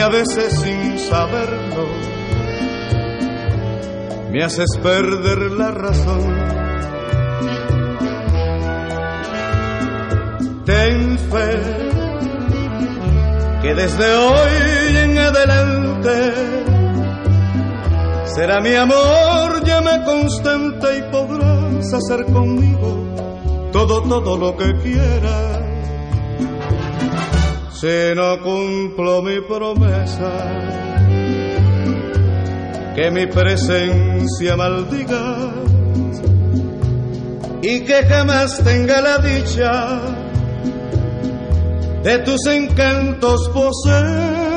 a veces sin saberlo me haces perder la razón. Ten fe que desde hoy en adelante será mi amor llama constante y podrás hacer conmigo todo, todo lo que quieras si no cumplo mi promesa, que mi presencia maldiga y que jamás tenga la dicha de tus encantos poseer.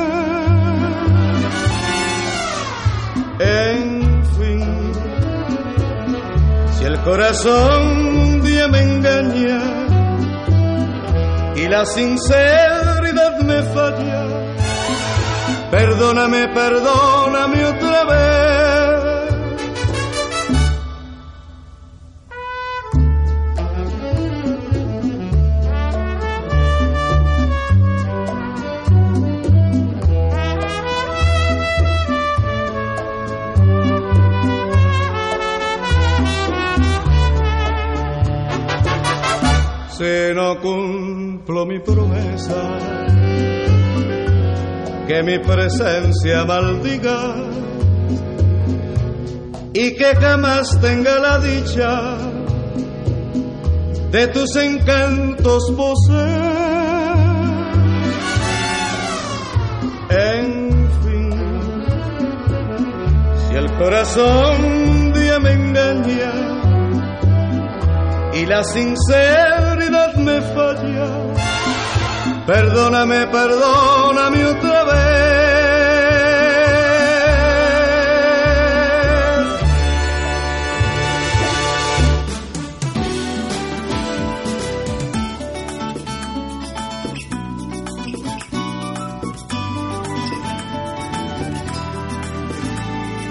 En fin, si el corazón un día me engaña y la sincera me falla. Perdóname, perdóname otra vez. Si no cumplo mi promesa que mi presencia maldiga y que jamás tenga la dicha de tus encantos poseer. En fin, si el corazón día me engaña y la sinceridad me falla, Perdóname, perdóname otra vez.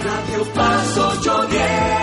Radio Paso Jodier.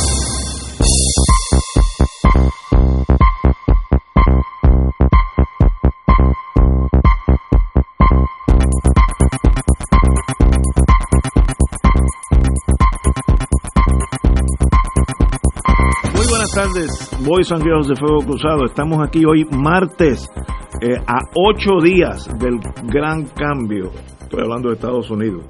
Tardes, Voy Sangueros de Fuego Cruzado. Estamos aquí hoy martes, eh, a ocho días del gran cambio. Estoy hablando de Estados Unidos.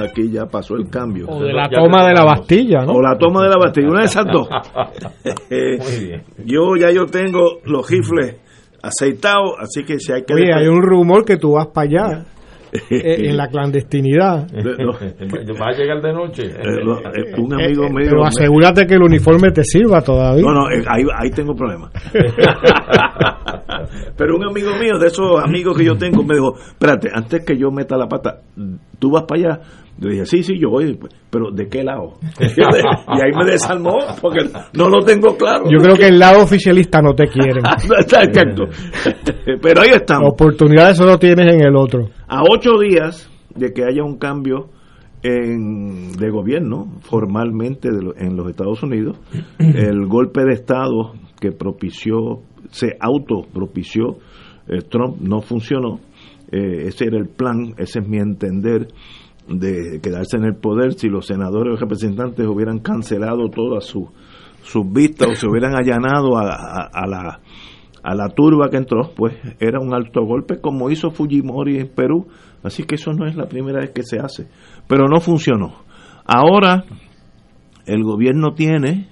Aquí ya pasó el cambio. O de la toma de la Bastilla, ¿no? O la toma de la Bastilla, una de esas dos. Muy bien. Yo ya yo tengo los rifles aceitados, así que si hay que... Oye, hay un rumor que tú vas para allá. Eh, en la clandestinidad. Va a llegar de noche. Eh, eh, un amigo mío. Pero asegúrate que el uniforme te sirva todavía. No, no, ahí, ahí tengo problemas. Pero un amigo mío, de esos amigos que yo tengo, me dijo: Espérate, antes que yo meta la pata, tú vas para allá yo dije, sí, sí, yo voy, pero ¿de qué lado? y ahí me desarmó porque no lo tengo claro. Yo creo que el lado oficialista no te quiere. Exacto. pero ahí estamos. Oportunidades solo tienes en el otro. A ocho días de que haya un cambio en, de gobierno formalmente en los Estados Unidos, el golpe de Estado que propició, se autopropició, eh, Trump no funcionó. Eh, ese era el plan, ese es mi entender de quedarse en el poder si los senadores o representantes hubieran cancelado todas sus vistas o se hubieran allanado a, la a la turba que entró, pues era un alto golpe como hizo Fujimori en Perú, así que eso no es la primera vez que se hace, pero no funcionó. Ahora el gobierno tiene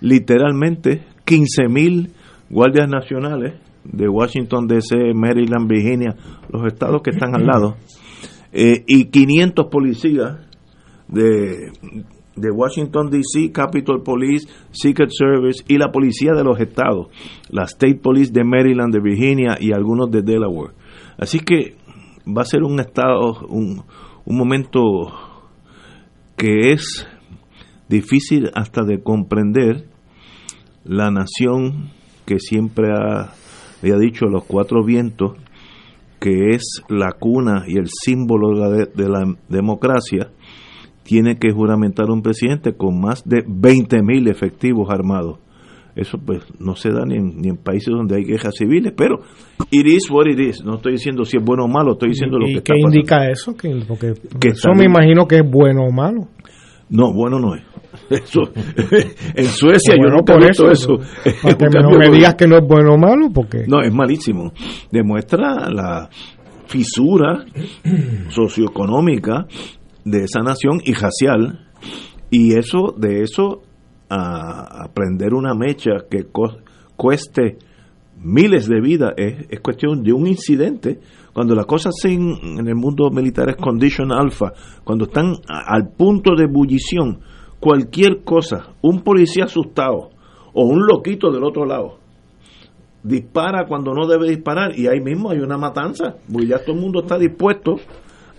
literalmente 15.000 guardias nacionales de Washington DC, Maryland, Virginia, los estados que están al lado, eh, y 500 policías de, de Washington DC, Capitol Police, Secret Service y la policía de los estados, la State Police de Maryland, de Virginia y algunos de Delaware. Así que va a ser un estado, un, un momento que es difícil hasta de comprender la nación que siempre ha, ha dicho los cuatro vientos que es la cuna y el símbolo de la, democracia, tiene que juramentar un presidente con más de 20.000 efectivos armados. Eso pues no se da ni en, países donde hay guerras civiles, pero it is what it is. No estoy diciendo si es bueno o malo, estoy diciendo lo que está pasando. ¿Qué indica eso? porque eso me imagino que es bueno o malo. No, bueno no es. Eso, en Suecia yo no por eso. eso. no me digas que no es bueno o malo, porque... No, es malísimo. Demuestra la fisura socioeconómica de esa nación y racial. Y eso, de eso, a, aprender una mecha que cueste miles de vidas es, es, cuestión de un incidente. Cuando las cosas en, en el mundo militar es condition alpha, cuando están al punto de ebullición, cualquier cosa, un policía asustado o un loquito del otro lado, dispara cuando no debe disparar y ahí mismo hay una matanza, porque ya todo el mundo está dispuesto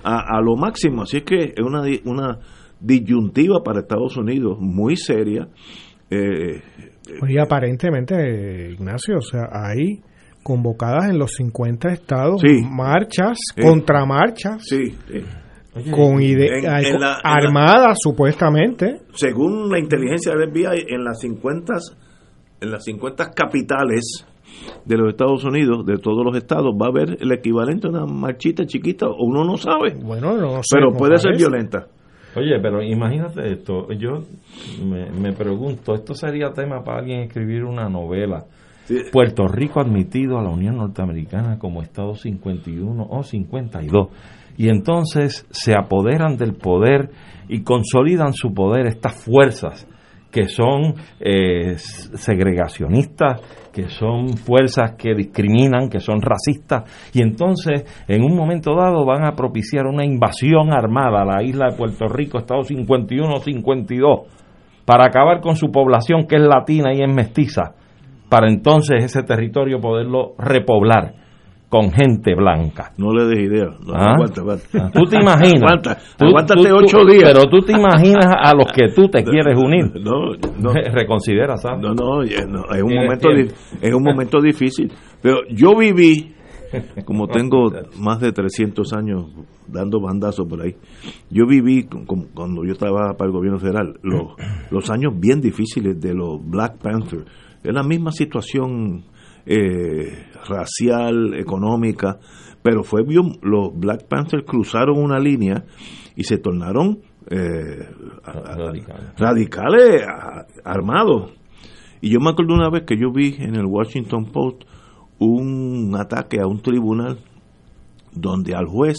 a, lo máximo. Así es que es una, una disyuntiva para Estados Unidos muy seria. Eh, y aparentemente, Ignacio, o sea, hay convocadas en los 50 estados marchas, contramarchas. Sí, con idea armada supuestamente. Según la inteligencia del FBI en las 50 en las 50 capitales de los Estados Unidos de todos los estados va a haber el equivalente a una marchita chiquita o uno no sabe. Bueno no pero puede ser violenta. Oye pero imagínate esto. Yo me, me pregunto esto sería tema para alguien escribir una novela Puerto Rico admitido a la Unión Norteamericana como Estado 51 o 52. Y entonces se apoderan del poder y consolidan su poder estas fuerzas que son eh, segregacionistas, que son fuerzas que discriminan, que son racistas, y entonces en un momento dado van a propiciar una invasión armada a la isla de Puerto Rico, Estado 51 o 52, para acabar con su población que es latina y es mestiza, para entonces ese territorio poderlo repoblar con gente blanca. No le des idea. ¿Ah? Aguanta, aguanta. Tú te imaginas. Aguanta, aguántate ocho días. Pero tú te imaginas a los que tú te quieres unir. No, no. Reconsidera, ¿sabes? No, no, es un, momento, es un momento difícil. Pero yo viví, como tengo más de 300 años dando bandazos por ahí, yo viví, cuando yo trabajaba para el gobierno federal, los, los años bien difíciles de los Black Panthers. Es la misma situación eh, racial, económica, pero fue bien, los Black Panthers cruzaron una línea y se tornaron eh, radicales, armados. Y yo me acuerdo una vez que yo vi en el Washington Post un ataque a un tribunal donde al juez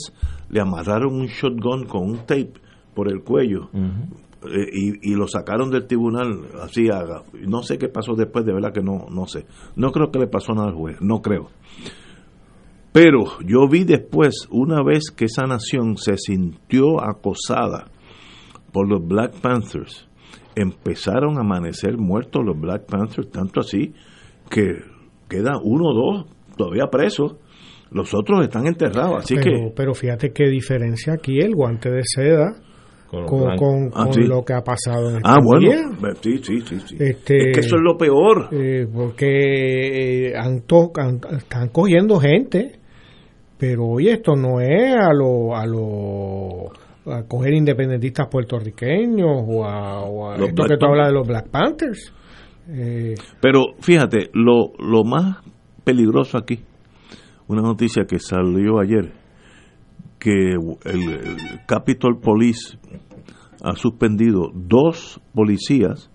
le amarraron un shotgun con un tape por el cuello y, lo sacaron del tribunal así no sé qué pasó después de verdad que no no sé. No creo que le pasó nada al juez no creo. Pero yo vi después una vez que esa nación se sintió acosada por los Black Panthers empezaron a amanecer muertos los Black Panthers tanto así que queda uno o dos todavía presos. Los otros están enterrados así que pero fíjate qué diferencia aquí el guante de seda con, ah, lo que ha pasado en Ah, bueno, sí, sí, sí. Este, es que eso es lo peor. Eh, porque eh, han están cogiendo gente, pero oye, esto no es a lo, a lo a coger independentistas puertorriqueños o a, esto que tú hablas de los Black Panthers. Eh, pero fíjate, lo, lo más peligroso aquí, una noticia que salió ayer, que el, Capitol Police ha suspendido dos policías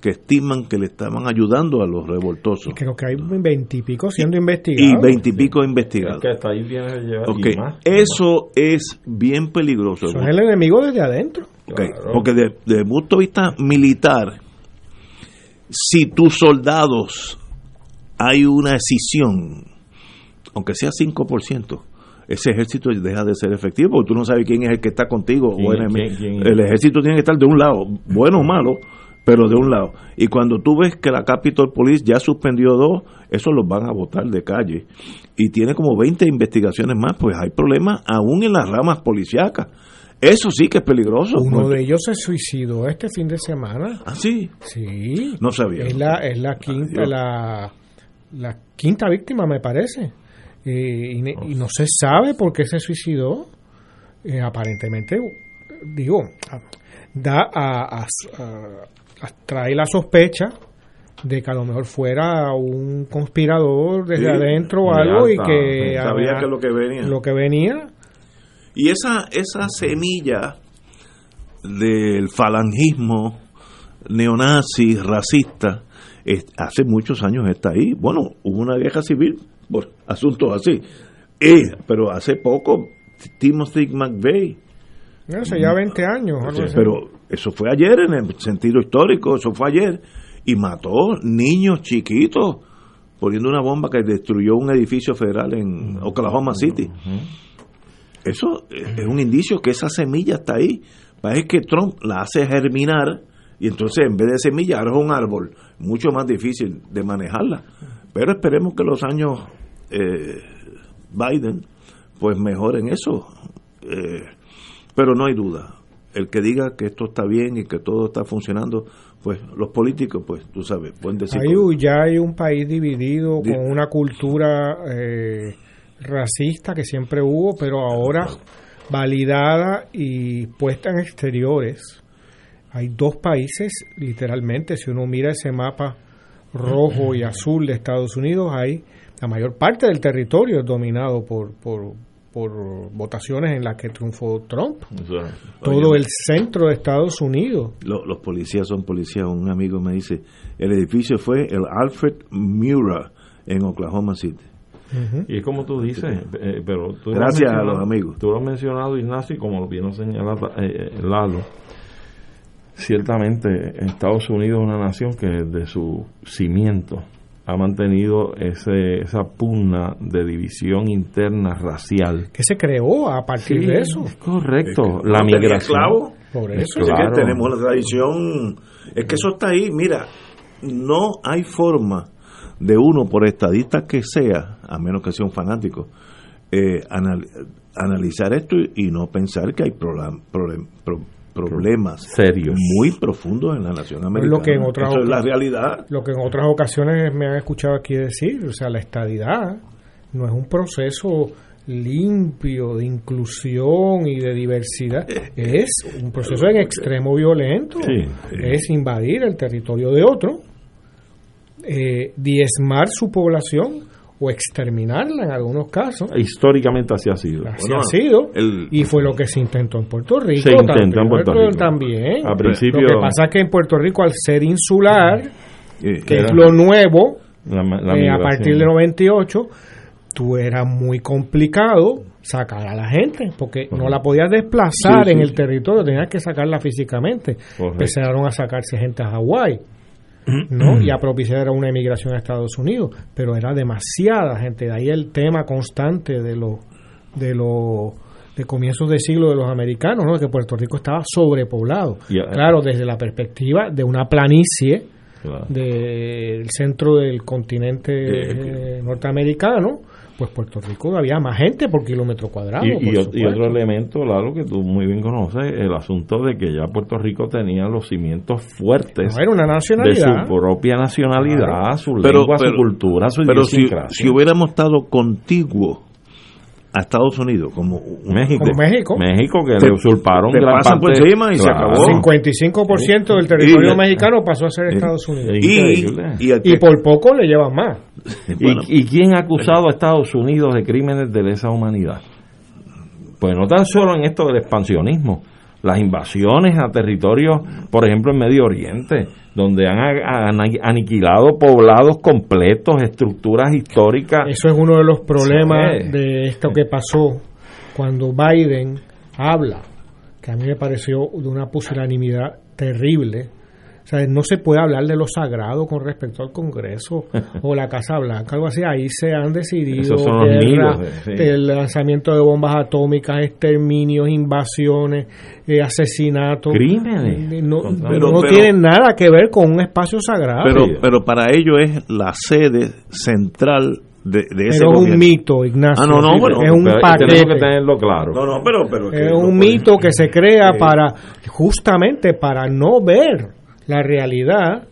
que estiman que le estaban ayudando a los revoltosos. creo que hay veintipico siendo investigados. Y veintipico investigados. Eso es bien peligroso. Son el enemigo desde adentro. Porque desde de punto de vista militar, si tus soldados hay una decisión, aunque sea 5%, ese ejército deja de ser efectivo, porque tú no sabes quién es el que está contigo o el ejército tiene que estar de un lado, bueno o malo, pero de un lado. Y cuando tú ves que la Capitol Police ya suspendió dos, esos los van a votar de calle. Y tiene como 20 investigaciones más, pues hay problemas aún en las ramas policíacas. Eso sí que es peligroso. Uno de ellos se suicidó este fin de semana. ¿Ah, sí? Sí. No sabía. Es la, es la quinta, la, la quinta víctima, me parece. Eh, y, no se sabe por qué se suicidó. Eh, aparentemente, digo, da a, trae la sospecha de que a lo mejor fuera un conspirador desde adentro o algo y que sabía que lo que venía. lo que venía. Y esa esa semilla del falangismo neonazi racista hace muchos años está ahí. Bueno hubo una guerra civil por asuntos así. Eh, pero hace poco, Timothy McVeigh. Hace ya 20 años. pero eso fue ayer en el sentido histórico, eso fue ayer. Y mató niños chiquitos poniendo una bomba que destruyó un edificio federal en Oklahoma City. Eso es un indicio que esa semilla está ahí. Parece que Trump la hace germinar y entonces en vez de semilla ahora es un árbol mucho más difícil de manejarla. Pero esperemos que los años eh, Biden pues mejoren eso. Eh, pero no hay duda. El que diga que esto está bien y que todo está funcionando, pues los políticos, pues tú sabes, pueden decir... ya hay un país dividido con una cultura eh, racista que siempre hubo, pero ahora validada y puesta en exteriores. Hay dos países, literalmente, si uno mira ese mapa rojo y azul de Estados Unidos, hay la mayor parte del territorio es dominado por, por, por votaciones en las que triunfó Trump. Todo el centro de Estados Unidos. los policías son policías. Un amigo me dice, el edificio fue el Alfred Mura en Oklahoma City. Y es como tú dices, eh, pero tú gracias a los amigos. Tú lo has mencionado, Ignacio, y como lo vino señalado eh, eh, Lalo, ciertamente Estados Unidos es una nación que desde su cimiento ha mantenido ese, esa pugna de división interna racial. Que se creó a partir de eso. correcto, la migración. Por eso. Es que tenemos la tradición, es que eso está ahí, mira, no hay forma de uno, por estadista que sea, a menos que sea un fanático, eh, analizar esto y, no pensar que hay problemas serios muy profundos en la nación americana. Lo que en otras es la realidad. Lo que en otras ocasiones me han escuchado aquí decir, o sea, la estadidad no es un proceso limpio de inclusión y de diversidad es un proceso en extremo violento es invadir el territorio de otro eh, diezmar su población o exterminarla en algunos casos. Históricamente así ha sido. Así ha sido. y fue lo que se intentó en Puerto Rico. Se intentó en Puerto Rico. También. A principio, lo que pasa es que en Puerto Rico, al ser insular, que es lo nuevo, eh, a partir del 98, tú era muy complicado sacar a la gente, porque no la podías desplazar en el territorio, tenías que sacarla físicamente. Empezaron a sacarse gente a Hawái. ¿No? y a propiciar una emigración a Estados Unidos, pero era demasiada gente, de ahí el tema constante de los de los de comienzos de siglo de los americanos, ¿no? que Puerto Rico estaba sobrepoblado. claro, desde la perspectiva de una planicie del centro del continente norteamericano, pues Puerto Rico había más gente por kilómetro cuadrado. Y, otro elemento, Lalo, que tú muy bien conoces, el asunto de que ya Puerto Rico tenía los cimientos fuertes una nacionalidad. de su propia nacionalidad, su lengua, su cultura, su pero si, si, hubiéramos estado contiguos a Estados Unidos, como México. México. México, que le usurparon te gran por encima y se acabó. 55% del territorio mexicano pasó a ser Estados Unidos. Y, por poco le llevan más. ¿Y, quién ha acusado a Estados Unidos de crímenes de lesa humanidad? Pues no tan solo en esto del expansionismo, las invasiones a territorios, por ejemplo, en Medio Oriente, donde han, aniquilado poblados completos, estructuras históricas. Eso es uno de los problemas de esto que pasó cuando Biden habla, que a mí me pareció de una pusilanimidad terrible, o sea, no se puede hablar de lo sagrado con respecto al Congreso o la Casa Blanca, algo así. Ahí se han decidido el lanzamiento de bombas atómicas, exterminios, invasiones, eh, asesinatos. Crímenes. Eh, no, no tienen nada que ver con un espacio sagrado. Pero, pero para ello es la sede central de, de ese pero es un mito, Ignacio. Ah, no, no, bueno, es un paquete. que tenerlo claro. No, no, pero, pero es un mito que se crea para justamente para no ver la realidad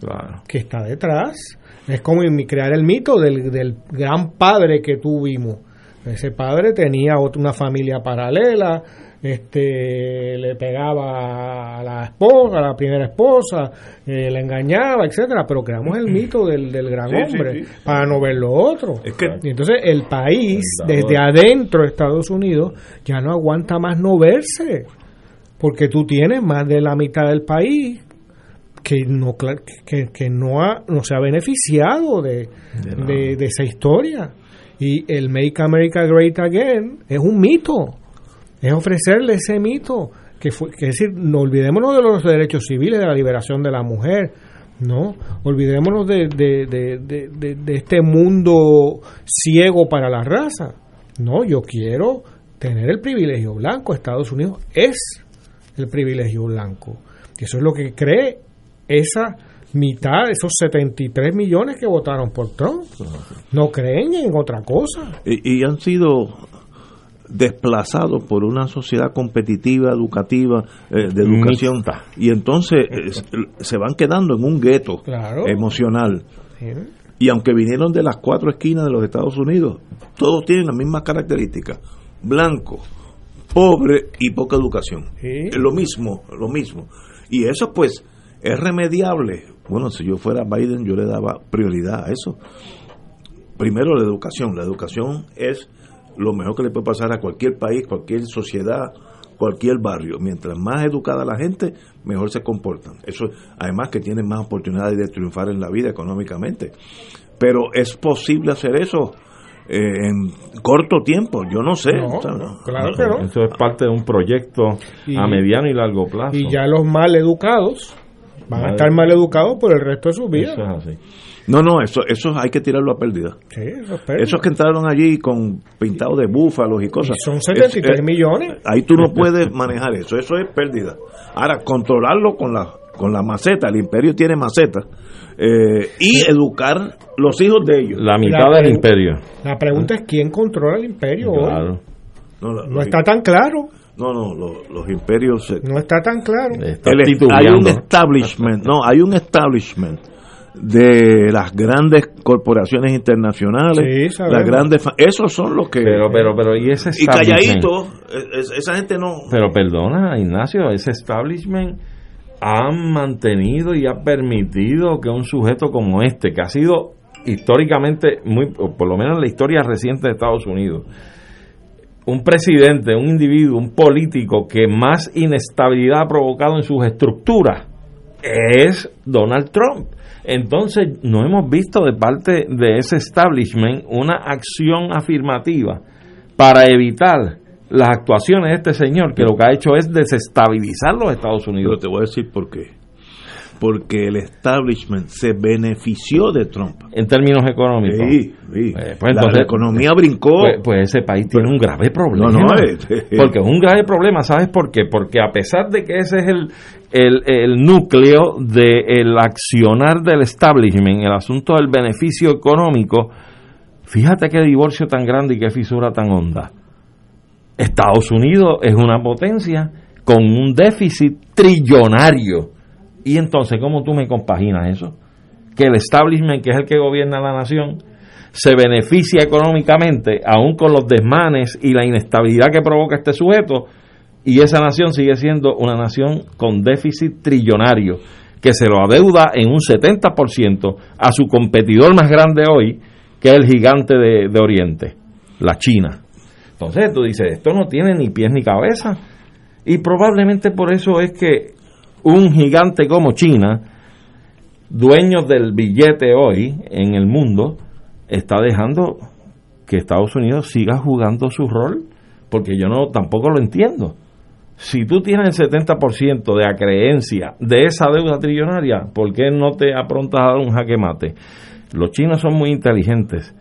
que está detrás. Es como crear el mito del, del gran padre que tuvimos. Ese padre tenía otra, una familia paralela, este le pegaba a la esposa, a la primera esposa, eh, le engañaba, etcétera, pero creamos el mito del, del gran hombre para no ver lo otro. y entonces el país, desde adentro de Estados Unidos, ya no aguanta más no verse, porque tú tienes más de la mitad del país que no que, que no, ha, no se ha beneficiado de, de, esa historia. Y el Make America Great Again es un mito, es ofrecerle ese mito, que, fue, que es decir, no olvidémonos de los derechos civiles, de la liberación de la mujer, no, olvidémonos de, de, de, de este mundo ciego para la raza. No, yo quiero tener el privilegio blanco. Estados Unidos es el privilegio blanco. Y eso es lo que cree esa mitad, esos 73 millones que votaron por Trump, no creen en otra cosa. Y, han sido desplazados por una sociedad competitiva, educativa, eh, de educación, y entonces se van quedando en un gueto emocional. Y aunque vinieron de las cuatro esquinas de los Estados Unidos, todos tienen las mismas características. Blanco, pobre y poca educación. Es lo mismo, lo mismo. Y eso pues ¿Es remediable? Bueno, si yo fuera Biden, yo le daba prioridad a eso. Primero, la educación. La educación es lo mejor que le puede pasar a cualquier país, cualquier sociedad, cualquier barrio. Mientras más educada la gente, mejor se comportan. Eso, además que tienen más oportunidades de triunfar en la vida económicamente. Pero es posible hacer eso eh, en corto tiempo, yo no sé. claro que no. Eso es parte de un proyecto a mediano y largo plazo. Y ya los mal educados van a estar mal educados por el resto de su vida. Eso es así. No, no, eso, eso hay que tirarlo a pérdida. Sí, eso Esos que entraron allí con pintados de búfalos y cosas. son 73 millones. Ahí tú no puedes manejar eso, eso es pérdida. Ahora, controlarlo con la, con la maceta, el imperio tiene maceta, eh, y educar los hijos de ellos. La mitad del imperio. La pregunta es quién controla el imperio claro. No, está tan claro. No, no, los, imperios... no está tan claro. hay un establishment, no, hay un establishment de las grandes corporaciones internacionales, las grandes esos son los que pero pero pero y ese y calladito esa gente no. Pero perdona Ignacio ese establishment ha mantenido y ha permitido que un sujeto como este que ha sido históricamente muy por lo menos en la historia reciente de Estados Unidos un presidente, un individuo, un político que más inestabilidad ha provocado en sus estructuras es Donald Trump. Entonces, no hemos visto de parte de ese establishment una acción afirmativa para evitar las actuaciones de este señor, que lo que ha hecho es desestabilizar los Estados Unidos. Pero te voy a decir por qué porque el establishment se benefició de Trump. En términos económicos. Sí, sí. Eh, pues la, economía brincó. Pues, pues, ese país tiene un grave problema. No, no, eh, porque es un grave problema, ¿sabes por qué? Porque a pesar de que ese es el, el, el núcleo del accionar del establishment, el asunto del beneficio económico, fíjate qué divorcio tan grande y qué fisura tan honda. Estados Unidos es una potencia con un déficit trillonario y entonces, ¿cómo tú me compaginas eso? Que el establishment, que es el que gobierna la nación, se beneficia económicamente, aún con los desmanes y la inestabilidad que provoca este sujeto, y esa nación sigue siendo una nación con déficit trillonario, que se lo adeuda en un 70% a su competidor más grande hoy, que es el gigante de, de Oriente, la China. Entonces tú dices, esto no tiene ni pies ni cabeza. Y probablemente por eso es que un gigante como China, dueño del billete hoy en el mundo, está dejando que Estados Unidos siga jugando su rol, porque yo no tampoco lo entiendo. Si tú tienes el 70% de acreencia de esa deuda trillonaria, ¿por qué no te aprontas a dar un jaque mate? Los chinos son muy inteligentes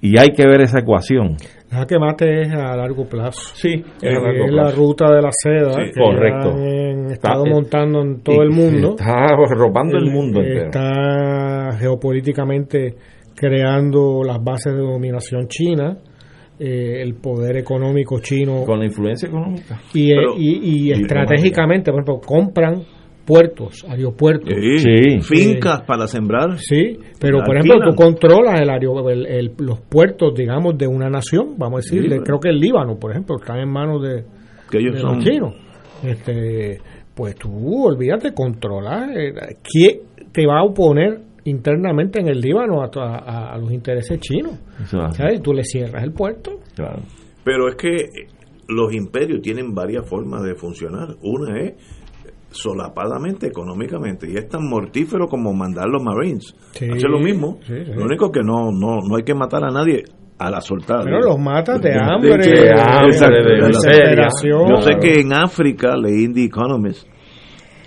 y hay que ver esa ecuación. La que mate es a largo plazo. Sí, es, la ruta de la seda que correcto. Han estado montando en todo el mundo. Está robando el, mundo Está geopolíticamente creando las bases de dominación china. Eh, el poder económico chino. Con la influencia económica. Y, y, estratégicamente, por ejemplo, compran puertos, aeropuertos. fincas para sembrar. Sí, pero por ejemplo tú controlas el, el, los puertos, digamos, de una nación, vamos a decir, creo que el Líbano, por ejemplo, está en manos de, que ellos son... los chinos. Este, pues tú olvídate, controlar. Eh, ¿Quién te va a oponer internamente en el Líbano a, a, los intereses chinos? ¿Sabes? Tú le cierras el puerto. Claro. Pero es que los imperios tienen varias formas de funcionar. Una es solapadamente económicamente y es tan mortífero como mandar los Marines. Hace lo mismo. Lo único que no, no, no hay que matar a nadie a la soltada. Pero los matas de, hambre, de, Yo sé que en África, leí The Economist,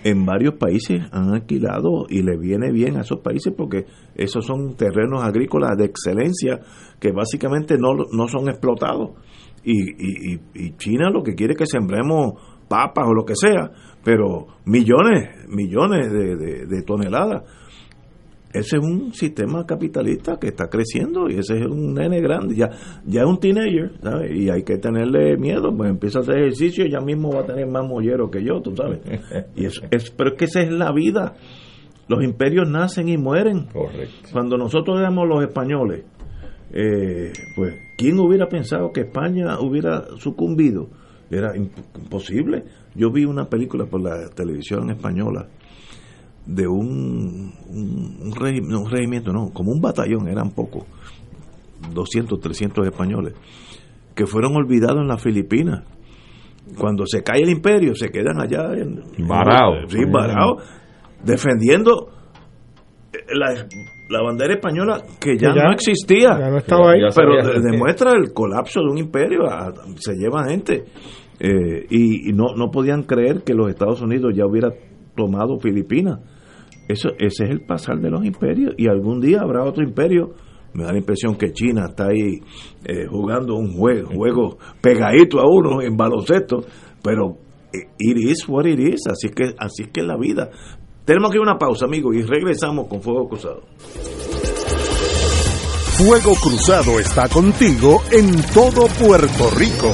en varios países han alquilado y le viene bien a esos países porque esos son terrenos agrícolas de excelencia que básicamente no, no son explotados. Y, y, y China lo que quiere es que sembremos papas o lo que sea, pero millones, millones de, toneladas. Ese es un sistema capitalista que está creciendo y ese es un nene grande, ya, ya es un teenager, ¿sabes? Y hay que tenerle miedo, pues empieza a hacer ejercicio y ya mismo va a tener más mollero que yo, tú sabes. Y eso es, pero es que esa es la vida. Los imperios nacen y mueren. Correcto. Cuando nosotros éramos los españoles, eh, pues, ¿quién hubiera pensado que España hubiera sucumbido? Era imposible. Yo vi una película por la televisión española de un, un, regimiento, no, como un batallón, eran pocos, 200, 300 españoles, que fueron olvidados en las Filipinas. Cuando se cae el imperio, se quedan allá en, varado, sí, varado, defendiendo la, la bandera española que ya, no existía. Ya no estaba ahí. pero demuestra el colapso de un imperio. se lleva gente. Eh, y, no, no podían creer que los Estados Unidos ya hubiera tomado Filipinas. Eso, ese es el pasar de los imperios. Y algún día habrá otro imperio. Me da la impresión que China está ahí eh, jugando un juego, juego pegadito a uno en baloncesto. Pero eh, it is what it is. Así que, así que es la vida. Tenemos que ir a una pausa, amigos, y regresamos con Fuego Cruzado. Fuego Cruzado está contigo en todo Puerto Rico.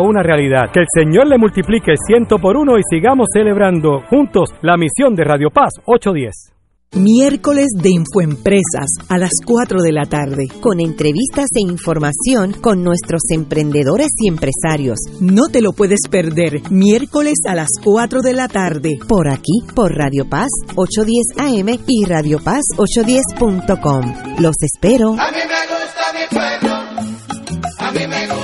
una realidad. Que el Señor le multiplique ciento por uno y sigamos celebrando juntos la misión de Radio Paz 810. Miércoles de Infoempresas a las 4 de la tarde. Con entrevistas e información con nuestros emprendedores y empresarios. No te lo puedes perder. Miércoles a las 4 de la tarde. Por aquí, por Radio Paz 810 AM y Radio Paz 810.com. Los espero. A mí me gusta mi pueblo. A mí me gusta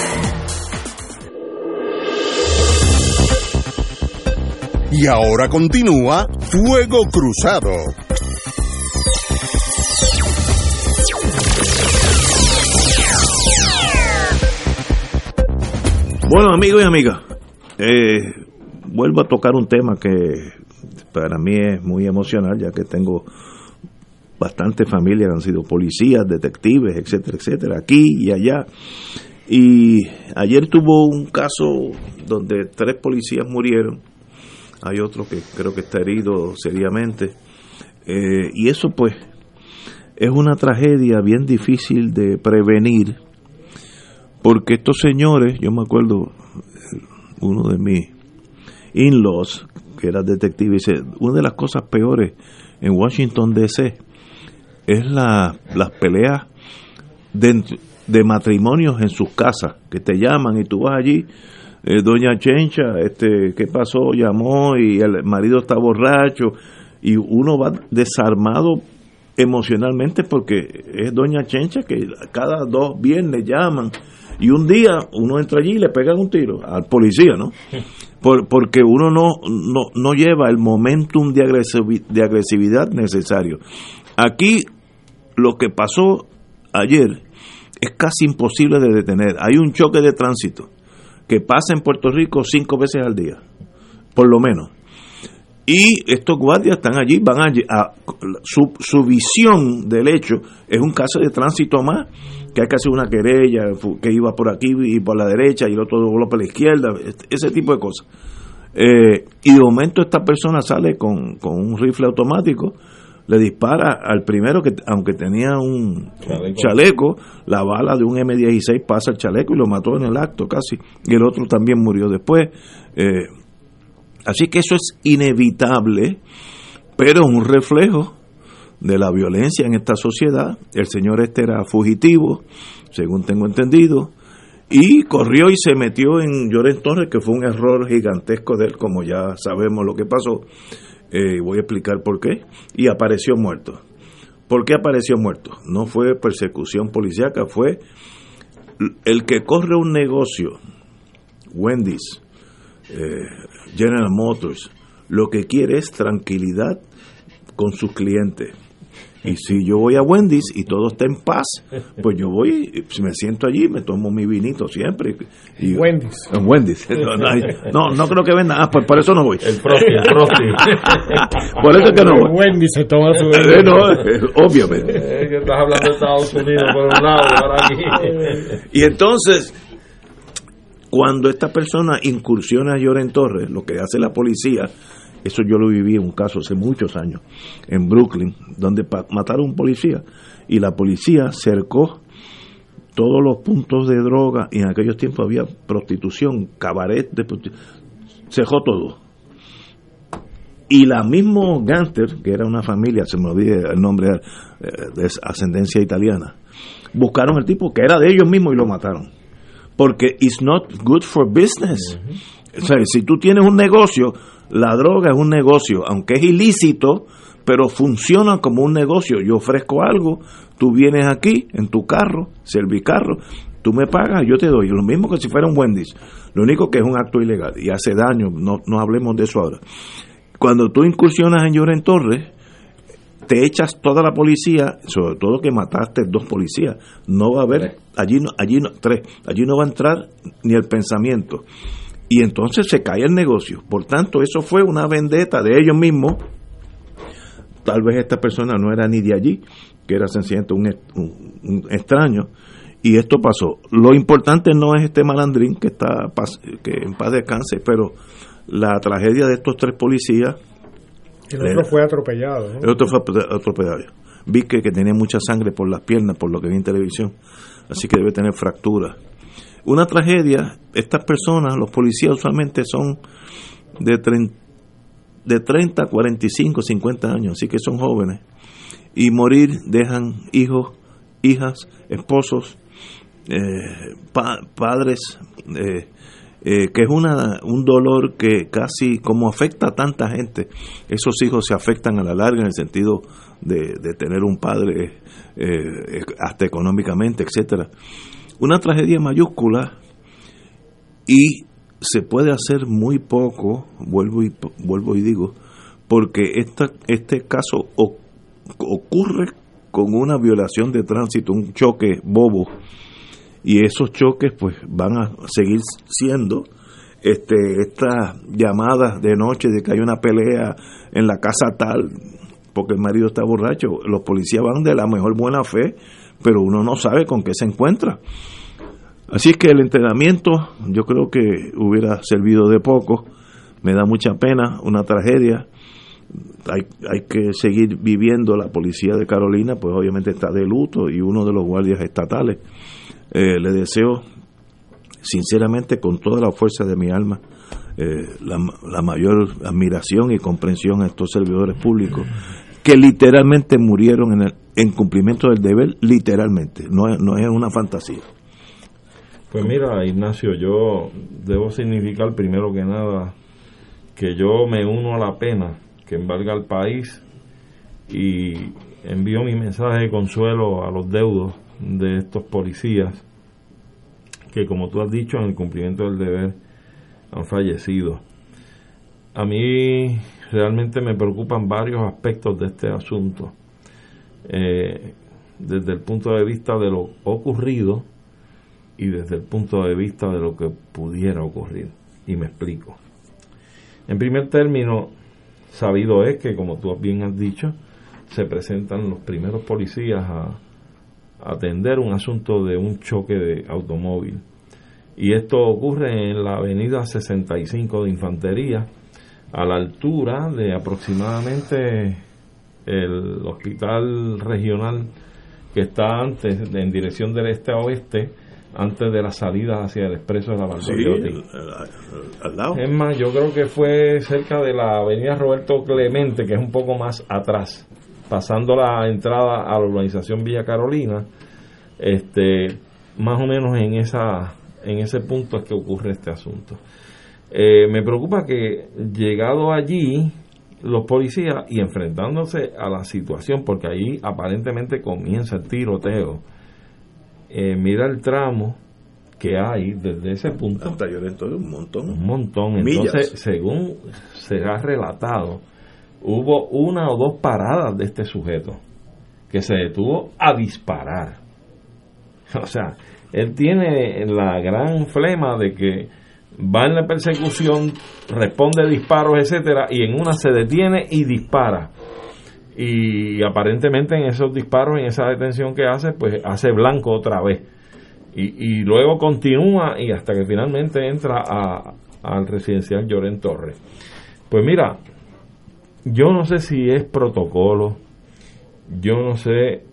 Y ahora continúa Fuego Cruzado. Bueno, amigos y amigas, eh, vuelvo a tocar un tema que para mí es muy emocional, ya que tengo bastante familia han sido policías, detectives, etcétera, etcétera, aquí y allá. Y ayer tuvo un caso donde tres policías murieron hay otro que creo que está herido seriamente. Eh, y eso pues es una tragedia bien difícil de prevenir, porque estos señores, yo me acuerdo, uno de mis in-laws, que era detective, dice, una de las cosas peores en Washington DC es la, las peleas de, de matrimonios en sus casas, que te llaman y tú vas allí eh, doña Chencha, este, ¿qué pasó? Llamó y el marido está borracho y uno va desarmado emocionalmente porque es doña Chencha que cada dos viernes llaman y un día uno entra allí y le pega un tiro al policía, ¿no? Por, porque uno no, no, no lleva el momentum de, de agresividad necesario. Aquí lo que pasó ayer es casi imposible de detener. Hay un choque de tránsito que pasa en Puerto Rico cinco veces al día, por lo menos. Y estos guardias están allí, van a, su, su, visión del hecho es un caso de tránsito más, que hay que hacer una querella, que iba por aquí y por la derecha y el otro dobló por la izquierda, ese tipo de cosas. Eh, y de momento esta persona sale con, con un rifle automático le dispara al primero que aunque tenía un chaleco. la bala de un M16 pasa al chaleco y lo mató en el acto casi y el otro también murió después eh, Así que eso es inevitable, pero un reflejo de la violencia en esta sociedad. El señor este era fugitivo, según tengo entendido, y corrió y se metió en Lloren Torres, que fue un error gigantesco de él, como ya sabemos lo que pasó. Eh, voy a explicar por qué. Y apareció muerto. ¿Por qué apareció muerto? No fue persecución policíaca, fue el que corre un negocio, Wendy's, eh, General Motors, lo que quiere es tranquilidad con sus clientes. Y si yo voy a Wendy's y todo está en paz, pues yo voy, me siento allí, me tomo mi vinito siempre. Y, Wendy's. En Wendy's. No, no, creo que venda. Ah, pues por eso no voy. El prosti, el prosti. por eso es que no voy. Wendy's se toma su Eh, no, eh, obviamente. Es que estás hablando de Estados Unidos por un lado y ahora aquí. Y entonces, cuando esta persona incursiona a Lloren Torres, lo que hace la policía, eso yo lo viví en un caso hace muchos años, en Brooklyn, donde mataron a un policía y la policía cercó todos los puntos de droga y en aquellos tiempos había prostitución, cabaret de prosti- cerró todo. Y la mismo Gánster, que era una familia, se me olvida el nombre, eh, de ascendencia italiana, buscaron el tipo que era de ellos mismos y lo mataron. Porque it's not good for business. O sea, si tú tienes un negocio, la droga es un negocio, aunque es ilícito, pero funciona como un negocio. Yo ofrezco algo, tú vienes aquí en tu carro, servicarro, tú me pagas, yo te doy. Lo mismo que si fuera un Wendy's. Lo único que es un acto ilegal y hace daño, no, no hablemos de eso ahora. Cuando tú incursionas en Lloren Torres, te echas toda la policía, sobre todo que mataste dos policías, no va a haber, allí no, allí no, tres, allí no va a entrar ni el pensamiento. Y entonces se cae el negocio. Por tanto, eso fue una vendetta de ellos mismos. Tal vez esta persona no era ni de allí, que era sencillamente un, un- un extraño. Y esto pasó. Lo importante no es este malandrín que está que en paz descanse, pero la tragedia de estos tres policías El otro fue atropellado. ¿no? el otro fue atropellado. Vi que, que tenía mucha sangre por las piernas, por lo que vi en televisión. Así que debe tener fracturas. Una tragedia, estas personas, los policías usualmente son de, tren- de 30, 45, 50 años, así que son jóvenes. Y morir dejan hijos, hijas, esposos, eh, pa- padres, eh, eh, que es una, un dolor que casi como afecta a tanta gente, esos hijos se afectan a la larga en el sentido de, de tener un padre hasta económicamente, etcétera. Una tragedia mayúscula y se puede hacer muy poco, vuelvo y vuelvo y digo, porque esta, este caso ocurre con una violación de tránsito, un choque bobo. Y esos choques pues van a seguir siendo este estas llamadas de noche de que hay una pelea en la casa tal porque el marido está borracho los policías van de la mejor buena fe pero uno no sabe con qué se encuentra. Así es que el entrenamiento yo creo que hubiera servido de poco. Me da mucha pena una tragedia. Hay, hay que seguir viviendo la policía de Carolina pues obviamente está de luto y uno de los guardias estatales. Eh, le deseo sinceramente con toda la fuerza de mi alma eh, la, la mayor admiración y comprensión a estos servidores públicos que literalmente murieron en, el, en cumplimiento del deber, literalmente, no, no es una fantasía. Pues mira, Ignacio, yo debo significar primero que nada que yo me uno a la pena que embarga al país y envío mi mensaje de consuelo a los deudos de estos policías que, como tú has dicho, en el cumplimiento del deber han fallecido. A mí realmente me preocupan varios aspectos de este asunto. Eh, desde el punto de vista de lo ocurrido, y desde el punto de vista de lo que pudiera ocurrir. Y me explico. En primer término, sabido es que, como tú bien has dicho, se presentan los primeros policías a atender un asunto de un choque de automóvil. Y esto ocurre en la avenida 65 de Infantería, a la altura de aproximadamente el hospital regional que está antes en dirección del este a oeste antes de la salida hacia el expreso de la Valdoriotti. Sí, al lado. Es más, yo creo que fue cerca de la avenida Roberto Clemente, que es un poco más atrás, pasando la entrada a la urbanización Villa Carolina, este, más o menos en esa en ese punto es que ocurre este asunto. Eh, me preocupa que llegado allí los policías y enfrentándose a la situación, porque ahí aparentemente comienza el tiroteo, eh, mira el tramo que hay desde ese punto. Hasta Llorento un montón. Un montón. Entonces, según se ha relatado, hubo una o dos paradas de este sujeto que se detuvo a disparar. O sea, él tiene la gran flema de que va en la persecución, responde disparos, etcétera, y en una se detiene y dispara. Y aparentemente en esos disparos, en esa detención que hace, pues hace blanco otra vez. Y, luego continúa y hasta que finalmente entra a, al residencial Lloren Torres. Pues mira, yo no sé si es protocolo, yo no sé,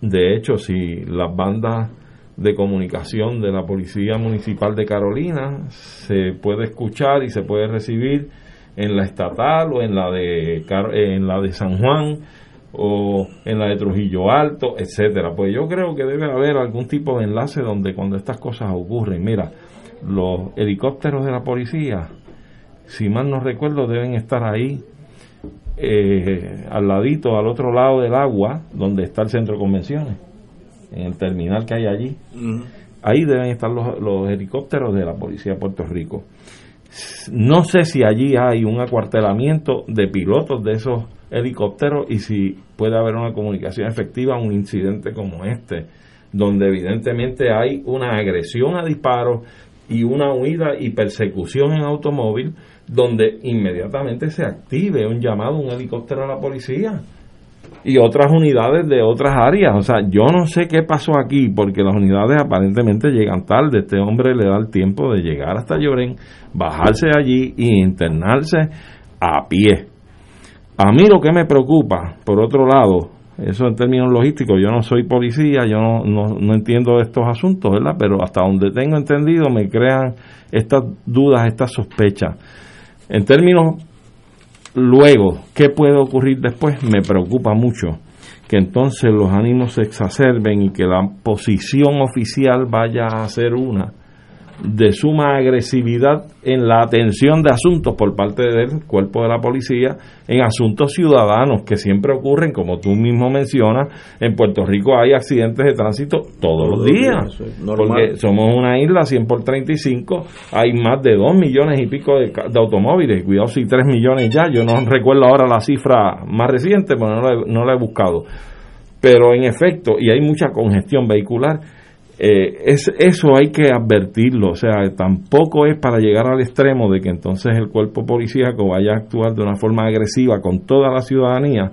de hecho, si las bandas de comunicación de la Policía Municipal de Carolina. Se puede escuchar y se puede recibir en la estatal o en la de en la de San Juan o en la de Trujillo Alto, etcétera. Pues yo creo que debe haber algún tipo de enlace donde cuando estas cosas ocurren, mira, los helicópteros de la policía, si mal no recuerdo, deben estar ahí eh, al ladito, al otro lado del agua, donde está el centro de convenciones en el terminal que hay allí. Ahí deben estar los, los helicópteros de la Policía de Puerto Rico. No sé si allí hay un acuartelamiento de pilotos de esos helicópteros y si puede haber una comunicación efectiva a un incidente como este, donde evidentemente hay una agresión a disparos y una huida y persecución en automóvil, donde inmediatamente se active un llamado a un helicóptero a la policía y otras unidades de otras áreas. O sea, yo no sé qué pasó aquí, porque las unidades aparentemente llegan tarde. Este hombre le da el tiempo de llegar hasta Lloren, bajarse allí y internarse a pie. A mí lo que me preocupa, por otro lado, eso en términos logísticos, yo no soy policía, yo no, no, no entiendo estos asuntos, ¿verdad? Pero hasta donde tengo entendido me crean estas dudas, estas sospechas. En términos Luego, ¿qué puede ocurrir después? Me preocupa mucho que entonces los ánimos se exacerben y que la posición oficial vaya a ser una de suma agresividad en la atención de asuntos por parte del cuerpo de la policía en asuntos ciudadanos que siempre ocurren, como tú mismo mencionas, en Puerto Rico hay accidentes de tránsito todos, los días, porque somos una isla 100 por 35, hay más de 2 millones y pico de, automóviles, cuidado si 3 millones ya, yo no recuerdo ahora la cifra más reciente, pero no no la he buscado, pero en efecto, y hay mucha congestión vehicular, eh, es, eso hay que advertirlo, o sea, tampoco es para llegar al extremo de que entonces el cuerpo policíaco vaya a actuar de una forma agresiva con toda la ciudadanía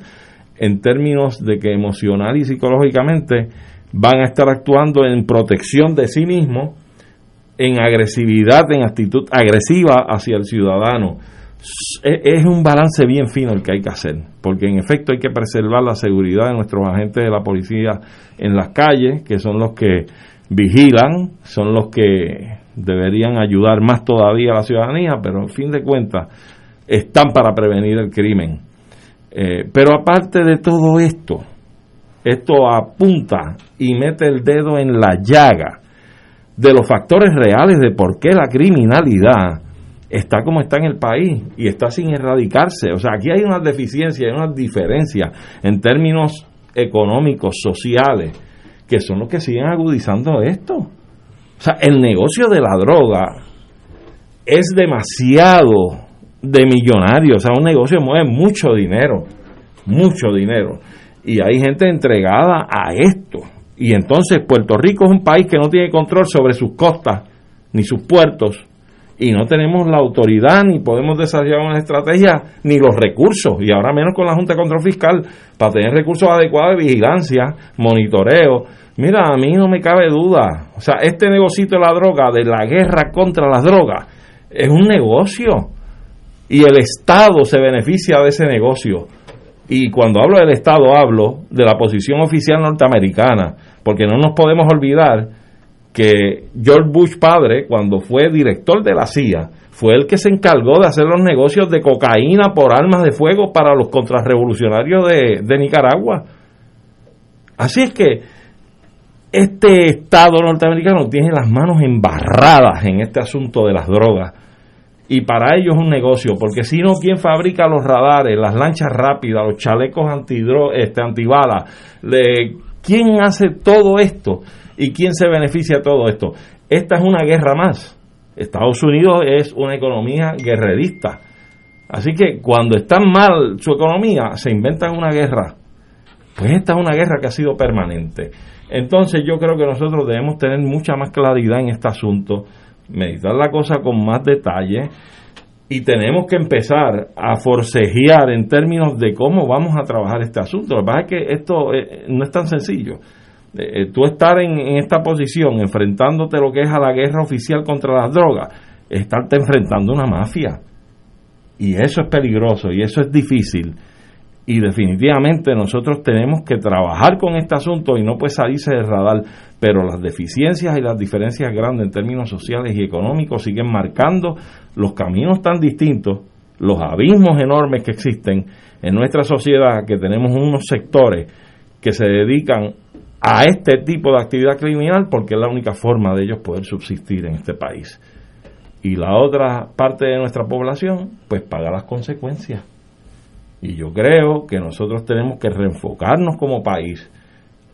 en términos de que emocional y psicológicamente van a estar actuando en protección de sí mismo, en agresividad, en actitud agresiva hacia el ciudadano. Es un balance bien fino el que hay que hacer, porque en efecto hay que preservar la seguridad de nuestros agentes de la policía en las calles, que son los que vigilan, son los que deberían ayudar más todavía a la ciudadanía, pero en fin de cuentas están para prevenir el crimen. Eh, pero aparte de todo esto, esto apunta y mete el dedo en la llaga de los factores reales de por qué la criminalidad está como está en el país y está sin erradicarse. O sea, aquí hay unas deficiencias, hay unas diferencias en términos económicos, sociales, que son los que siguen agudizando esto. O sea, el negocio de la droga es demasiado de millonario, o sea, un negocio mueve mucho dinero, mucho dinero. Y hay gente entregada a esto. Y entonces Puerto Rico es un país que no tiene control sobre sus costas ni sus puertos y no tenemos la autoridad ni podemos desarrollar una estrategia ni los recursos y ahora menos con la Junta de Control Fiscal para tener recursos adecuados de vigilancia, monitoreo Mira, a mí no me cabe duda. O sea, este negocito de la droga, de la guerra contra las drogas, es un negocio. Y el Estado se beneficia de ese negocio. Y cuando hablo del Estado, hablo de la posición oficial norteamericana, porque no nos podemos olvidar que George Bush padre, cuando fue director de la CIA, fue el que se encargó de hacer los negocios de cocaína por armas de fuego para los contrarrevolucionarios de, Nicaragua. Así es que este Estado norteamericano tiene las manos embarradas en este asunto de las drogas. Y para ellos es un negocio, porque si no, ¿quién fabrica los radares, las lanchas rápidas, los chalecos este, antibalas? ¿Quién hace todo esto? ¿Y quién se beneficia de todo esto? Esta es una guerra más. Estados Unidos es una economía guerrerista. Así que cuando está mal su economía, se inventan una guerra. Pues esta es una guerra que ha sido permanente. Entonces yo creo que nosotros debemos tener mucha más claridad en este asunto, meditar la cosa con más detalle y tenemos que empezar a forcejear en términos de cómo vamos a trabajar este asunto. Lo que pasa es que esto eh, no es tan sencillo. Eh, tú estar en, esta posición, enfrentándote lo que es a la guerra oficial contra las drogas, estarte enfrentando una mafia. Y eso es peligroso y eso es difícil y definitivamente nosotros tenemos que trabajar con este asunto y no puede salirse del radar, pero las deficiencias y las diferencias grandes en términos sociales y económicos siguen marcando los caminos tan distintos, los abismos enormes que existen en nuestra sociedad, que tenemos unos sectores que se dedican a este tipo de actividad criminal porque es la única forma de ellos poder subsistir en este país. Y la otra parte de nuestra población, pues paga las consecuencias. Y yo creo que nosotros tenemos que reenfocarnos como país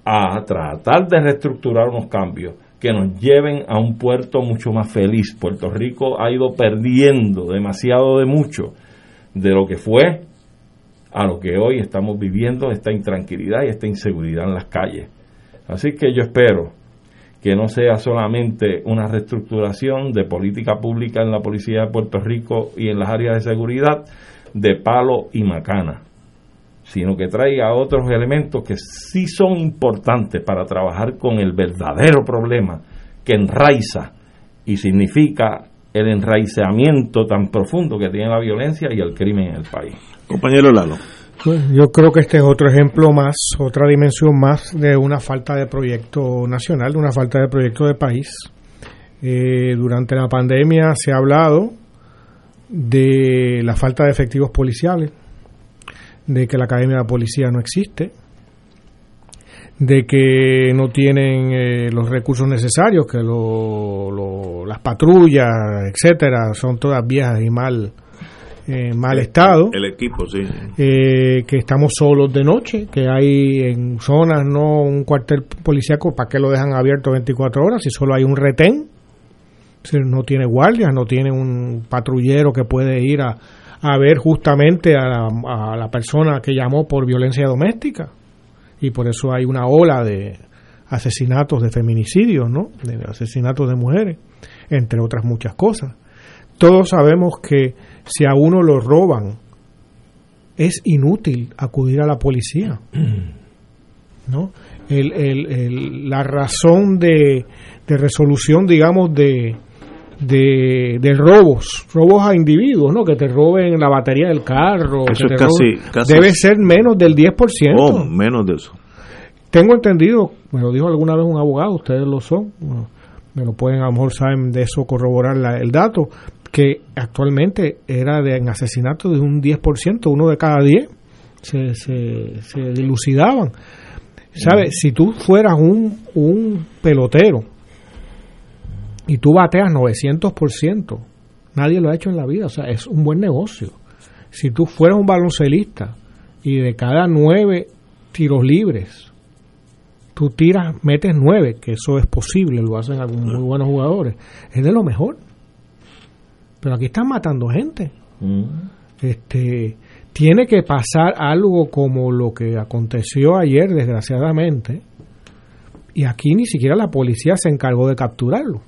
a tratar de reestructurar unos cambios que nos lleven a un puerto mucho más feliz. Puerto Rico ha ido perdiendo demasiado de mucho de lo que fue a lo que hoy estamos viviendo, esta intranquilidad y esta inseguridad en las calles. Así que yo espero que no sea solamente una reestructuración de política pública en la Policía de Puerto Rico y en las áreas de seguridad, de palo y macana, sino que traiga otros elementos que sí son importantes para trabajar con el verdadero problema que enraiza y significa el enraizamiento tan profundo que tiene la violencia y el crimen en el país. Compañero Lalo. Pues yo creo que este es otro ejemplo más, otra dimensión más de una falta de proyecto nacional, de una falta de proyecto de país. Eh, durante la pandemia se ha hablado de la falta de efectivos policiales, de que la Academia de Policía no existe, de que no tienen eh, los recursos necesarios, que las patrullas, etcétera, son todas viejas y mal en mal estado. El equipo, sí. Eh, que estamos solos de noche, que hay en zonas no un cuartel policíaco, ¿para qué lo dejan abierto 24 horas si solo hay un retén? no tiene guardias, no tiene un patrullero que puede ir a, a ver justamente a la, a la persona que llamó por violencia doméstica. Y por eso hay una ola de asesinatos, de feminicidios, ¿no? De asesinatos de mujeres, entre otras muchas cosas. Todos sabemos que si a uno lo roban, es inútil acudir a la policía. ¿no? El, el, el, la razón de, de resolución, digamos, de, de, de, robos, robos a individuos, ¿no? Que te roben la batería del carro. Eso es casi, Debe ser menos del 10%. Oh, menos de eso. Tengo entendido, me lo dijo alguna vez un abogado, ustedes lo son, me lo pueden, a lo mejor saben de eso corroborar la, el dato, que actualmente era de en asesinato de un 10%, uno de cada 10 se, se, se dilucidaban. ¿Sabes? Si tú fueras un, un pelotero, y tú bateas 900%. Nadie lo ha hecho en la vida, o sea, es un buen negocio. Si tú fueras un baloncelista y de cada nueve tiros libres, tú tiras, metes nueve, que eso es posible, lo hacen algunos muy buenos jugadores, es de lo mejor. Pero aquí están matando gente. Mm. Este, tiene que pasar algo como lo que aconteció ayer, desgraciadamente, y aquí ni siquiera la policía se encargó de capturarlo.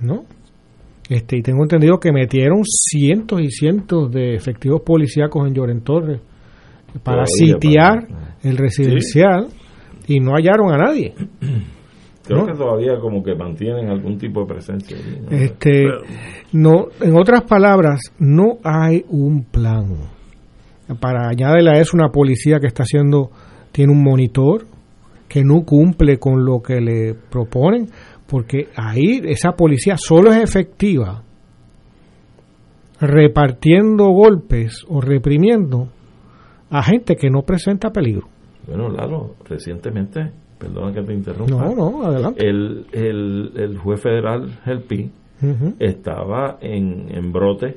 ¿no? Este, y tengo entendido que metieron cientos y cientos de efectivos policíacos en Lloren Torres para sitiar el residencial y no hallaron a nadie. Creo que todavía como que mantienen algún tipo de presencia. Este, no, en otras palabras, no hay un plan. Para añadirle a eso una policía que está haciendo, tiene un monitor que no cumple con lo que le proponen porque ahí esa policía solo es efectiva repartiendo golpes o reprimiendo a gente que no presenta peligro. Bueno, Lalo, recientemente, perdona que te interrumpa. No, no, adelante. El, el, el juez federal Helpi estaba en, en brote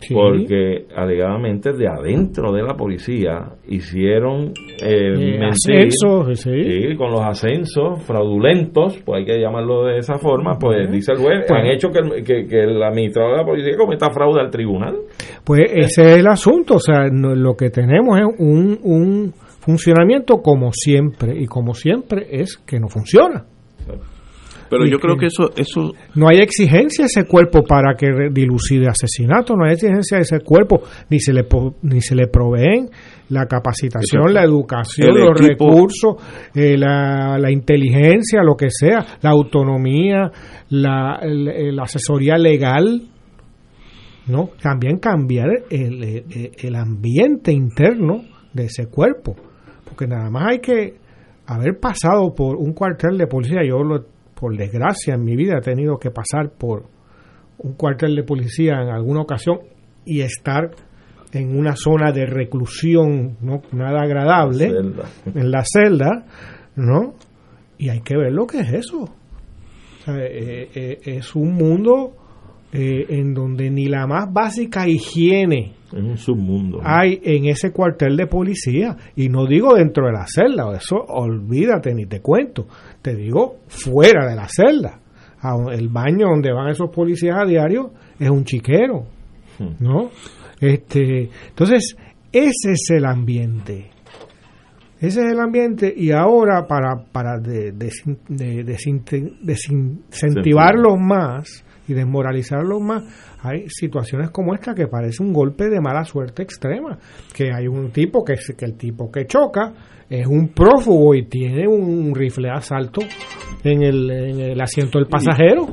Sí. porque alegadamente de adentro de la policía hicieron eh, Eh, mentir, ascensos, sí. sí, con los ascensos fraudulentos, pues hay que llamarlo de esa forma, pues dice el juez, Pues- han hecho que el, que, que el administrador de la policía cometa fraude al tribunal. Pues ese es el asunto, o sea, no- lo que tenemos es un, un funcionamiento como siempre, y como siempre es que no funciona. Pero Y yo creo que- eso, eso No hay exigencia a ese cuerpo para que dilucide asesinato, no hay exigencia a ese cuerpo, ni se le ni se le proveen la capacitación, Exacto. la educación, El los equipo- recursos, eh, la, la inteligencia, lo que sea, la autonomía, la, el- el asesoría legal, ¿no? También cambiar el, el- el ambiente interno de ese cuerpo, porque nada más hay que haber pasado por un cuartel de policía, yo lo- por desgracia en mi vida he tenido que pasar por un cuartel de policía en alguna ocasión y estar en una zona de reclusión no nada agradable en la celda, ¿no? Y hay que ver lo que es eso. O sea, eh, eh, es un mundo eh, en donde ni la más básica higiene Es un submundo. ¿no? hay en ese cuartel de policía. Y no digo dentro de la celda, eso olvídate ni te cuento. Te digo fuera de la celda. El baño donde van esos policías a diario es un chiquero, ¿no? Este, entonces, ese es el ambiente. Ese es el ambiente y ahora para, para de- desin- de- desinte- desincentivarlos más y desmoralizarlos más, hay situaciones como esta que parece un golpe de mala suerte extrema, que hay un tipo que, es- que el tipo que choca es un prófugo y tiene un rifle de asalto en el, en el asiento del pasajero,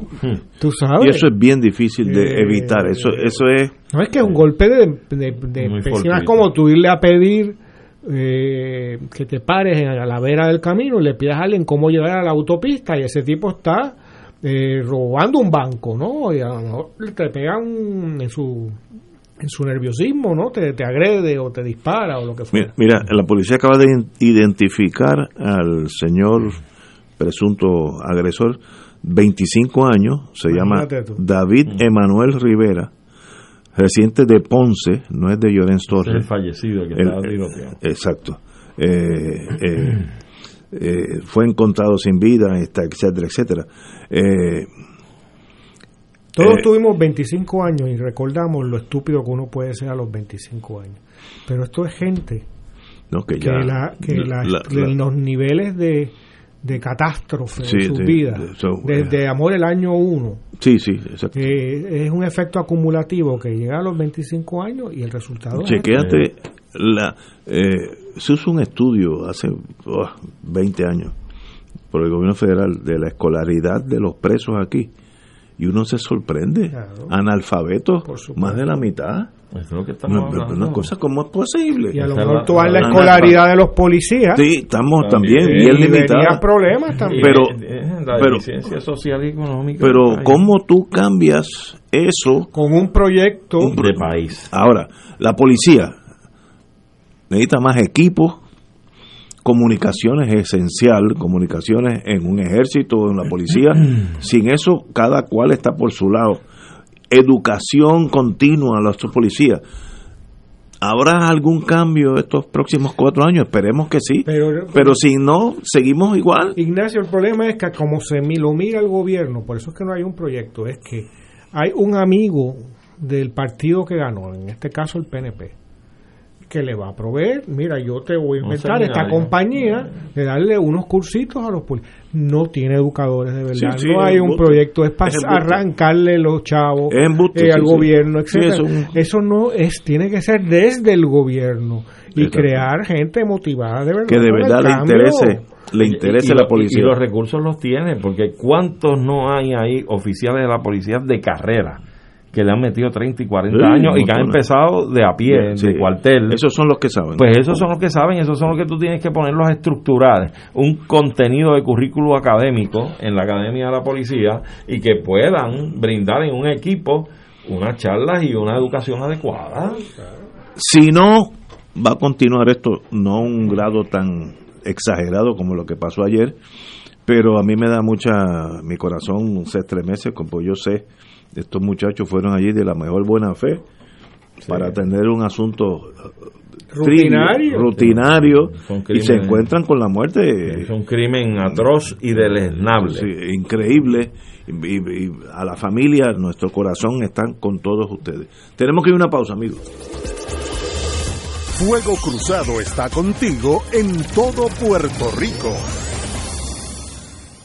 tú sabes. y eso es bien difícil de Eh, evitar. Eso, eso es No es que es un golpe de, de, de fortuito. como tú irle a pedir eh, que te pares en- a la vera del camino y le pidas a alguien cómo llegar a la autopista y ese tipo está eh, robando un banco, ¿no? Y a lo mejor te pegan en su en su nerviosismo, ¿no? Te, te agrede o te dispara o lo que fuera. Mira, mira, la policía acaba de identificar al señor presunto agresor, 25 años, se llama tú. David Emanuel Rivera, residente de Ponce, no es de Llorens Es Torres. el fallecido que El- estaba eh, tiroteado. Exacto. Eh, eh, eh, fue encontrado sin vida, etcétera, etcétera. Eh, Todos eh, tuvimos 25 años y recordamos lo estúpido que uno puede ser a los 25 años. Pero esto es gente no, que que, ya, la, que la- la- la- los niveles de, de catástrofe Sí, en su sí, vida, eso, desde amor el año 1, sí, sí, exacto. es un efecto acumulativo que llega a los 25 años y el resultado es Chequéate, la, eh, se hizo un estudio hace oh, 20 años por el gobierno federal de la escolaridad de los presos aquí y uno se sorprende. Claro. Analfabetos, más de la mitad. Eso es lo que estamos Una, hablando. una cosa, ¿cómo es posible? y a lo mejor tú la- vas la la- escolaridad de los policías Sí, estamos también, También. bien limitados. problemas también. Pero- la pero- social y económica Pero. ¿cómo tú cambias eso con un proyecto Un de país Ahora, la policía necesita más equipos, comunicaciones es esencial, comunicaciones en un ejército, en la policía. Sin eso, cada cual está por su lado. Educación continua a los policías. ¿Habrá algún cambio estos próximos cuatro años? Esperemos que sí. Pero- Pero si no, seguimos igual. Ignacio, el problema es que como se lo mira el gobierno, por eso es que no hay un proyecto, es que hay un amigo del partido que ganó, en este caso el PNP, que le va a proveer, mira, yo te voy a inventar esta compañía de darle unos cursitos a los policías. No tiene educadores de verdad, Sí, sí, no hay un proyecto, es para Es arrancarle los chavos eh, al sí. gobierno, Sí, etcétera. eso un- Eso no es, tiene que ser desde el gobierno y Exacto. crear gente motivada de verdad. Que de verdad le interese, le interese y la policía. Y, los recursos los tiene, porque ¿cuántos no hay ahí oficiales de la policía de carrera que le han metido 30 y 40 años y que han empezado de a pie, de cuartel. Esos son los que saben. Pues esos son los que saben, esos son los que tú tienes que ponerlos a estructurar un contenido de currículo académico en la Academia de la Policía y que puedan brindar en un equipo unas charlas y una educación adecuada. Si no, va a continuar esto, no a un grado tan exagerado como lo que pasó ayer, pero a mí me da mucha, mi corazón se estremece, como yo sé estos muchachos fueron allí de la mejor buena fe para atender un asunto rutinario, rutinario y se encuentran con la muerte. Es un crimen atroz y deleznable. increíble. Y, a la familia, nuestro corazón están con todos ustedes. Tenemos que ir a una pausa, amigos. Fuego Cruzado está contigo en todo Puerto Rico.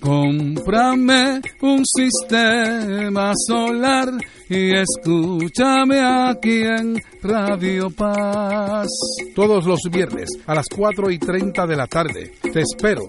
Cómprame un sistema solar y escúchame aquí en Radio Paz. Todos los viernes a las 4 y 30 de la tarde te espero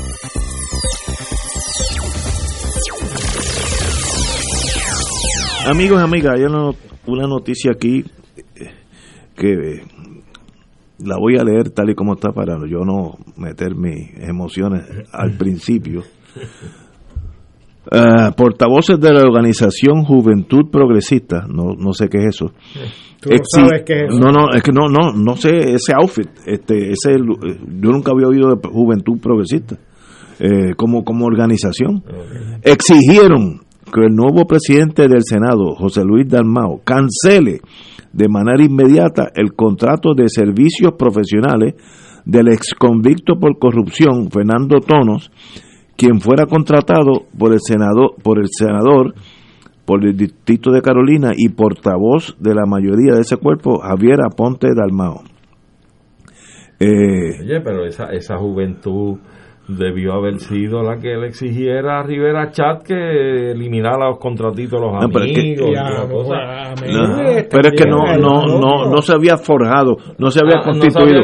Amigos y amigas, hay una noticia aquí eh, que la voy a leer tal y como está para yo no meter mis emociones al principio. Uh, portavoces de la organización Juventud Progresista, no, no sé qué es eso. ¿Tú no sabes qué es eso? No, no, es que no, no, no sé ese outfit. Este, ese, yo nunca había oído de Juventud Progresista eh, como, como organización. Exigieron que el nuevo presidente del Senado, José Luis Dalmao, cancele de manera inmediata el contrato de servicios profesionales del ex convicto por corrupción, Fernando Tonos, quien fuera contratado por el senador, por el senador, por el distrito de Carolina y portavoz de la mayoría de ese cuerpo, Javier Aponte Dalmao. Eh, Oye, pero esa, esa juventud debió haber sido la que le exigiera a Rivera Chat que eliminara los contratitos los amigos. pero, es que, no, no, no, no, se había forjado, no se había constituido.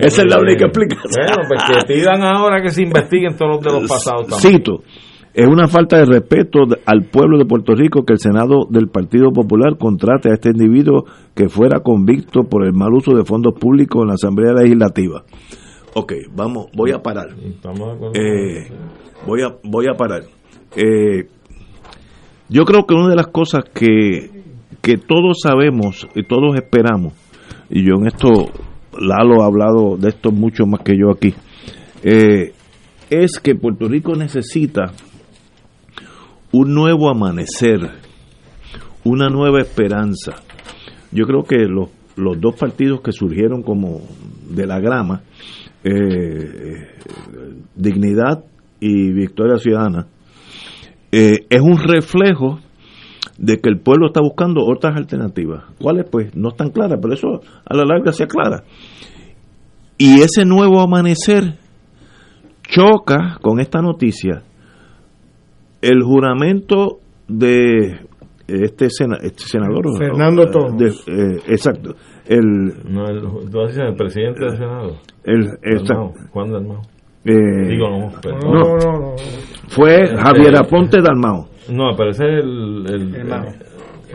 Esa es la única explicación. Bueno, pues que pidan ahora que se investiguen todos los de los pasados también. Cito. Es una falta de respeto al pueblo de Puerto Rico que el Senado del Partido Popular contrate a este individuo que fuera convicto por el mal uso de fondos públicos en la Asamblea Legislativa. Ok, vamos, voy a parar. Eh, voy, a, voy a parar. Eh, yo creo que una de las cosas que, que todos sabemos y todos esperamos, y yo en esto, Lalo ha hablado de esto mucho más que yo aquí, eh, es que Puerto Rico necesita un nuevo amanecer, una nueva esperanza. Yo creo que los, los dos partidos que surgieron como de la grama, eh, Dignidad, y Victoria Ciudadana, eh, es un reflejo de que el pueblo está buscando otras alternativas. ¿Cuáles? Pues no están claras, pero eso a la larga se aclara. Y ese nuevo amanecer choca con esta noticia el juramento de este, este senador Fernando Torres. eh, exacto. El no el, el presidente del senado. el Juan Dalmao. Eh, digo no, no, no, no, fue este, Javier Aponte Dalmao. no pero ese es el, el,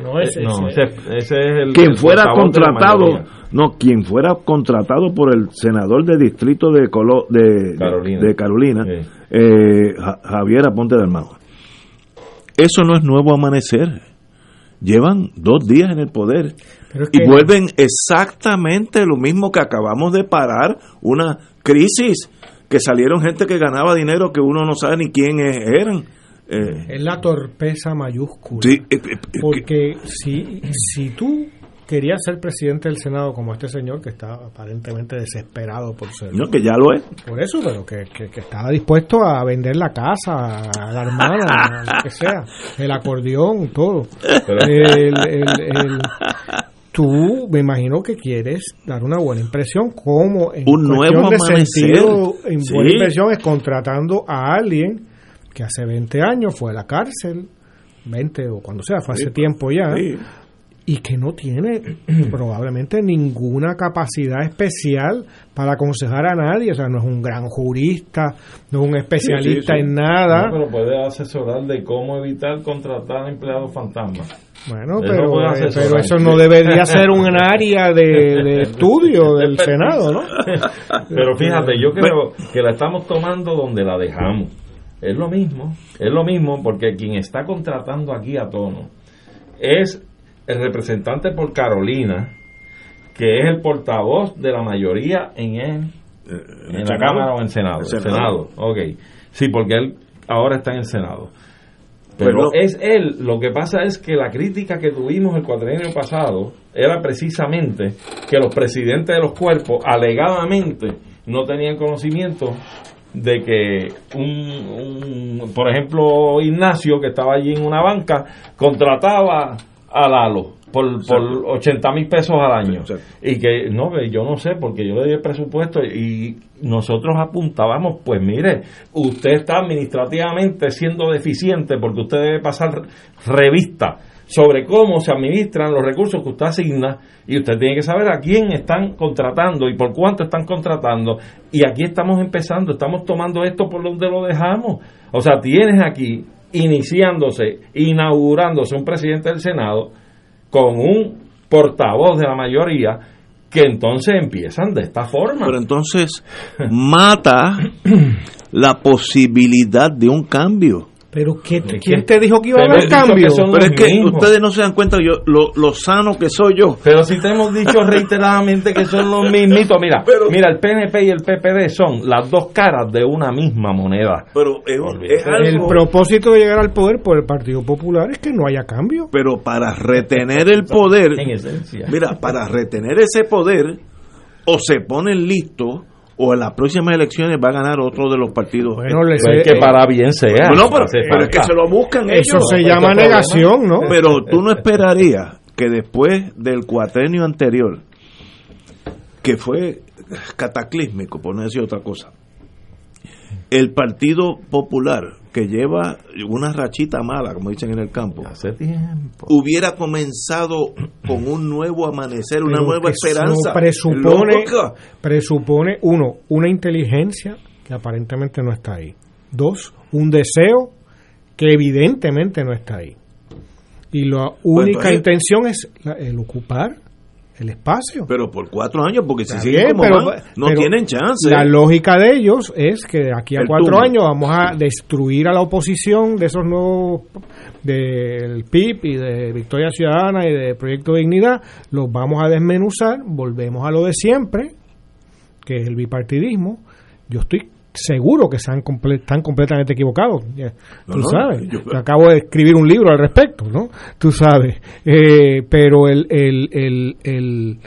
no, ese, no ese, ese, es el quien fuera contratado no quien fuera contratado por el senador de distrito de Colo, de Carolina, de Carolina eh, Javier Aponte Dalmao. Eso no es nuevo amanecer. Llevan dos días en el poder y vuelven exactamente lo mismo que acabamos de parar, una crisis, que salieron gente que ganaba dinero que uno no sabe ni quién eran. Eh, es la torpeza mayúscula. Sí, eh, eh, porque si, si tú quería ser presidente del Senado como este señor que está aparentemente desesperado por ser. No, que ya lo es. Por eso, pero que, que, estaba dispuesto a vender la casa, a la hermana, lo que sea, el acordeón, todo. tú me imagino que quieres dar una buena impresión como en un nuevo de sentido, en buena impresión es contratando a alguien que hace 20 años fue a la cárcel 20 o cuando sea, fue hace tiempo ya, y que no tiene probablemente ninguna capacidad especial para aconsejar a nadie, o sea, no es un gran jurista, no es un especialista en nada. pero puede asesorar de cómo evitar contratar empleados fantasmas. Bueno, pero, eh, pero eso no debería ser un área de, estudio del Senado, ¿no? Pero fíjate, yo creo que la estamos tomando donde la dejamos. Es lo mismo, es lo mismo porque quien está contratando aquí a tono es el representante por Carolina, que es el portavoz de la mayoría en, el, eh, en la Cámara o en el Senado. El Senado. ok. Sí, porque él ahora está en el Senado. Pero es él, lo que pasa es que la crítica que tuvimos el cuadrenio pasado era precisamente que los presidentes de los cuerpos alegadamente no tenían conocimiento de que un, un, por ejemplo Ignacio que estaba allí en una banca contrataba a Lalo por, por 80 mil pesos al año. Y que, no, yo no sé, porque yo le di el presupuesto y nosotros apuntábamos, pues mire, usted está administrativamente siendo deficiente porque usted debe pasar revista sobre cómo se administran los recursos que usted asigna y usted tiene que saber a quién están contratando y por cuánto están contratando. Y aquí estamos empezando, estamos tomando esto por donde lo dejamos. O sea, tienes aquí iniciándose, inaugurándose un presidente del Senado con un portavoz de la mayoría que entonces empiezan de esta forma. Pero entonces mata la posibilidad de un cambio. Pero ¿quién te dijo que iba a haber cambio? Pero es que ustedes no se dan cuenta yo, lo, sano que soy yo. Pero si te hemos dicho reiteradamente que son los mismitos. Mira, mira, el PNP y el PPD son las dos caras de una misma moneda. Pero El propósito de llegar al poder por el Partido Popular es que no haya cambio. Pero para retener el poder, mira, para retener ese poder, o se ponen listos o en las próximas elecciones va a ganar otro de los partidos. Bueno, pues que para bien sea. No, pero, es que se lo buscan Eso se llama negación, ¿no? Pero tú no esperarías que después del cuatrenio anterior, que fue cataclísmico, por no decir otra cosa, el Partido Popular, que lleva una rachita mala, como dicen en el campo, hace tiempo, hubiera comenzado con un nuevo amanecer, una nueva esperanza. Presupone, presupone, uno, una inteligencia que aparentemente no está ahí. Dos, un deseo que evidentemente no está ahí. Y la única intención es el ocupar el espacio. Pero por cuatro años, porque si siguen como no tienen chance. La lógica de ellos es que de aquí a cuatro años vamos a destruir a la oposición de esos nuevos del PIB y de Victoria Ciudadana y de Proyecto Dignidad, los vamos a desmenuzar, volvemos a lo de siempre, que es el bipartidismo. Yo estoy seguro que están, están completamente equivocados. Tú sabes, yo, acabo de escribir un libro al respecto, ¿no? Tú sabes. Eh, pero el, el, el,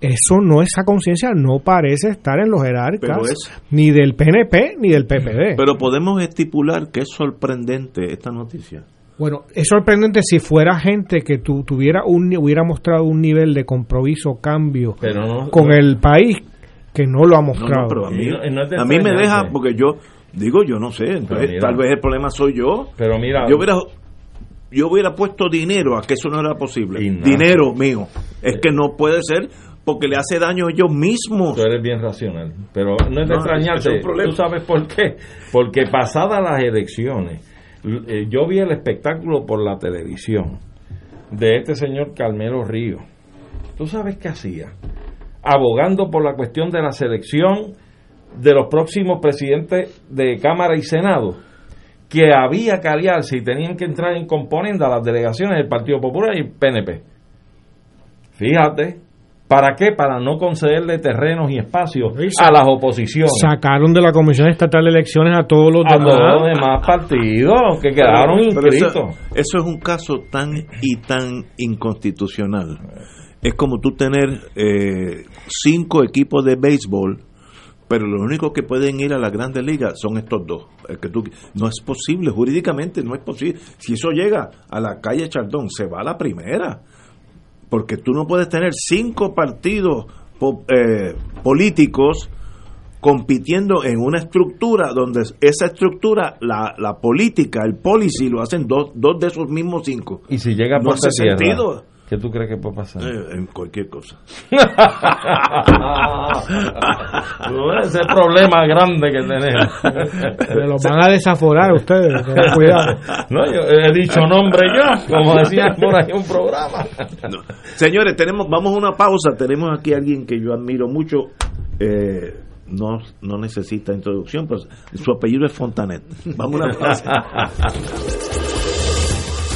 eso no, esa conciencia no parece estar en los jerarcas ni del PNP ni del PPD. Pero podemos estipular que es sorprendente esta noticia. Bueno, es sorprendente si fuera gente que tu, tuviera un, hubiera mostrado un nivel de compromiso, cambio con el país que no lo ha mostrado. a mí, a mí me deja, porque yo digo, yo no sé, tal vez el problema soy yo. Pero mira, yo hubiera, yo hubiera puesto dinero a que eso no era posible. Dinero mío. Es que no puede ser porque le hace daño a ellos mismos. Tú eres bien racional, pero no es de extrañarte. ¿Tú sabes por qué? Porque pasadas las elecciones eh, yo vi el espectáculo por la televisión de este señor Carmelo Río. ¿Tú sabes qué hacía? Abogando por la cuestión de la selección de los próximos presidentes de Cámara y Senado, que había que aliarse y tenían que entrar en componenda las delegaciones del Partido Popular y PNP. Fíjate, ¿Para qué? Para no concederle terrenos y espacios a las oposiciones. Sacaron de la Comisión Estatal de Elecciones a todos los demás, partidos que quedaron inscritos. Eso, es un caso tan y tan inconstitucional. Es como tú tener eh, cinco equipos de béisbol, pero los únicos que pueden ir a la Grandes Ligas son estos dos. que tú, no es posible, jurídicamente no es posible. Si eso llega a la calle Chardón, se va a la primera porque tú no puedes tener cinco partidos eh, políticos compitiendo en una estructura donde esa estructura, la, la política, el policy, lo hacen dos, dos de esos mismos cinco. Y si llega por no hace sentido. ¿Qué tú crees que puede pasar? Eh, en cualquier cosa. Ese problema grande que tenemos. Se los van a desaforar ustedes, cuidado. No, yo he dicho nombre yo, como decía por ahí un programa. Señores, tenemos, vamos a una pausa. Tenemos aquí a alguien que yo admiro mucho. Eh, no, no necesita introducción, pero su apellido es Fontanet. Vamos a una pausa.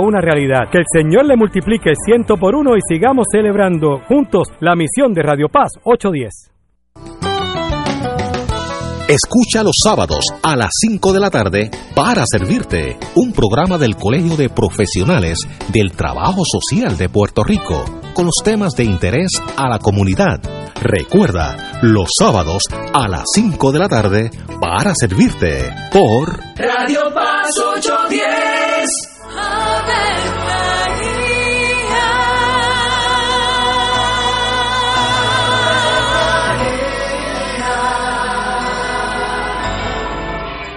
una realidad. Que el Señor le multiplique ciento por uno y sigamos celebrando juntos la misión de Radio Paz 810. Escucha los sábados a las 5 de la tarde para servirte un programa del Colegio de Profesionales del Trabajo Social de Puerto Rico con los temas de interés a la comunidad. Recuerda, los sábados a las 5 de la tarde para servirte por Radio Paz 810.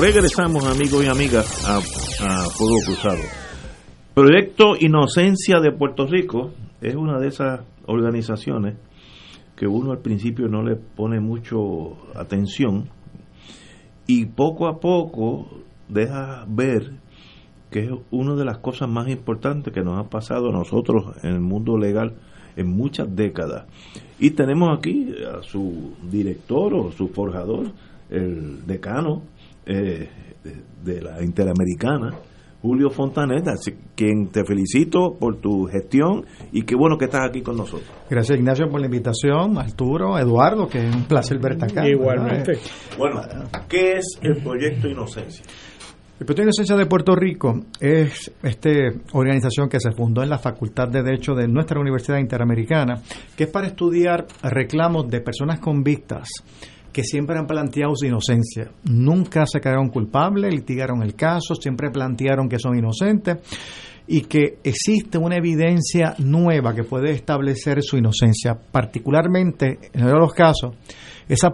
Regresamos, amigos y amigas, a, Fuego Cruzado. Proyecto Inocencia de Puerto Rico es una de esas organizaciones que uno al principio no le pone mucho atención y poco a poco deja ver que es una de las cosas más importantes que nos ha pasado a nosotros en el mundo legal en muchas décadas. Y tenemos aquí a su director o su forjador, el decano eh, de, de la Interamericana, Julio Fontaneta, quien te felicito por tu gestión y qué bueno que estás aquí con nosotros. Gracias Ignacio por la invitación, Arturo, Eduardo, que es un placer verte acá. Igualmente. ¿verdad? Bueno, ¿qué es el proyecto Inocencia? El Proyecto de Inocencia de Puerto Rico es esta organización que se fundó en la Facultad de Derecho de nuestra Universidad Interamericana, que es para estudiar reclamos de personas convictas que siempre han planteado su inocencia. Nunca se quedaron culpables, litigaron el caso, siempre plantearon que son inocentes y que existe una evidencia nueva que puede establecer su inocencia. Particularmente, en los casos, esa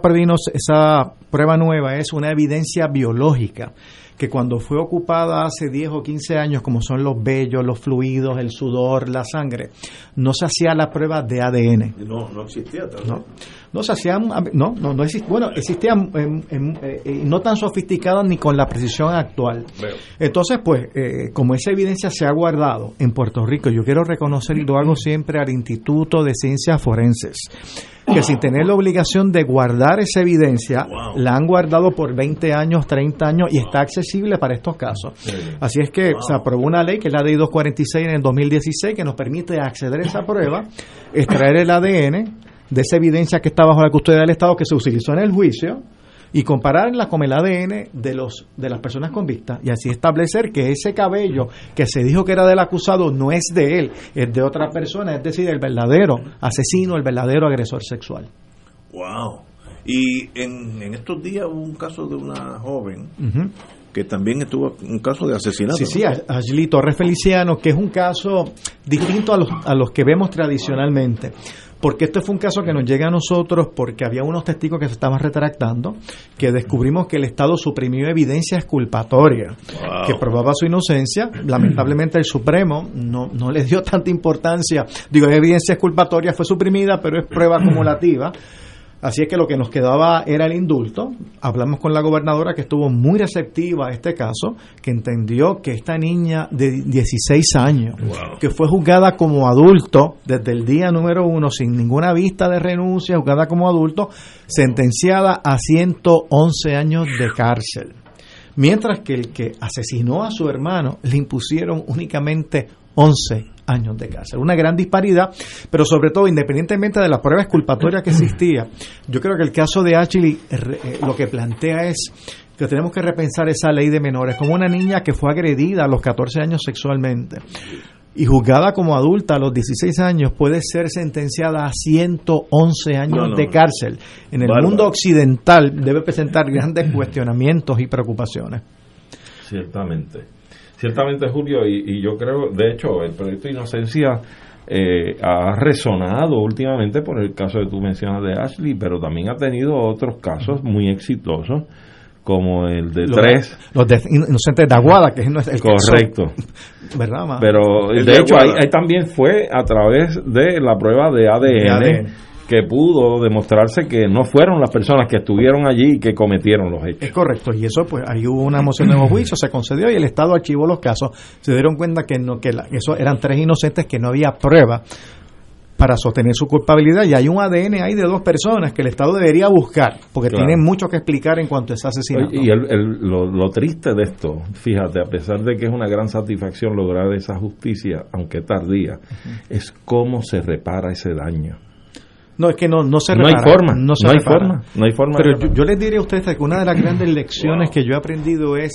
esa prueba nueva es una evidencia biológica que cuando fue ocupada hace 10 o 15 años, como son los vellos, los fluidos, el sudor, la sangre, no se hacía la prueba de ADN. No, no existía tal. No, no se hacían, no, no, no exist- bueno, existían eh, eh, no tan sofisticadas ni con la precisión actual. Veo. Entonces, pues, eh, como esa evidencia se ha guardado en Puerto Rico, yo quiero reconocer y lo hago siempre al Instituto de Ciencias Forenses, que sin tener la obligación de guardar esa evidencia, la han guardado por 20 años, 30 años y está accesible para estos casos. Así es que se aprobó una ley, que es la ley 246 en el 2016, que nos permite acceder a esa prueba, extraer el ADN de esa evidencia que está bajo la custodia del Estado que se utilizó en el juicio y compararla con el ADN de los de las personas convictas y así establecer que ese cabello que se dijo que era del acusado no es de él, es de otra persona, es decir, el verdadero asesino, el verdadero agresor sexual. Wow. Y en, en estos días hubo un caso de una joven que también estuvo un caso de asesinato. Sí, sí, Ashley Torres Feliciano, que es un caso distinto a los, a los que vemos tradicionalmente. Porque este fue un caso que nos llega a nosotros porque había unos testigos que se estaban retractando, que descubrimos que el Estado suprimió evidencias culpatorias Wow. que probaba su inocencia. Lamentablemente el Supremo no, no le dio tanta importancia. Digo, evidencia culpatoria fue suprimida, pero es prueba acumulativa. Así es que lo que nos quedaba era el indulto. Hablamos con la gobernadora que estuvo muy receptiva a este caso, que entendió que esta niña de 16 años, que fue juzgada como adulto desde el día número uno, sin ninguna vista de renuncia, juzgada como adulto, sentenciada a 111 años de cárcel. Mientras que el que asesinó a su hermano le impusieron únicamente 11 años de cárcel. Una gran disparidad, pero sobre todo, independientemente de la prueba exculpatoria que existía, yo creo que el caso de Ashley eh, eh, lo que plantea es que tenemos que repensar esa ley de menores, como una niña que fue agredida a los 14 años sexualmente y juzgada como adulta a los 16 años puede ser sentenciada a 111 años No, no, de cárcel. En el Bárbaro. mundo occidental debe presentar grandes cuestionamientos y preocupaciones. Ciertamente. Ciertamente, Julio, y, y yo creo, de hecho, el proyecto Inocencia eh, ha resonado últimamente por el caso que tú mencionas de Ashley, pero también ha tenido otros casos muy exitosos, como el de Los- tres. Los de inocentes de Aguada, que es el caso, Correcto. ¿Verdad, ma? Pero El de de hecho ahí, también fue a través de la prueba de ADN, De ADN. Que pudo demostrarse que no fueron las personas que estuvieron allí y que cometieron los hechos. Es correcto, y eso pues ahí hubo una moción de juicio, se concedió y el Estado archivó los casos. Se dieron cuenta que no que la- eso eran tres inocentes que no había prueba. para sostener su culpabilidad y hay un ADN ahí de dos personas que el Estado debería buscar porque Claro. tienen mucho que explicar en cuanto a ese asesinato. Y el- el- lo, lo triste de esto, fíjate, a pesar de que es una gran satisfacción lograr esa justicia, aunque tardía, es cómo se repara ese daño. No, es que no, no se No hay repara, forma, no, se no hay repara. forma, no hay forma Pero yo les diría a ustedes que una de las grandes lecciones que yo he aprendido es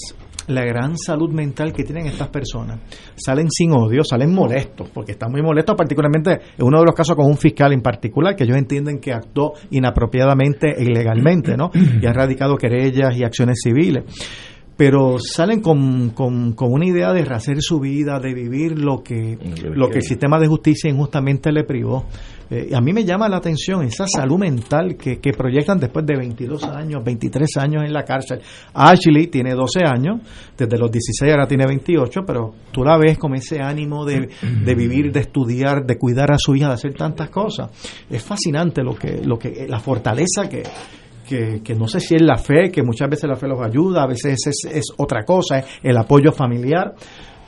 la gran salud mental que tienen estas personas. Salen sin odio, salen molestos, porque están muy molestos, particularmente en uno de los casos con un fiscal en particular, que ellos entienden que actuó inapropiadamente e ilegalmente, ¿no? Y ha radicado querellas y acciones civiles pero salen con, con, con una idea de rehacer su vida, de vivir lo que, lo que el sistema de justicia injustamente le privó. Eh, a mí me llama la atención esa salud mental que, que proyectan después de 22 años, 23 años en la cárcel. Ashley tiene 12 años, desde los 16 ahora tiene 28, pero tú la ves con ese ánimo de, de vivir, de estudiar, de cuidar a su hija, de hacer tantas cosas. Es fascinante lo que, lo que, la fortaleza que, que, que no sé si es la fe, que muchas veces la fe los ayuda, a veces es, es otra cosa, es el apoyo familiar,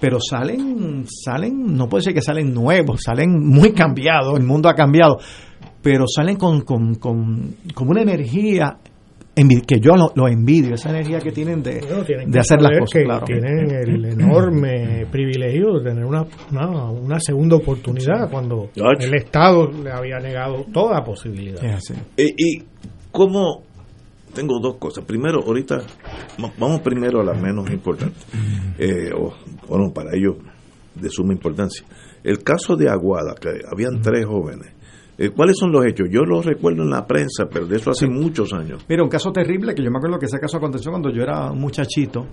pero salen, salen, no puedo decir que salen nuevos, salen muy cambiados, el mundo ha cambiado, pero salen con, con, con, con una energía que yo lo, lo envidio, esa energía que tienen de, Bueno, tienen de hacer las cosas, que claro. Tienen el enorme privilegio de tener una, una, una segunda oportunidad cuando el Estado le había negado toda posibilidad. Eh, ¿Y cómo? Tengo dos cosas. Primero, ahorita, va- vamos primero a la menos importante. Eh, o, bueno, para ellos de suma importancia. El caso de Aguada, que habían tres jóvenes. Eh, ¿Cuáles son los hechos? Yo los recuerdo en la prensa, pero de eso hace muchos años. Mira, un caso terrible que yo me acuerdo que ese caso aconteció cuando yo era un muchachito,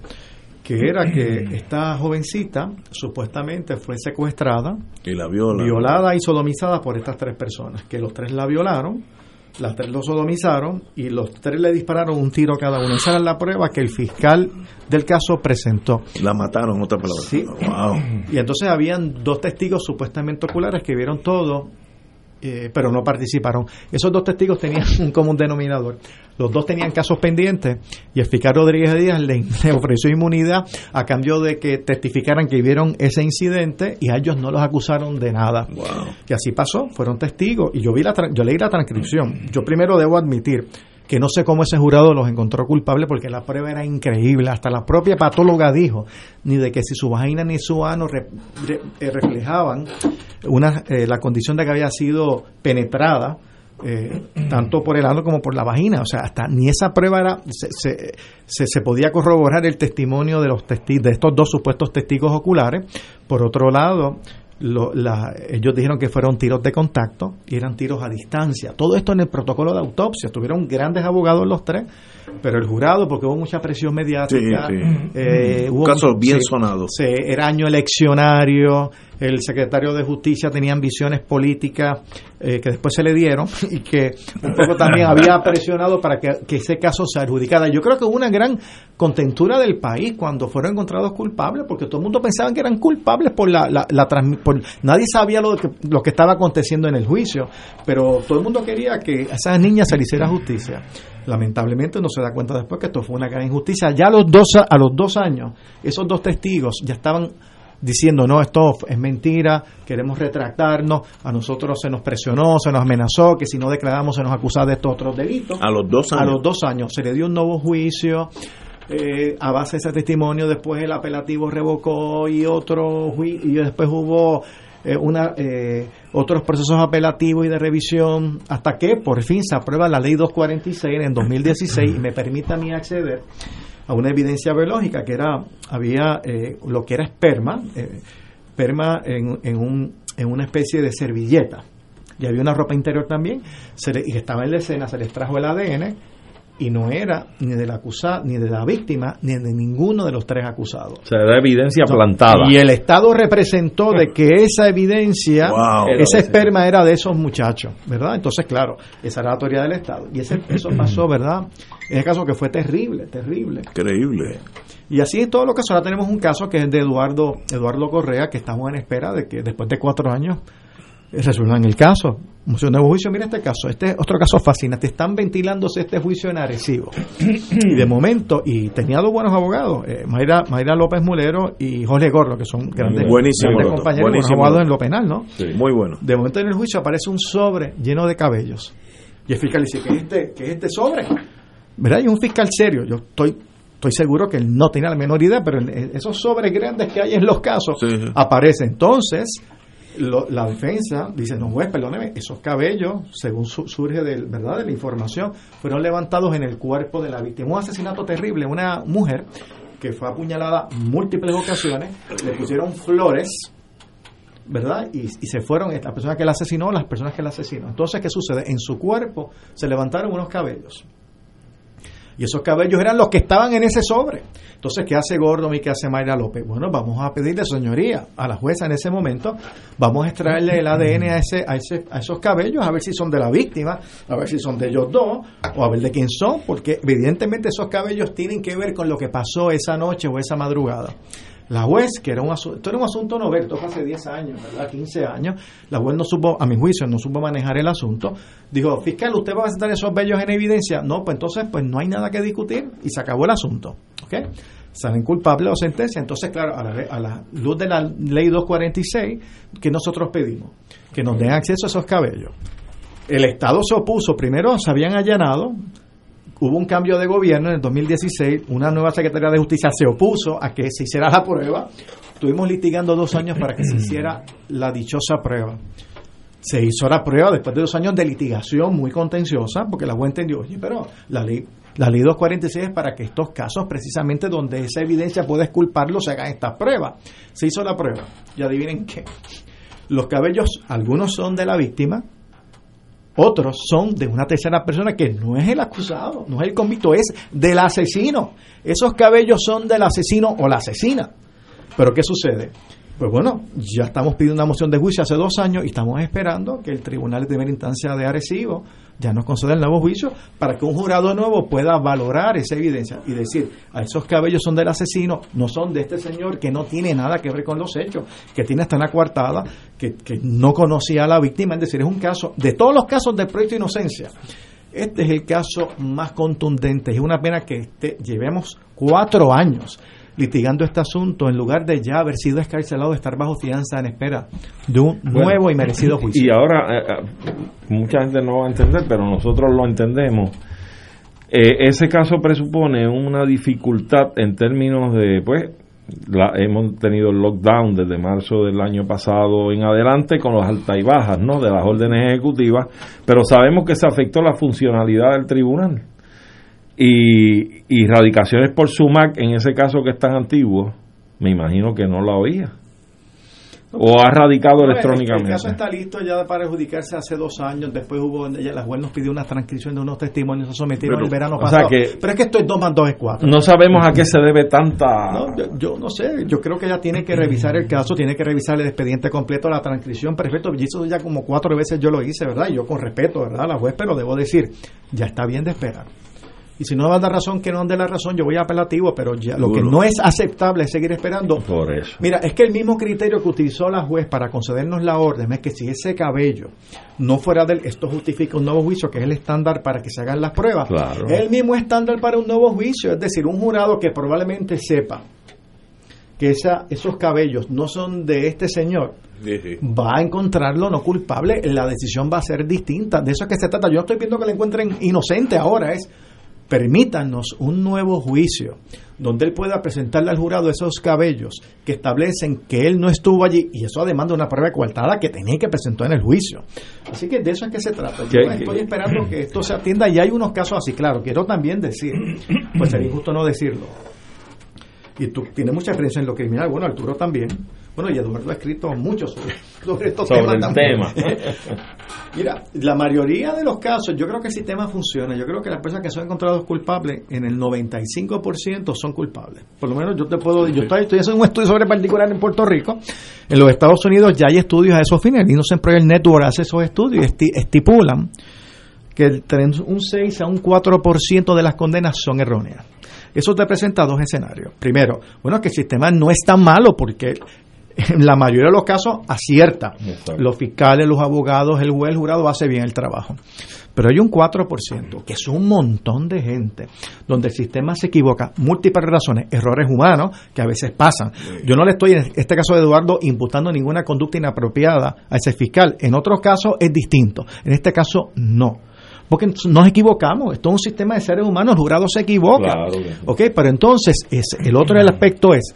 que era que esta jovencita supuestamente fue secuestrada, Y la viola. violada y sodomizada por estas tres personas, que los tres la violaron, las tres lo sodomizaron y los tres le dispararon un tiro cada uno. Esa era la prueba que el fiscal del caso presentó. La mataron, en otras palabras. Sí. Wow. Y entonces habían dos testigos supuestamente oculares que vieron todo, eh, pero no participaron. Esos dos testigos tenían un común denominador. Los dos tenían casos pendientes y el fiscal Rodríguez Díaz le, le ofreció inmunidad a cambio de que testificaran que vieron ese incidente y a ellos no los acusaron de nada. Y así pasó, fueron testigos y yo vi la yo leí la transcripción. Yo primero debo admitir que no sé cómo ese jurado los encontró culpables porque la prueba era increíble. Hasta la propia patóloga dijo ni de que si su vagina ni su ano eh, reflejaban una, eh, la condición de que había sido penetrada eh, tanto por el ano como por la vagina. O sea, hasta ni esa prueba era, se, se, se- se podía corroborar el testimonio de los testi- de estos dos supuestos testigos oculares. Por otro lado, lo- la- ellos dijeron que fueron tiros de contacto y eran tiros a distancia. Todo esto en el protocolo de autopsia. Tuvieron grandes abogados los tres, pero el jurado, porque hubo mucha presión mediática. Sí, sí. eh, Un hubo caso mucho- bien sí, sonado. era año eleccionario, el secretario de Justicia tenía ambiciones políticas eh, que después se le dieron y que un poco también había presionado para que, que ese caso se adjudicara. Yo creo que hubo una gran contentura del país cuando fueron encontrados culpables, porque todo el mundo pensaba que eran culpables por la... la, la por- nadie sabía lo que, lo que estaba aconteciendo en el juicio, pero todo el mundo quería que a esas niñas se le hiciera justicia. Lamentablemente no se da cuenta después que esto fue una gran injusticia. Ya a los dos, a los dos años, esos dos testigos ya estaban diciendo no, esto es mentira, queremos retractarnos, a nosotros se nos presionó, se nos amenazó, que si no declaramos se nos acusaba de estos otros delitos. A los dos A años. los dos años se le dio un nuevo juicio. eh, a base de ese testimonio después el apelativo revocó y otro y después hubo eh, una eh, otros procesos apelativos y de revisión hasta que por fin se aprueba la ley 246 en 2016 y me permite a mí acceder a una evidencia biológica que era había eh, lo que era esperma eh, esperma en, en, un, en una especie de servilleta y había una ropa interior también se le- y estaba en la escena se les trajo el ADN y no era ni del acusado ni de la víctima ni de ninguno de los tres acusados O sea, era evidencia no. plantada. Y el Estado representó de que esa evidencia, Wow. ese esperma era de esos muchachos, ¿verdad? Entonces, claro, esa era la autoridad del Estado. Y ese, eso pasó, ¿verdad? En ese caso que fue terrible, terrible. Increíble. Y así en todos los casos. Ahora tenemos un caso que es de Eduardo, Eduardo Correa, que estamos en espera de que después de cuatro años resuelvan el caso. Un nuevo juicio, mira este caso, este otro caso fascinante. Están ventilándose este juicio en Arecibo. y de momento, y tenía dos buenos abogados, eh, Mayra, Mayra López Mulero y Jorge Gordo, que son grandes, grandes compañeros abogados en lo penal, ¿no? Sí, muy bueno. De momento en el juicio aparece un sobre lleno de cabellos. Y el fiscal dice, ¿qué es este, qué es este sobre? ¿Verdad? Y un fiscal serio. Yo estoy, estoy seguro que él no tenía la menor idea, pero esos sobres grandes que hay en los casos aparece. Entonces, lo- la defensa dice, no juez, perdóneme, esos cabellos, según su- surge del, ¿verdad? de la información, fueron levantados en el cuerpo de la víctima. Un asesinato terrible, una mujer que fue apuñalada múltiples ocasiones, le pusieron flores, ¿verdad? Y, y se fueron la persona que la asesinó, las personas que la asesinó. Entonces, ¿qué sucede? En su cuerpo se levantaron unos cabellos. Y esos cabellos eran los que estaban en ese sobre. Entonces, ¿qué hace Gordon y qué hace Mayra López? Bueno, vamos a pedirle, señoría, a la jueza en ese momento, vamos a extraerle el ADN a, ese, a, ese, a esos cabellos, a ver si son de la víctima, a ver si son de ellos dos, o a ver de quién son, porque evidentemente esos cabellos tienen que ver con lo que pasó esa noche o esa madrugada. La juez, que era un asunto, esto era un asunto novel, hace 10 años, ¿verdad? 15 años, la juez no supo, a mi juicio, no supo manejar el asunto. Dijo, fiscal, ¿usted va a presentar esos bellos en evidencia? No, pues entonces, pues no hay nada que discutir y se acabó el asunto. ¿Ok? Salen culpables o sentencia. Entonces, claro, a la, a la luz de la ley 246, que nosotros pedimos? Que nos den acceso a esos cabellos. El Estado se opuso, primero se habían allanado, hubo un cambio de gobierno en el 2016, una nueva Secretaría de Justicia se opuso a que se hiciera la prueba. Estuvimos litigando dos años para que se hiciera la dichosa prueba. Se hizo la prueba después de dos años de litigación muy contenciosa, porque la juez entendió, oye, pero la ley, la ley 246 es para que estos casos, precisamente donde esa evidencia puede esculparlo, se hagan estas pruebas. Se hizo la prueba. Y adivinen qué. Los cabellos, algunos son de la víctima, otros son de una tercera persona que no es el acusado, no es el convicto, es del asesino. Esos cabellos son del asesino o la asesina. Pero ¿qué sucede? Pues bueno, ya estamos pidiendo una moción de juicio hace dos años y estamos esperando que el Tribunal de Primera Instancia de Arecibo ya nos conceda el nuevo juicio para que un jurado nuevo pueda valorar esa evidencia y decir, a esos cabellos son del asesino, no son de este señor que no tiene nada que ver con los hechos, que tiene hasta una coartada, que, que no conocía a la víctima, es decir, es un caso, de todos los casos del proyecto de inocencia, este es el caso más contundente. Es una pena que este- llevemos cuatro años litigando este asunto en lugar de ya haber sido escarcelado, estar bajo fianza en espera de un Bueno, nuevo y merecido juicio. Y ahora, eh, eh, mucha gente no va a entender, pero nosotros lo entendemos. Eh, ese caso presupone una dificultad en términos de, pues, la- hemos tenido el lockdown desde marzo del año pasado en adelante con las altas y bajas, ¿no? De las órdenes ejecutivas, pero sabemos que se afectó la funcionalidad del tribunal. Y, y radicaciones por SUMAC, en ese caso que es tan antiguo, me imagino que no la oía. O ha radicado electrónicamente. El caso está listo ya para adjudicarse hace dos años. Después hubo, la juez nos pidió una transcripción de unos testimonios, se sometieron Pero, el verano o sea pasado. que- Pero es que esto es 2 más 2 es 4. No sabemos a qué se debe tanta... No, yo, yo no sé, yo creo que ella tiene que revisar el caso, tiene que revisar el expediente completo, la transcripción, perfecto. Y eso ya como cuatro veces yo lo hice, ¿verdad? Y yo con respeto, ¿verdad? La juez, pero debo decir, ya está bien de esperar. Y si no va a dar razón, que no dé la razón, yo voy a apelativo, pero ya lo que no es aceptable es seguir esperando. Por eso. Mira, es que el mismo criterio que utilizó la juez para concedernos la orden es que si ese cabello no fuera del, esto justifica un nuevo juicio, que es el estándar para que se hagan las pruebas. Claro. Es el mismo estándar para un nuevo juicio, es decir, un jurado que probablemente sepa que esa, esos cabellos no son de este señor, va a encontrarlo no culpable, la decisión va a ser distinta. De eso es que se trata. Yo no estoy pidiendo que le encuentren inocente ahora, es permítanos un nuevo juicio donde él pueda presentarle al jurado esos cabellos que establecen que él no estuvo allí y eso además de una prueba coartada que tenía que presentar en el juicio. Así que de eso es que se trata. Yo estoy esperando que esto se atienda y hay unos casos así, claro, quiero también decir, pues sería injusto no decirlo. Y tú tienes mucha experiencia en lo criminal, bueno, Arturo también. Bueno, y Eduardo ha escrito mucho sobre, sobre estos Sobre temas el también. tema. Mira, la mayoría de los casos, yo creo que el sistema funciona. Yo creo que las personas que son encontrados culpables, en el 95% son culpables. Por lo menos yo te puedo yo estoy, estoy haciendo un estudio sobre particular en Puerto Rico. En los Estados Unidos ya hay estudios a esos fines. El Innocent Project Network hace esos estudios y esti- estipulan que un 6 a un 4% de las condenas son erróneas. Eso te presenta dos escenarios. Primero, bueno, que el sistema no es tan malo porque en la mayoría de los casos acierta. Los fiscales, los abogados, el juez, el jurado hace bien el trabajo. Pero hay un 4%, que es un montón de gente, donde el sistema se equivoca, múltiples razones, errores humanos que a veces pasan. Yo no le estoy, en este caso de Eduardo, imputando ninguna conducta inapropiada a ese fiscal. En otros casos es distinto. En este caso, no porque nos equivocamos, esto es un sistema de seres humanos, el jurado se equivoca. ok, pero entonces es, el otro aspecto es,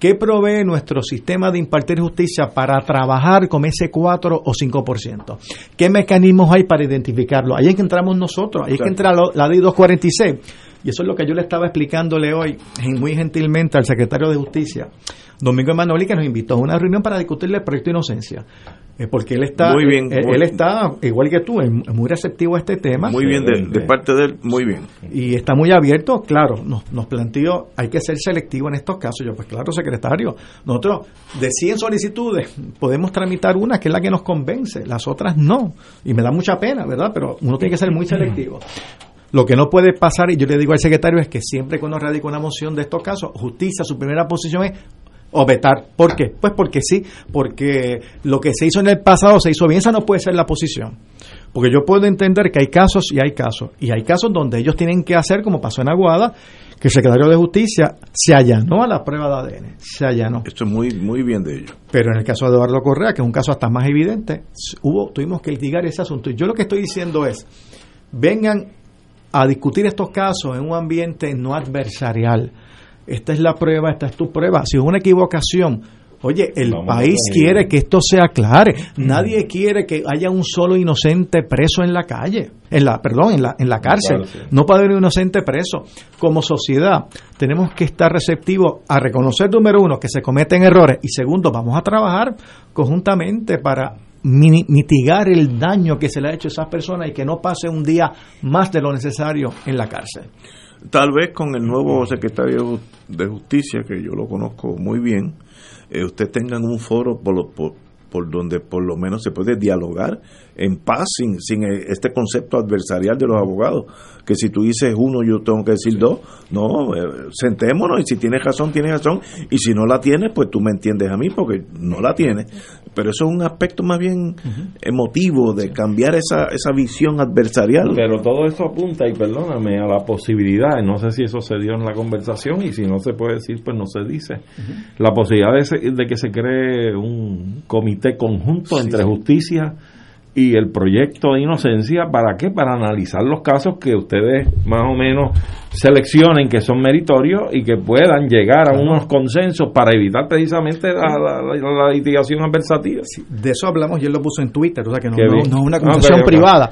¿qué provee nuestro sistema de impartir justicia para trabajar con ese 4 o 5%? ¿Qué mecanismos hay para identificarlo? Ahí es que entramos nosotros, ahí es que entra la ley 246. Y eso es lo que yo le estaba explicándole hoy, muy gentilmente, al secretario de Justicia, Domingo Emanuel, que nos invitó a una reunión para discutirle el proyecto de inocencia. Eh, porque él está, muy bien, eh, él, está, igual que tú, muy receptivo a este tema. Muy bien, de, parte de él, muy bien. Y está muy abierto, claro, nos, nos planteó, hay que ser selectivo en estos casos. Yo, pues claro, secretario, nosotros de 100 solicitudes podemos tramitar una que es la que nos convence, las otras no. Y me da mucha pena, ¿verdad? Pero uno tiene que ser muy selectivo. Lo que no puede pasar, y yo le digo al secretario, es que siempre que uno radica una moción de estos casos, justicia, su primera posición es o vetar. ¿Por qué? Pues porque sí, porque lo que se hizo en el pasado se hizo bien, esa no puede ser la posición. Porque yo puedo entender que hay casos y hay casos. Y hay casos donde ellos tienen que hacer, como pasó en Aguada, que el secretario de Justicia se allanó a la prueba de ADN. Se allanó. Esto es muy, muy bien de ellos. Pero en el caso de Eduardo Correa, que es un caso hasta más evidente, hubo, tuvimos que litigar ese asunto. Y yo lo que estoy diciendo es, vengan a discutir estos casos en un ambiente no adversarial esta es la prueba, esta es tu prueba. Si es una equivocación, oye, el país quiere que esto se aclare. Nadie quiere que haya un solo inocente preso en la calle, en la, perdón, en la, en la cárcel. No puede haber un inocente preso. Como sociedad, tenemos que estar receptivos a reconocer, número uno, que se cometen errores y segundo, vamos a trabajar conjuntamente para mitigar el daño que se le ha hecho a esas personas y que no pase un día más de lo necesario en la cárcel. Tal vez con el nuevo secretario de Justicia, que yo lo conozco muy bien, eh, usted tengan un foro por, por, por, donde por lo menos se puede dialogar en paz, sin, sin este concepto adversarial de los abogados, que si tú dices uno, yo tengo que decir dos. No, eh, sentémonos y si tienes razón, tienes razón, y si no la tienes, pues tú me entiendes a mí porque no la tienes pero eso es un aspecto más bien emotivo de cambiar esa, esa visión adversarial. Pero todo eso apunta, y perdóname, a la posibilidad, no sé si eso se dio en la conversación y si no se puede decir, pues no se dice, la posibilidad de, de que se cree un comité conjunto entre justicia y el proyecto de inocencia, ¿para qué? Para analizar los casos que ustedes más o menos seleccionen que son meritorios y que puedan llegar a unos consensos para evitar precisamente la, litigación adversativa. de eso hablamos y él lo puso en Twitter, o sea que no, es una ah, conversación privada.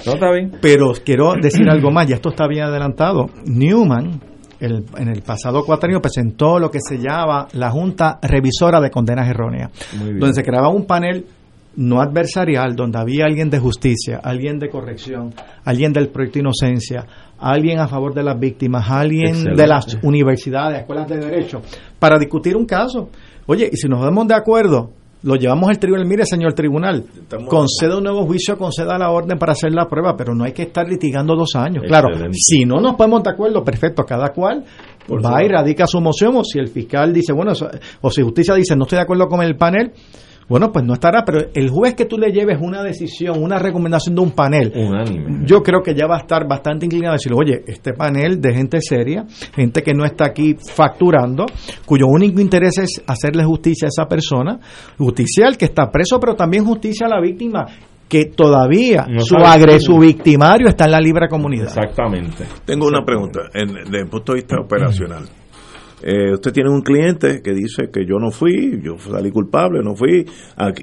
Pero quiero decir algo más, ya esto está bien adelantado. Newman, el, en el pasado cuatro años presentó lo que se llama la Junta Revisora de Condenas Erróneas, donde se creaba un panel no adversarial, donde había alguien de justicia, alguien de corrección, alguien del proyecto Inocencia, alguien a favor de las víctimas, alguien de las universidades, escuelas de derecho, para discutir un caso. Oye, y si nos vemos de acuerdo, lo llevamos al tribunal, mire señor tribunal, conceda un nuevo juicio, conceda la orden para hacer la prueba, pero no hay que estar litigando dos años. Claro, si no nos ponemos de acuerdo, perfecto, cada cual va y radica su moción, o si el fiscal dice, bueno, o si justicia dice, no estoy de acuerdo con el panel, bueno, pues no estará, pero el juez que tú le lleves una decisión, una recomendación de un panel, yo creo que ya va a estar bastante inclinado a decir, oye, este panel de gente seria, gente que no está aquí facturando, cuyo único interés es hacerle justicia a esa persona, justicia al que está preso, pero también justicia a la víctima que todavía su agre, su victimario está en la libre comunidad. Exactamente. Tengo una pregunta, en, desde el punto de vista operacional. Eh, usted tiene un cliente que dice que yo no fui, yo salí culpable, no fui,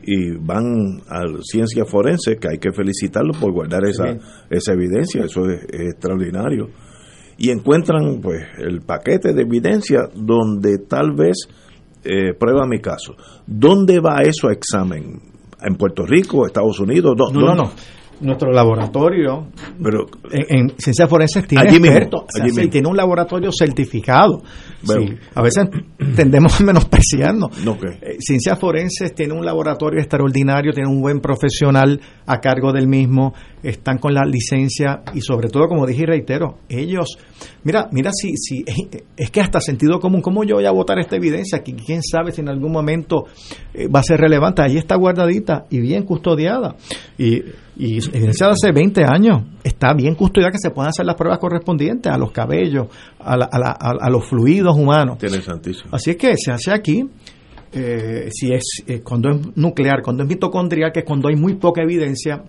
y van a ciencia forense, que hay que felicitarlo por guardar esa, esa evidencia, eso es, extraordinario. Y encuentran pues el paquete de evidencia donde tal vez eh, prueba mi caso. ¿Dónde va eso a examen? ¿En Puerto Rico, Estados Unidos? no, no, no. Nuestro laboratorio pero en, en ciencias forenses tiene Allí mismo, expertos, o sea, allí sí, mismo. tiene un laboratorio certificado. Bueno. Sí, a veces tendemos a menospreciarnos. No, que- Eh, Ciencias forenses tiene un laboratorio extraordinario, tiene un buen profesional a cargo del mismo, están con la licencia y sobre todo, como dije y reitero, ellos, mira, mira si, si es que hasta sentido común, ¿cómo yo voy a votar esta evidencia? Que quién sabe si en algún momento eh, va a ser relevante. Ahí está guardadita y bien custodiada. Y, y evidencia de hace 20 años está bien custodiada que se puedan hacer las pruebas correspondientes a los cabellos, a, la- a la- a- a los fluidos humanos. Interesantísimo. Así es que se hace aquí, eh, si es eh, cuando es nuclear, cuando es mitocondrial, que es cuando hay muy poca evidencia,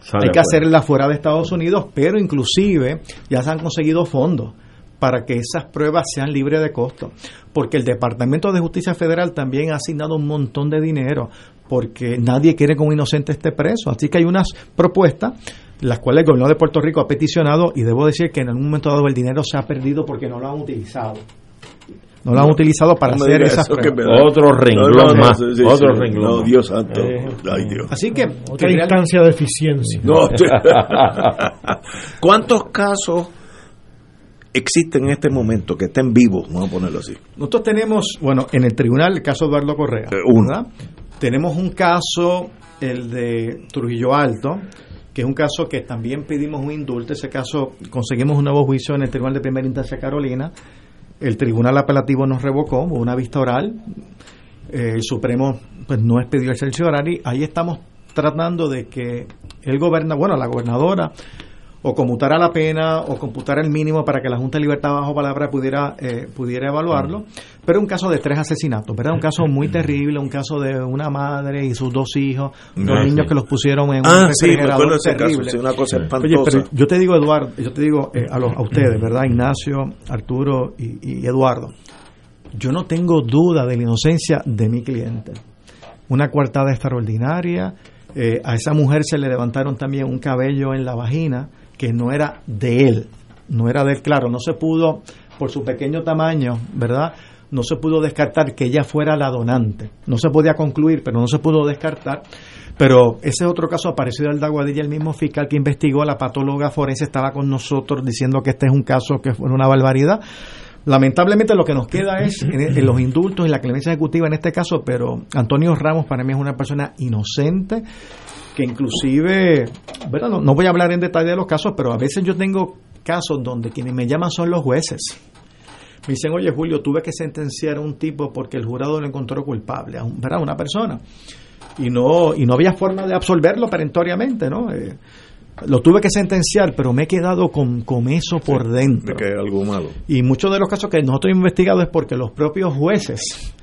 Sale hay que afuera. hacerla fuera de Estados Unidos, pero inclusive ya se han conseguido fondos para que esas pruebas sean libres de costo, porque el Departamento de Justicia Federal también ha asignado un montón de dinero, porque nadie quiere que un inocente esté preso. Así que hay unas propuestas, las cuales el gobierno de Puerto Rico ha peticionado, y debo decir que en algún momento dado el dinero se ha perdido porque no lo han utilizado. No lo han utilizado para no hacer esas pruebas. Otro renglón No, no, no, más, sí, sí, otro sí. renglón No, más. Dios santo. Eh, Ay, Dios. Así que Otra instancia de eficiencia. No. ¿Cuántos casos existen en este momento que estén vivos? Vamos a ponerlo así. Nosotros tenemos, bueno, en el tribunal el caso de Eduardo Correa. Eh, uno. ¿verdad? Tenemos un caso, el de Trujillo Alto, que es un caso que también pedimos un indulto. Ese caso conseguimos un nuevo juicio en el Tribunal de Primera Instancia Carolina. El Tribunal Apelativo nos revocó, hubo una vista oral. Eh, el Supremo pues no expidió el y ahí estamos tratando de que el gobierna, bueno, la gobernadora o conmutara la pena o computara el mínimo para que la Junta de Libertad bajo palabra pudiera eh, pudiera evaluarlo. Pero un caso de tres asesinatos, ¿verdad? Un caso muy terrible, un caso de una madre y sus dos hijos, dos Ah, niños sí. que los pusieron en Ah, un sí, me acuerdo ese caso, sí, una cosa Oye, espantosa. pero yo te digo, Eduardo, yo te digo eh, a, los, a ustedes, ¿verdad? Ignacio, Arturo y, y Eduardo, yo no tengo duda de la inocencia de mi cliente. Una coartada extraordinaria. eh, a esa mujer se le levantaron también un cabello en la vagina que no era de él. No era de él, claro. No se pudo, por su pequeño tamaño, ¿verdad? No se pudo descartar que ella fuera la donante. No se podía concluir, pero no se pudo descartar. Pero ese es otro caso parecido al de Aguadilla, el mismo fiscal que investigó, la patóloga forense estaba con nosotros diciendo que este es un caso que fue una barbaridad. Lamentablemente lo que nos queda es en, en los indultos y la clemencia ejecutiva en este caso, pero Antonio Ramos para mí es una persona inocente que inclusive, ¿verdad? No, no voy a hablar en detalle de los casos, pero a veces yo tengo casos donde quienes me llaman son los jueces. Me dicen, oye Julio, tuve que sentenciar a un tipo porque el jurado lo encontró culpable, a un- ¿verdad? una persona. Y no, y no había forma de absolverlo perentoriamente, ¿no? Eh, lo tuve que sentenciar, pero me he quedado con, con eso por dentro. Algo malo. Y muchos de los casos que nosotros hemos investigado es porque los propios jueces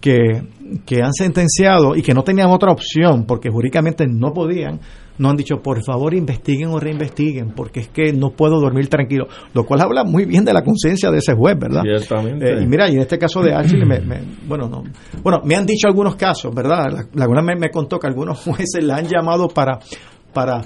que, que han sentenciado y que no tenían otra opción porque jurídicamente no podían, nos han dicho, por favor investiguen o reinvestiguen porque es que no puedo dormir tranquilo. Lo cual habla muy bien de la conciencia de ese juez, ¿verdad? Ciertamente. Eh, y mira, y en este caso de Ashley, me, me- bueno, no, bueno, me han dicho algunos casos, ¿verdad? La, la me, me contó que algunos jueces la han llamado para, para,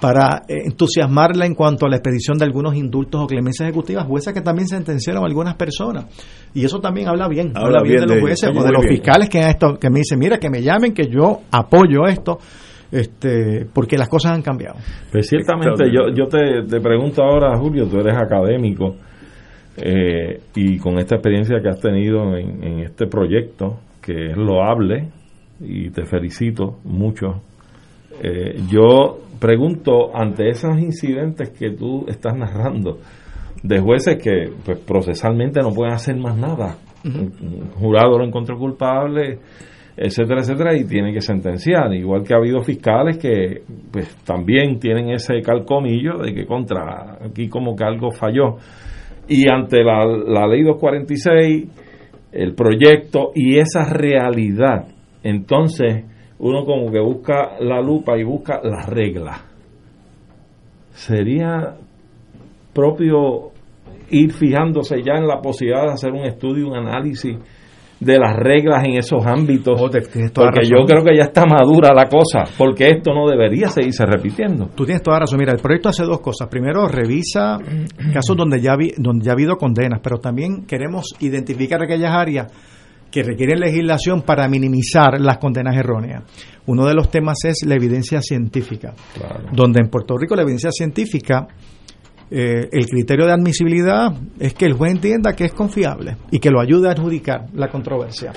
para eh, entusiasmarla en cuanto a la expedición de algunos indultos o clemencias ejecutivas, jueces que también sentenciaron a algunas personas. Y eso también habla bien, habla, Habla bien, bien de los jueces o de los bien. fiscales que, han estado- que me dicen, mira, que me llamen, que yo apoyo esto, este, porque las cosas han cambiado. Pues ciertamente, yo, yo te, te pregunto ahora, Julio, tú eres académico eh, y con esta experiencia que has tenido en, en este proyecto, que es loable, y te felicito mucho, eh, yo pregunto ante esos incidentes que tú estás narrando, de jueces que pues, procesalmente no pueden hacer más nada. Un jurado lo encontró culpable, etcétera, etcétera, y tiene que sentenciar. Igual que ha habido fiscales que pues también tienen ese calcomillo de que contra aquí como que algo falló. Y ante la, la ley 246, el proyecto y esa realidad, entonces uno como que busca la lupa y busca las reglas. Sería propio ir fijándose ya en la posibilidad de hacer un estudio, un análisis de las reglas en esos ámbitos, porque razón. yo creo que ya está madura la cosa, porque esto no debería seguirse repitiendo. Tú tienes toda razón. Mira, el proyecto hace dos cosas. Primero, revisa casos donde ya, vi- donde ya ha habido condenas, pero también queremos identificar aquellas áreas que requieren legislación para minimizar las condenas erróneas. Uno de los temas es la evidencia científica, donde en Puerto Rico la evidencia científica, eh, el criterio de admisibilidad es que el juez entienda que es confiable y que lo ayude a adjudicar la controversia.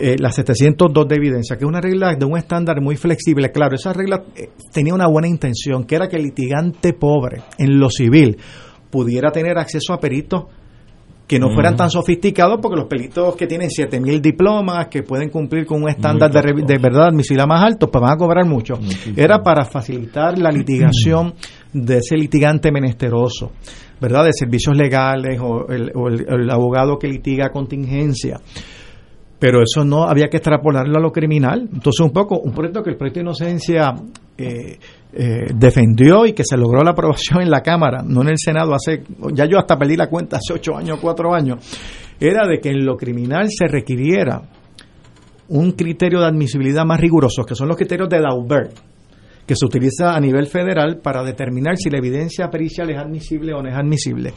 Eh, la 702 de evidencia, que es una regla de un estándar muy flexible. Claro, esa regla eh, tenía una buena intención, que era que el litigante pobre en lo civil pudiera tener acceso a peritos que no fueran tan sofisticados, porque los peritos que tienen 7000 diplomas, que pueden cumplir con un estándar de, de, verdad admisibilidad más alto, pues van a cobrar mucho. Era para facilitar la litigación de ese litigante menesteroso, ¿verdad? De servicios legales o el, o el, el abogado que litiga contingencia pero eso no había que extrapolarlo a lo criminal. Entonces, un poco, un proyecto que el proyecto de inocencia eh, eh, defendió y que se logró la aprobación en la Cámara, no en el Senado, hace, ya yo hasta perdí la cuenta, hace ocho años, cuatro años, era de que en lo criminal se requiriera un criterio de admisibilidad más riguroso, que son los criterios de Daubert, que se utiliza a nivel federal para determinar si la evidencia pericial es admisible o no es admisible.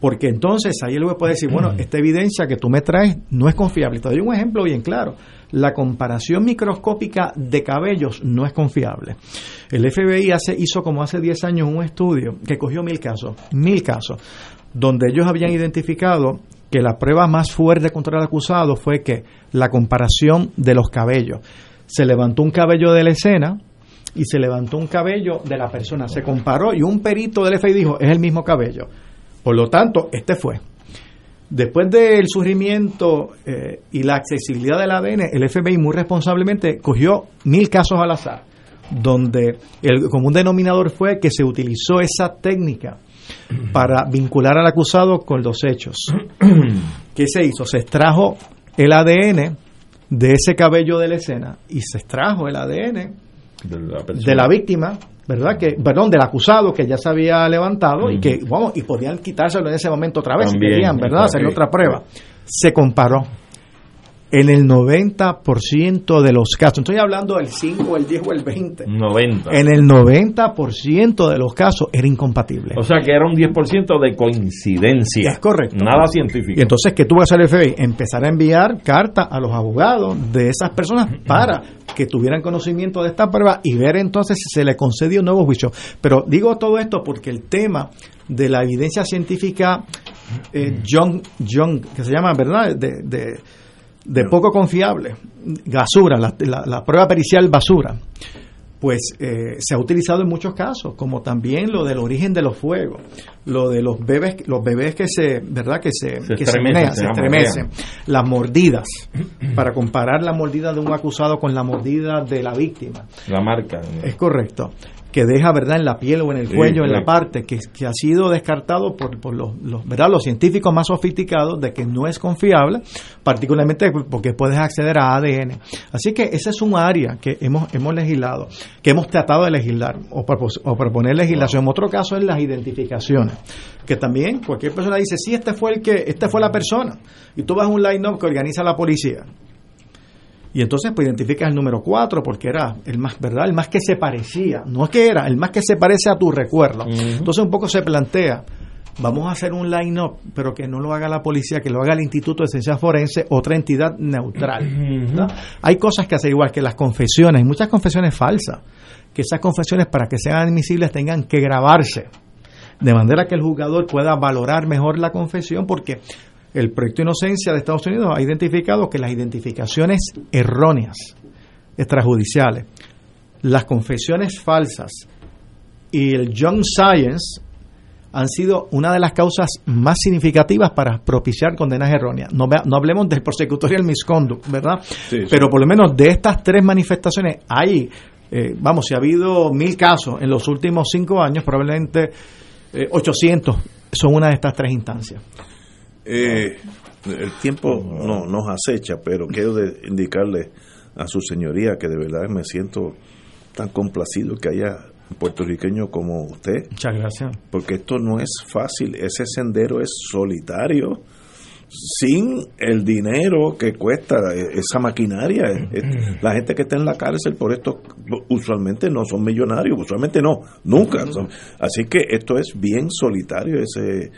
Porque entonces ahí el juez puede decir, bueno, esta evidencia que tú me traes no es confiable. Te doy un ejemplo bien claro. La comparación microscópica de cabellos no es confiable. El FBI hace, hizo como hace 10 años un estudio que cogió mil casos, mil casos, donde ellos habían identificado que la prueba más fuerte contra el acusado fue que la comparación de los cabellos. Se levantó un cabello de la escena, y se levantó un cabello de la persona, se comparó y un perito del FBI dijo, es el mismo cabello. Por lo tanto, este fue. Después del surgimiento eh, y la accesibilidad del ADN, el FBI muy responsablemente cogió mil casos al azar, donde el común denominador fue que se utilizó esa técnica para vincular al acusado con los hechos. ¿Qué se hizo? Se extrajo el ADN de ese cabello de la escena y se extrajo el ADN de la, de la, víctima, ¿verdad? Que, perdón, del acusado que ya se había levantado y que, vamos, y podían quitárselo en ese momento otra vez También, si querían, ¿verdad? Hacer otra prueba. Se comparó. En el 90% de los casos, estoy hablando del 5, el 10 o el 20. 90. En el 90% de los casos era incompatible. O sea que era un 10% de coincidencia. Es correcto. Nada científico. Y entonces, ¿qué tuvo que hacer el FBI? Empezar a enviar cartas a los abogados de esas personas para que tuvieran conocimiento de esta prueba y ver entonces si se le concedió un nuevo juicio. Pero digo todo esto porque el tema de la evidencia científica eh, John, John, que se llama, ¿verdad? De, de, de poco confiable, basura, la, la, la prueba pericial basura, pues eh, se ha utilizado en muchos casos, como también lo del origen de los fuegos, lo de los bebés, los bebés que se, verdad, que se, Se que estremecen, se, se estremecen, las mordidas, para comparar la mordida de un acusado con la mordida de la víctima. La marca. Es correcto. Que deja, ¿verdad?, en la piel o en el Sí, cuello, en la parte, que, que ha sido descartado por, por los, los, ¿verdad? los científicos más sofisticados de que no es confiable, particularmente porque puedes acceder a ADN. Así que esa es un área que hemos, hemos legislado, que hemos tratado de legislar o, propos- o proponer legislación. Otro caso es las identificaciones, que también cualquier persona dice, sí, este fue el que, esta fue la persona, y tú vas a un line-up que organiza la policía. Y entonces pues identificas el número 4 porque era el más, ¿verdad? El más que se parecía, no es que era, el más que se parece a tu recuerdo. Entonces un poco se plantea, vamos a hacer un line-up, pero que no lo haga la policía, que lo haga el Instituto de Ciencia Forense, otra entidad neutral. Hay cosas que hacer igual que las confesiones, hay muchas confesiones falsas, que esas confesiones para que sean admisibles tengan que grabarse, de manera que el jugador pueda valorar mejor la confesión, porque el proyecto inocencia de Estados Unidos ha identificado que las identificaciones erróneas, extrajudiciales, las confesiones falsas y el Young Science han sido una de las causas más significativas para propiciar condenas erróneas. No, no hablemos del prosecutorial misconduct, ¿verdad? Sí, sí. Pero por lo menos de estas tres manifestaciones hay, eh, vamos, si ha habido mil casos en los últimos cinco años, probablemente eh, 800 son una de estas tres instancias. Eh, el tiempo no nos acecha, pero quiero de- indicarle a su señoría que de verdad me siento tan complacido que haya puertorriqueño como usted, Muchas gracias. porque esto no es fácil, ese sendero es solitario, sin el dinero que cuesta eh, esa maquinaria. La gente que está en la cárcel por esto usualmente no son millonarios, usualmente no, nunca. así que esto es bien solitario ese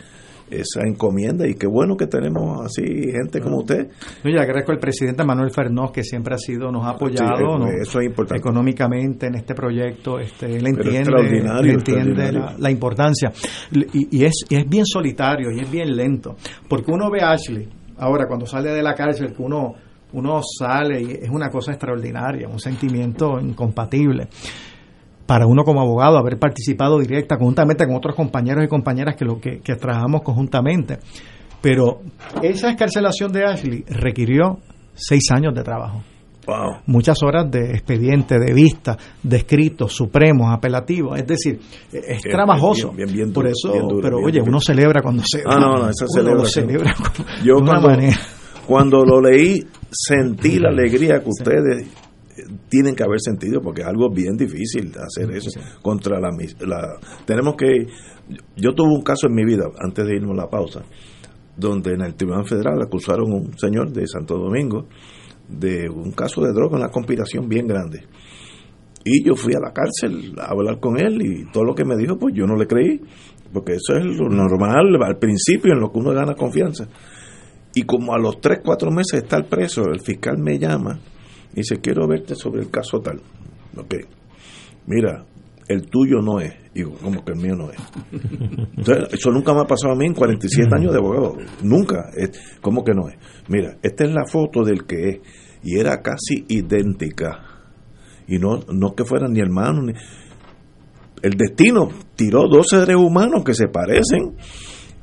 esa encomienda y qué bueno que tenemos así gente como usted. Yo le agradezco al presidente Manuel Fernós que siempre ha sido nos ha apoyado eso es importante. económicamente en este proyecto, este él entiende, él entiende la, importancia y, y, es, y es bien solitario y es bien lento, porque uno ve a Ashley ahora cuando sale de la cárcel que uno uno sale y es una cosa extraordinaria, un sentimiento incompatible para uno como abogado haber participado directa, conjuntamente con otros compañeros y compañeras que, lo que, trabajamos conjuntamente. Pero esa escarcelación de Ashley requirió seis años de trabajo. Muchas horas de expediente, de vista, de escritos supremos, apelativos. Es decir, es trabajoso. Por eso, pero oye, uno celebra cuando se. Ah, no, no, esa celebra. Yo cuando, cuando lo leí, sentí la alegría que ustedes tienen que haber sentido porque es algo bien difícil hacer eso contra la, la tenemos que yo tuve un caso en mi vida antes de irnos a la pausa donde en el Tribunal Federal acusaron a un señor de Santo Domingo de un caso de droga, una conspiración bien grande. Y yo fui a la cárcel a hablar con él y todo lo que me dijo, pues yo no le creí, porque eso es lo normal al principio en lo que uno gana confianza. Y como a los 3, 4 meses de estar preso, el fiscal me llama y dice, quiero verte sobre el caso tal. Ok, mira, el tuyo no es. Digo, como que el mío no es. Entonces, eso nunca me ha pasado a mí en 47 años de abogado. Nunca. ¿Cómo que no es? Mira, esta es la foto del que es. Y era casi idéntica. Y no, no que fueran ni hermanos. Ni... El destino tiró dos seres humanos que se parecen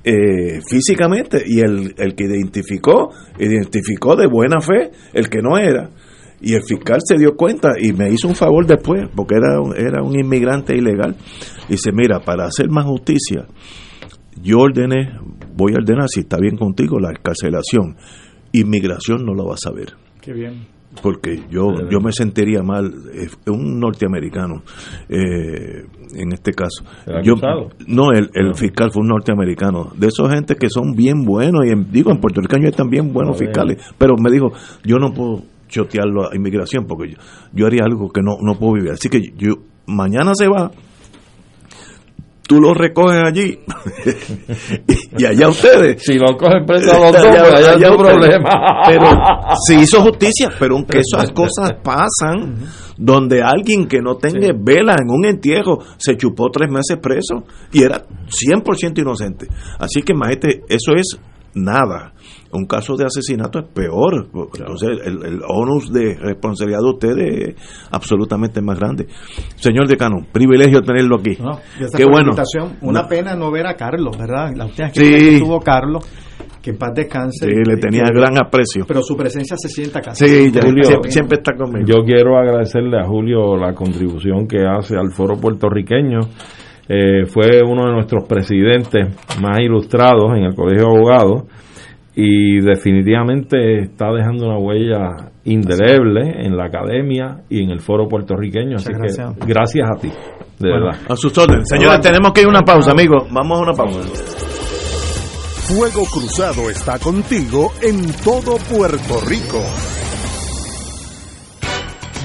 eh, físicamente. Y el, el que identificó, identificó de buena fe el que no era. Y el fiscal se dio cuenta y me hizo un favor después, porque era, era un inmigrante ilegal. Dice, mira, para hacer más justicia, yo ordené, voy a ordenar, si está bien contigo, la escarcelación. Inmigración no lo va a saber. Qué bien. Porque yo, yo me sentiría mal, eh, un norteamericano, eh, en este caso. Yo, no, el, el fiscal fue un norteamericano. De esos gente que son bien buenos, y digo, en Puerto Rico hay también buenos fiscales, pero me dijo, yo no puedo chotearlo a inmigración porque yo, haría algo que no, no puedo vivir. Así que yo mañana se va, tú lo recoges allí y, allá ustedes. Si lo cogen preso a los dos, allá, pues allá, problema. Pero se hizo justicia, pero aunque esas cosas pasan, donde alguien que no tenga vela en un entierro se chupó tres meses preso y era 100% inocente. Así que, maestro, eso es nada un caso de asesinato es peor. Entonces, el, onus de responsabilidad de ustedes es absolutamente más grande. Señor decano, privilegio tenerlo aquí. Qué bueno. Una pena no ver a Carlos, ¿verdad? La última que tuvo Carlos que en paz descanse. Sí, le tenía gran aprecio. Pero su presencia se sienta casi. Sí, siempre, está conmigo. Yo quiero agradecerle a Julio la contribución que hace al foro puertorriqueño. Eh, fue uno de nuestros presidentes más ilustrados en el Colegio de Abogados y definitivamente está dejando una huella indeleble en la academia y en el foro puertorriqueño. Así gracias. que gracias a ti, de verdad. A sus órdenes. Señores, tenemos que ir a una pausa, amigos. Vamos a una pausa. Fuego Cruzado está contigo en todo Puerto Rico.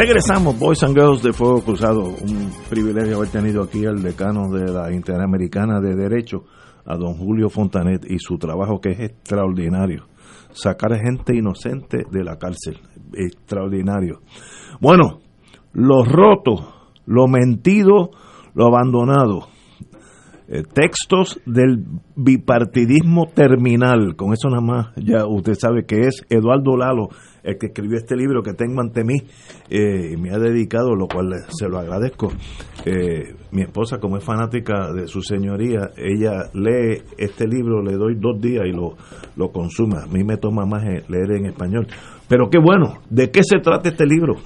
Regresamos, Boys and Girls de Fuego Cruzado. Un privilegio haber tenido aquí al decano de la Interamericana de Derecho, a don Julio Fontanet, y su trabajo que es extraordinario. Sacar gente inocente de la cárcel. Extraordinario. Bueno, lo roto, lo mentido, lo abandonado. Eh, textos del bipartidismo terminal. Con eso nada más ya usted sabe que es Eduardo Lalo el que escribió este libro que tengo ante mí eh, y me ha dedicado, lo cual se lo agradezco. Eh, mi esposa, como es fanática de su señoría, ella lee este libro, le doy dos días y lo, lo consume. A mí me toma más leer en español. Pero qué bueno, ¿de qué se trata este libro?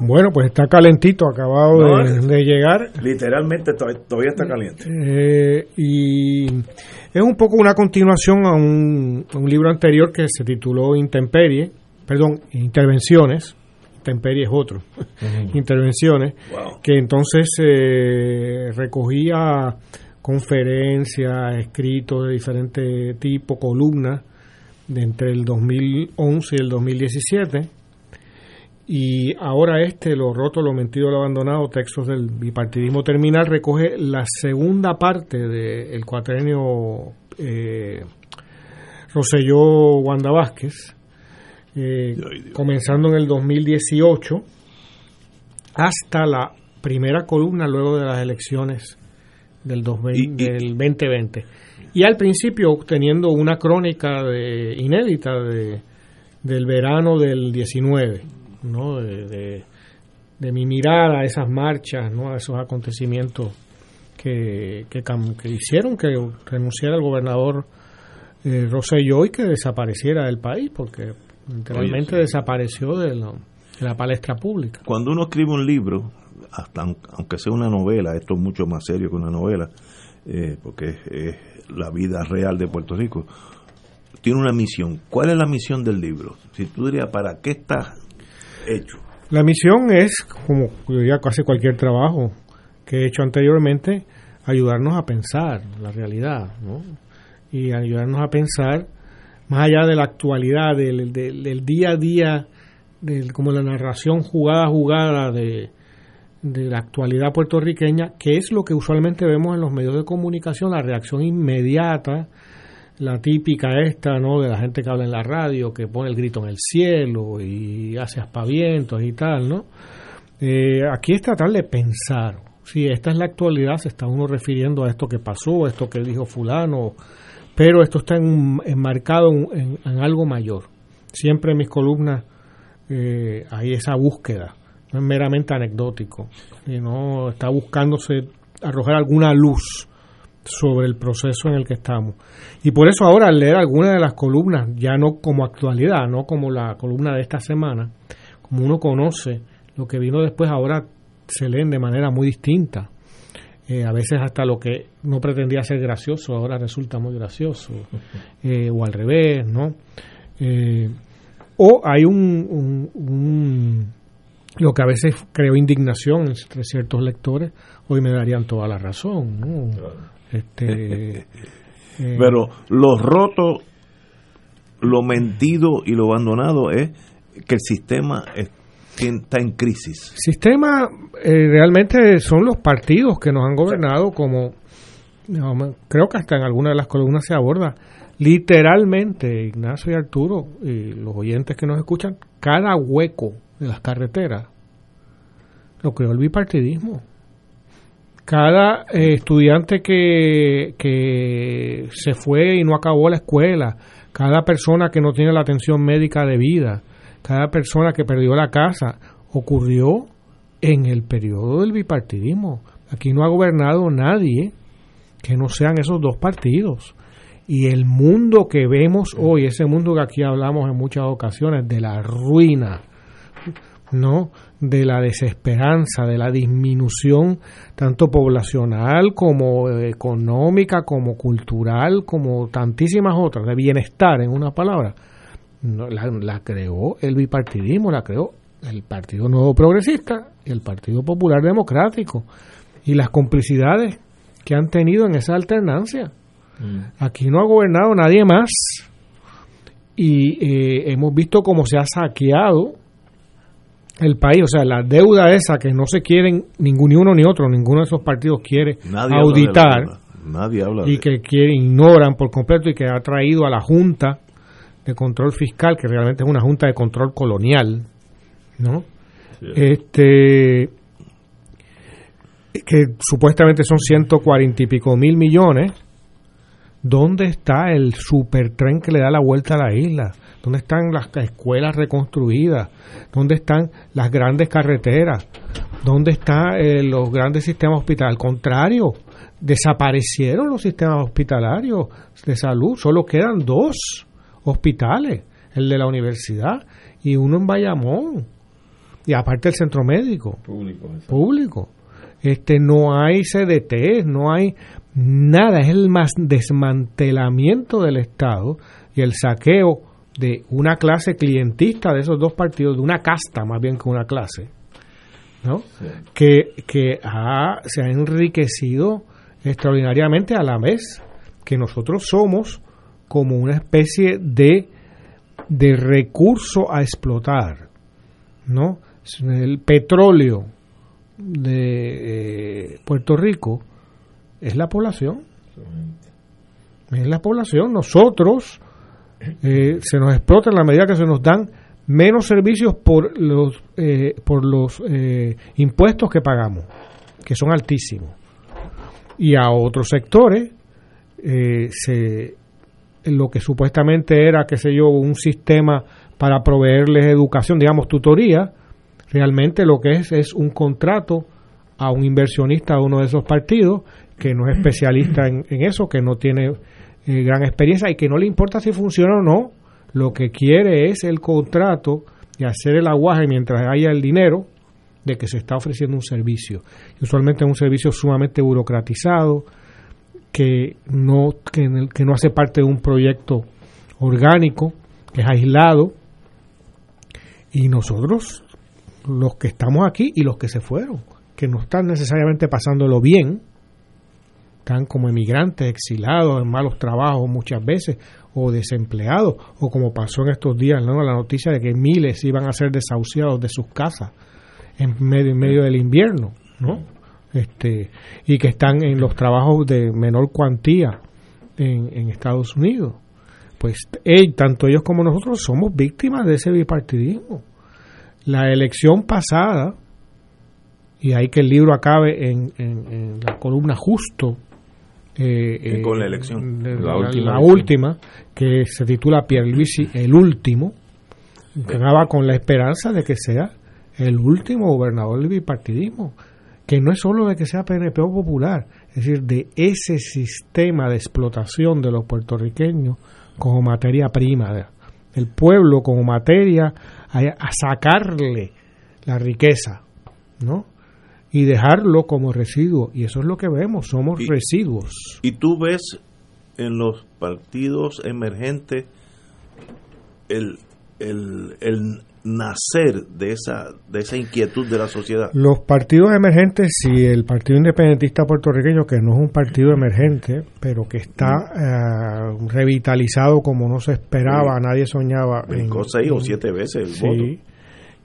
Bueno, pues está calentito, acabado No, de, de llegar. Literalmente todavía, todavía está caliente. Eh, y es un poco una continuación a un, a un libro anterior que se tituló Intemperie, perdón, Intervenciones. Intemperie es otro. Intervenciones. Que entonces eh, recogía conferencias, escritos de diferente tipo, columnas, de entre el 2011 y el 2017 y ahora este, lo roto, lo mentido, lo abandonado, textos del bipartidismo terminal, recoge la segunda parte del cuatrenio eh, Roselló Wanda Vázquez, eh, comenzando en el 2018 hasta la primera columna luego de las elecciones del, 2000 del 2020. Y al principio teniendo una crónica de, inédita de, del verano del 19 ¿no? De, de, de mi mirada a esas marchas, ¿no? a esos acontecimientos que, que hicieron que renunciara el gobernador eh, Rosselló y que desapareciera del país, porque literalmente Oye, sí. desapareció de la, de la palestra pública. Cuando uno escribe un libro, hasta aun- aunque sea una novela, esto es mucho más serio que una novela, eh, porque es, es la vida real de Puerto Rico, tiene una misión. ¿Cuál es la misión del libro? Si tú dirías, ¿para qué está hecho? La misión es, como yo diría casi cualquier trabajo que he hecho anteriormente, ayudarnos a pensar la realidad, ¿no? Y ayudarnos a pensar más allá de la actualidad, del, del- del día a día, del, como la narración jugada a jugada de, de la actualidad puertorriqueña, que es lo que usualmente vemos en los medios de comunicación, la reacción inmediata, la típica esta, ¿no? De la gente que habla en la radio, que pone el grito en el cielo y hace aspavientos y tal, ¿no? Eh, aquí es tratar de pensar, si esta es la actualidad, se está uno refiriendo a esto que pasó, esto que dijo fulano, pero esto está enmarcado en, algo mayor. Siempre en mis columnas eh, hay esa búsqueda, no es meramente anecdótico, sino está buscándose arrojar alguna luz sobre el proceso en el que estamos. Y por eso ahora al leer algunas de las columnas, ya no como actualidad, no como la columna de esta semana, como uno conoce lo que vino después, ahora se leen de manera muy distinta. Eh, a veces hasta lo que no pretendía ser gracioso ahora resulta muy gracioso, eh, o al revés, ¿no? Eh, o hay un, un, lo que a veces creó indignación entre ciertos lectores, hoy me darían toda la razón, ¿no? Este, Pero lo roto, lo mentido y lo abandonado es que el sistema está en crisis. Sistema eh, realmente son los partidos que nos han gobernado como, creo que hasta en alguna de las columnas se aborda, literalmente, Ignacio y Arturo, y los oyentes que nos escuchan, cada hueco de las carreteras lo creó el bipartidismo. Cada eh, estudiante que, que se fue y no acabó la escuela, cada persona que no tiene la atención médica debida, cada persona que perdió la casa, ocurrió en el periodo del bipartidismo. Aquí no ha gobernado nadie que no sean esos dos partidos. Y el mundo que vemos hoy, ese mundo que aquí hablamos en muchas ocasiones, de la ruina, ¿no? De la desesperanza, de la disminución tanto poblacional como económica, como cultural, como tantísimas otras, de bienestar en una palabra la, creó el bipartidismo, la creó el Partido Nuevo Progresista y el Partido Popular Democrático y las complicidades que han tenido en esa alternancia. Mm. Aquí no ha gobernado nadie más y eh, hemos visto cómo se ha saqueado el país, o sea, la deuda esa que no se quieren ningún, ni uno ni otro, ninguno de esos partidos quiere auditar Nadie habla y que quieren, ignoran por completo y que ha traído a la Junta de control fiscal, que realmente es una junta de control colonial, ¿no? Este que supuestamente son 140 y pico mil millones, ¿dónde está el supertren que le da la vuelta a la isla? ¿Dónde están las escuelas reconstruidas? ¿Dónde están las grandes carreteras? ¿Dónde están eh, los grandes sistemas hospitalarios? Al contrario, desaparecieron los sistemas hospitalarios de salud, solo quedan dos hospitales, el de la universidad y uno en Bayamón. Y aparte el centro médico. Público. Público. Este, no hay CDT, no hay nada, es el más desmantelamiento del Estado y el saqueo de una clase clientista de esos dos partidos, de una casta más bien que una clase, ¿no? Que, que se ha enriquecido extraordinariamente a la vez que nosotros somos como una especie de, de recurso a explotar, ¿no? El petróleo de eh, Puerto Rico es la población. Es la población. Nosotros eh, se nos explota en la medida que se nos dan menos servicios por los, eh, por los impuestos que pagamos, que son altísimos. Y a otros sectores se lo que supuestamente era, qué sé yo, un sistema para proveerles educación, digamos, tutoría, realmente lo que es es un contrato a un inversionista de uno de esos partidos que no es especialista en, eso, que no tiene eh, gran experiencia y que no le importa si funciona o no, lo que quiere es el contrato y hacer el aguaje mientras haya el dinero de que se está ofreciendo un servicio. Usualmente es un servicio sumamente burocratizado, que no, que, que no hace parte de un proyecto orgánico, que es aislado, y nosotros, los que estamos aquí y los que se fueron, que no están necesariamente pasándolo bien, están como emigrantes, exilados, en malos trabajos muchas veces, o desempleados, o como pasó en estos días, ¿no? la noticia de que miles iban a ser desahuciados de sus casas en medio, en medio del invierno, ¿no? Este, y que están en los trabajos de menor cuantía en, Estados Unidos. Pues tanto ellos como nosotros somos víctimas de ese bipartidismo. La elección pasada y hay que el libro acabe en, en, la columna justo eh, con la elección la, última, última, que se titula Pierluisi el último acaba con la esperanza de que sea el último gobernador del bipartidismo que no es solo de que sea PNP o popular es decir de ese sistema de explotación de los puertorriqueños como materia prima del pueblo como materia a, a sacarle la riqueza ¿no? y dejarlo como residuo. Y eso es lo que vemos, somos residuos. Y tú ves en los partidos emergentes el, el, el nacer de esa, de esa inquietud de la sociedad. Los partidos emergentes, si el Partido Independentista Puertorriqueño, que no es un partido emergente, pero que está eh, revitalizado como no se esperaba, nadie soñaba. Brincó seis o siete veces el sí, voto.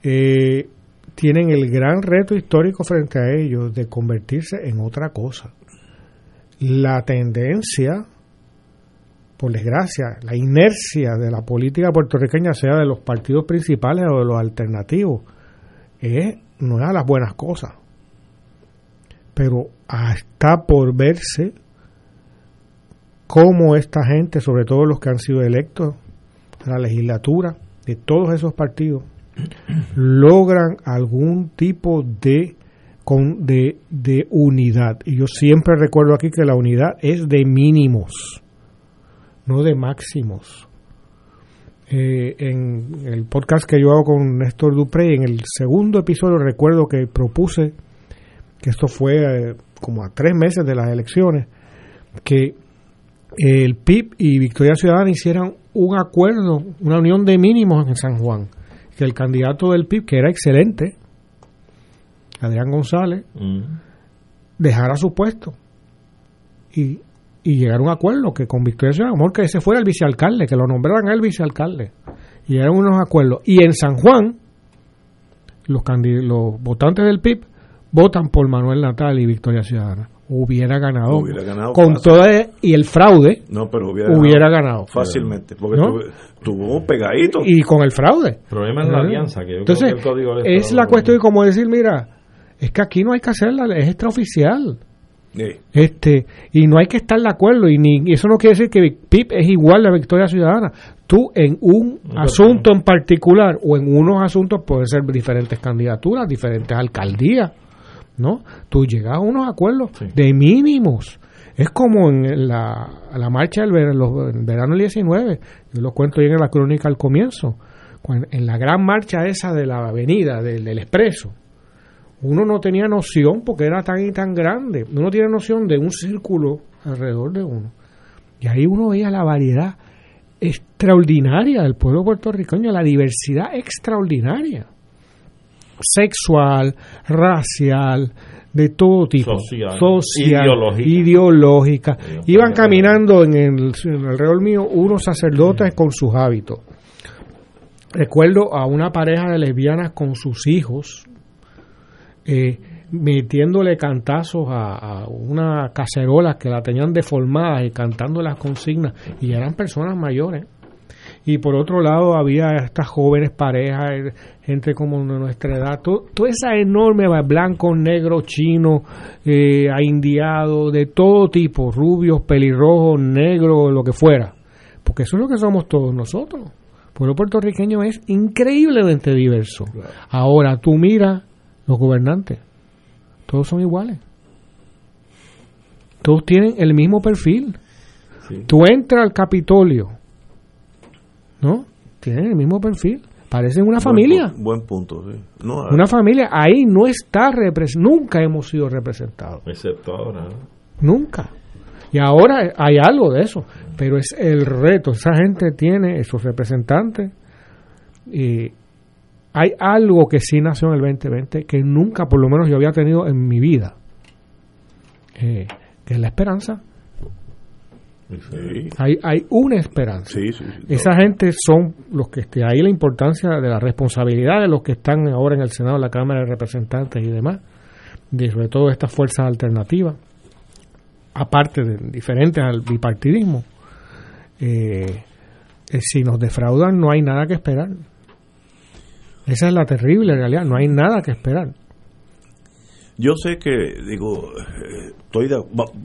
Eh, tienen el gran reto histórico frente a ellos de convertirse en otra cosa. La tendencia, por desgracia, la inercia de la política puertorriqueña, sea de los partidos principales o de los alternativos, es, no es a las buenas cosas. Pero está por verse cómo esta gente, sobre todo los que han sido electos a la legislatura de todos esos partidos, logran algún tipo de, con, de, de unidad. Y yo siempre recuerdo aquí que la unidad es de mínimos, no de máximos. Eh, en el podcast que yo hago con Néstor Dupré, en el segundo episodio recuerdo que propuse, que esto fue eh, como a tres meses de las elecciones, que el PIB y Victoria Ciudadana hicieran un acuerdo, una unión de mínimos en San Juan que el candidato del PIB, que era excelente, Adrián González, mm. dejara su puesto y, y llegar a un acuerdo que con Victoria Ciudadana, amor que ese fuera el vicealcalde, que lo nombraran el vicealcalde. Y eran unos acuerdos. Y en San Juan, los, los votantes del PIB votan por Manuel Natal y Victoria Ciudadana. Hubiera ganado, con todo y el fraude no pero hubiera, ganado, fácilmente porque tuvo, un pegadito. Y con el fraude. El problema es la alianza entonces es la cuestión de como decir mira es que aquí no hay que hacerla es extraoficial este y no hay que estar de acuerdo y ni eso no quiere decir que PIP es igual a Victoria Ciudadana. Tú en un asunto en particular o en unos asuntos pueden ser diferentes candidaturas diferentes alcaldías ¿no? Tú llegas a unos acuerdos de mínimos. Es como en la, la marcha del verano, verano 19, yo lo cuento bien en la crónica al comienzo, en la gran marcha esa de la avenida, del, del expreso, uno no tenía noción porque era tan y tan grande, uno tiene noción de un círculo alrededor de uno. Y ahí uno veía la variedad extraordinaria del pueblo puertorriqueño, la diversidad extraordinaria sexual, racial, de todo tipo, social, ideológica. Iban caminando en el, alrededor mío unos sacerdotes con sus hábitos. Recuerdo a una pareja de lesbianas con sus hijos eh, metiéndole cantazos a, a, una cacerola que la tenían deformada y cantando las consignas y eran personas mayores y por otro lado había estas jóvenes parejas, eh, gente como de nuestra edad, toda esa enorme blanco, negro, chino, eh, indiado, de todo tipo, rubios, pelirrojos, negros, lo que fuera, porque eso es lo que somos todos nosotros. El pueblo puertorriqueño es increíblemente diverso. Ahora tú mira los gobernantes, todos son iguales. Todos tienen el mismo perfil. Tú entras al Capitolio ¿no? Tienen el mismo perfil. Parecen una familia. Buen punto, sí. una familia. Ahí no está nunca hemos sido representados. Excepto ahora. Nunca. Y ahora hay algo de eso. Pero es el reto. Esa gente tiene esos representantes. Y hay algo que sí nació en el 2020 que nunca, por lo menos, yo había tenido en mi vida. Eh, que es la esperanza. Hay, hay una esperanza. Esa gente son los que esté ahí la importancia de la responsabilidad de los que están ahora en el Senado, la Cámara de Representantes y demás, de sobre todo estas fuerzas alternativas, aparte de diferentes al bipartidismo. Eh, eh, si nos defraudan, no hay nada que esperar. Esa es la terrible realidad, no hay nada que esperar. Yo sé que, digo, estoy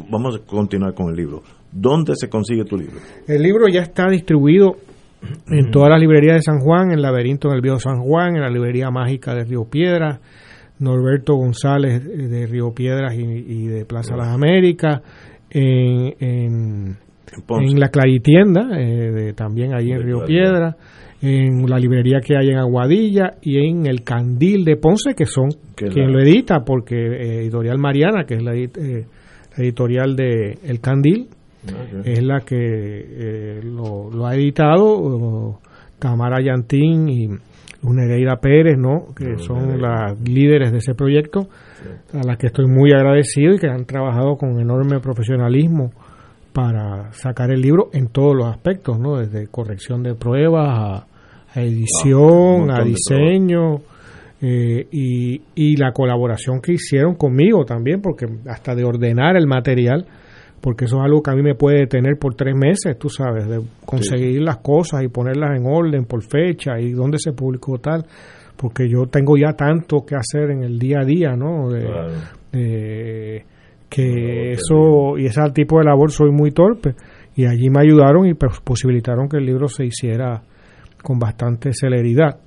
vamos a continuar con el libro. ¿Dónde se consigue tu libro? El libro ya está distribuido en todas las librerías de San Juan, en Laberinto en el Viejo San Juan, en la librería mágica de Río Piedras, Norberto González de Río Piedras y, de Plaza Las Américas, en, en, la Claritienda, eh, de, también ahí en Río Piedras, en la librería que hay en Aguadilla y en el Candil de Ponce, que son quien lo edita, porque eh, Editorial Mariana, que es la, eh, editorial de El Candil, es la que eh, lo, ha editado Tamara Yantín y Nereida Pérez, ¿no? que son las líderes de ese proyecto, a las que estoy muy agradecido y que han trabajado con enorme profesionalismo para sacar el libro en todos los aspectos, ¿no? desde corrección de pruebas a, edición, a diseño. Eh, y, y la colaboración que hicieron conmigo también, porque hasta de ordenar el material, porque eso es algo que a mí me puede detener por tres meses, tú sabes, de conseguir las cosas y ponerlas en orden por fecha y dónde se publicó tal, porque yo tengo ya tanto que hacer en el día a día, ¿no? Que eso y ese tipo de labor soy muy torpe y allí me ayudaron y posibilitaron que el libro se hiciera con bastante celeridad.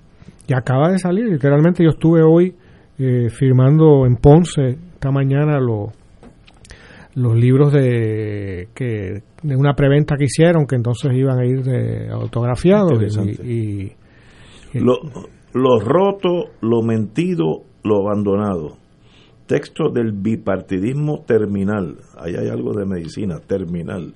Y acaba de salir, literalmente yo estuve hoy eh, firmando en Ponce esta mañana lo los libros de que de una preventa que hicieron que entonces iban a ir de autografiados y, lo, lo, roto, lo mentido, lo abandonado. Texto del bipartidismo terminal. Ahí hay algo de medicina terminal.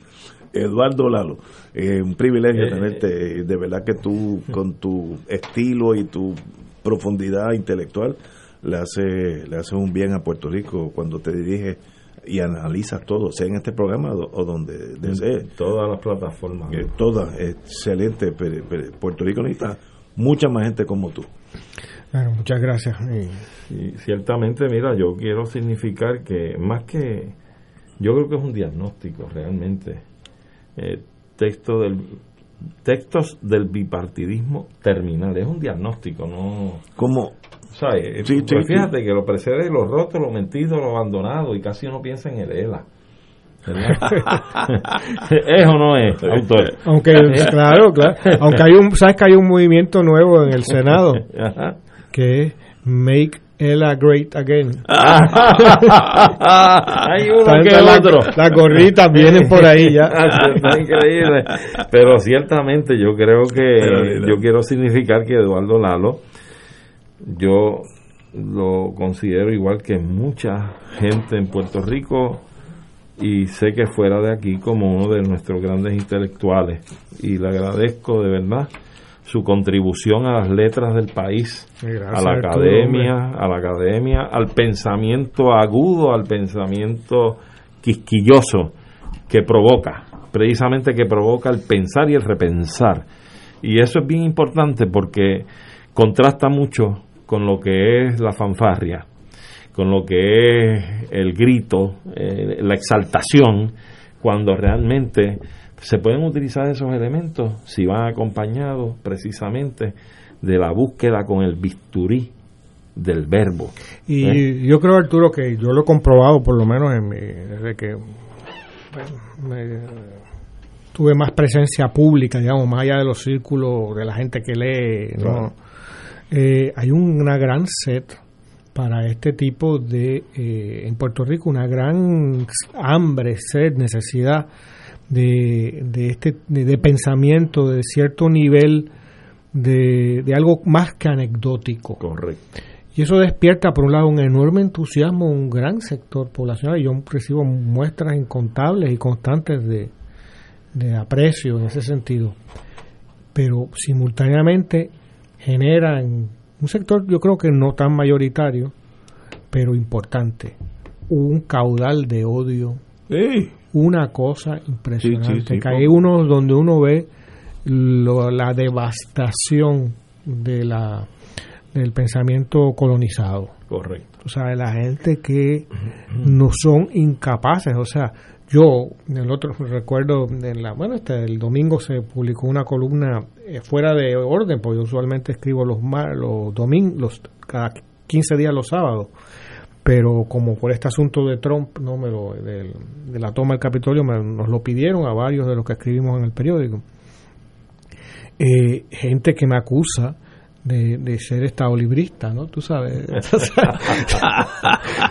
Eduardo Lalo, eh, un privilegio eh, tenerte. De verdad que tú, con tu estilo y tu profundidad intelectual, le hace, le hace un bien a Puerto Rico cuando te diriges y analizas todo, sea en este programa o, donde desee. Todas las plataformas. Eh, todas, excelente. Puerto Rico necesita mucha más gente como tú. Claro, muchas gracias. Y, ciertamente, mira, yo quiero significar que más que, yo creo que es un diagnóstico realmente. Eh, texto del textos del bipartidismo terminal es un diagnóstico no como eh, pues fíjate que lo precede lo roto, lo mentido, lo abandonado y casi uno piensa en el ELA. ¿Es o no es, autor? Aunque, claro, claro. Aunque hay un, sabes que hay un movimiento nuevo en el Senado que es Make Ella Great Again. hay uno que la, otro. Las gorritas vienen por ahí ya. Ah, increíble. Pero ciertamente yo creo que yo quiero significar que Eduardo Lalo yo lo considero igual que mucha gente en Puerto Rico y sé que fuera de aquí como uno de nuestros grandes intelectuales y le agradezco de verdad su contribución a las letras del país, a la academia, a la academia, al pensamiento agudo, al pensamiento quisquilloso que provoca, precisamente que provoca el pensar y el repensar. Y eso es bien importante porque contrasta mucho con lo que es la fanfarria, con lo que es el grito, eh, la exaltación, cuando realmente se pueden utilizar esos elementos si van acompañados precisamente de la búsqueda con el bisturí del verbo. Y ¿Eh? yo creo, Arturo, que yo lo he comprobado, por lo menos en desde que tuve más presencia pública, digamos, más allá de los círculos de la gente que lee, ¿no? Eh, hay una gran sed para este tipo de, eh, en Puerto Rico, una gran hambre, sed, necesidad de, de este, de, pensamiento, de cierto nivel de, de algo más que anecdótico. Correcto. Y eso despierta, por un lado, un enorme entusiasmo, un gran sector poblacional. Y yo recibo muestras incontables y constantes de, de aprecio en ese sentido. Pero simultáneamente genera en un sector yo creo que no tan mayoritario, pero importante, un caudal de odio. Una cosa impresionante. que hay uno donde uno ve la devastación de la del pensamiento colonizado. Correcto. O sea, de la gente que no son incapaces, o sea, yo, el otro recuerdo, en la, bueno, este, el domingo se publicó una columna eh, fuera de orden, porque yo usualmente escribo los, los domingos, cada 15 días los sábados, pero como por este asunto de Trump, no me lo, de, la toma del Capitolio, nos lo pidieron a varios de los que escribimos en el periódico. Eh, gente que me acusa de, de ser estadolibrista, ¿no? Tú sabes.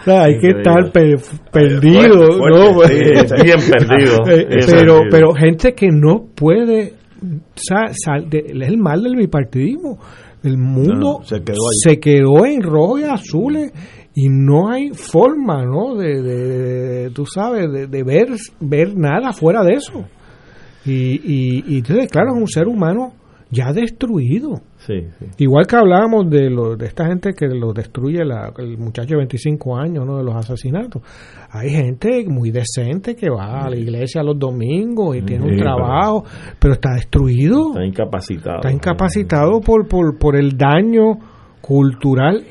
hay que estar perdido, ¿no? bien perdido. Eh, pero, pero gente que no puede. Sal, es el mal del bipartidismo. El mundo se, quedó se, quedó en rojo y azules y no hay forma, ¿no? De, de, tú sabes, de, ver, ver nada fuera de eso. Y, y, y entonces, claro, es un ser humano ya destruido. Igual que hablábamos de, lo, de esta gente que lo destruye el muchacho de 25 años, ¿no? De los asesinatos. Hay gente muy decente que va a la iglesia los domingos y tiene un trabajo, pero, está destruido. Está incapacitado. Está incapacitado por, por, por el daño cultural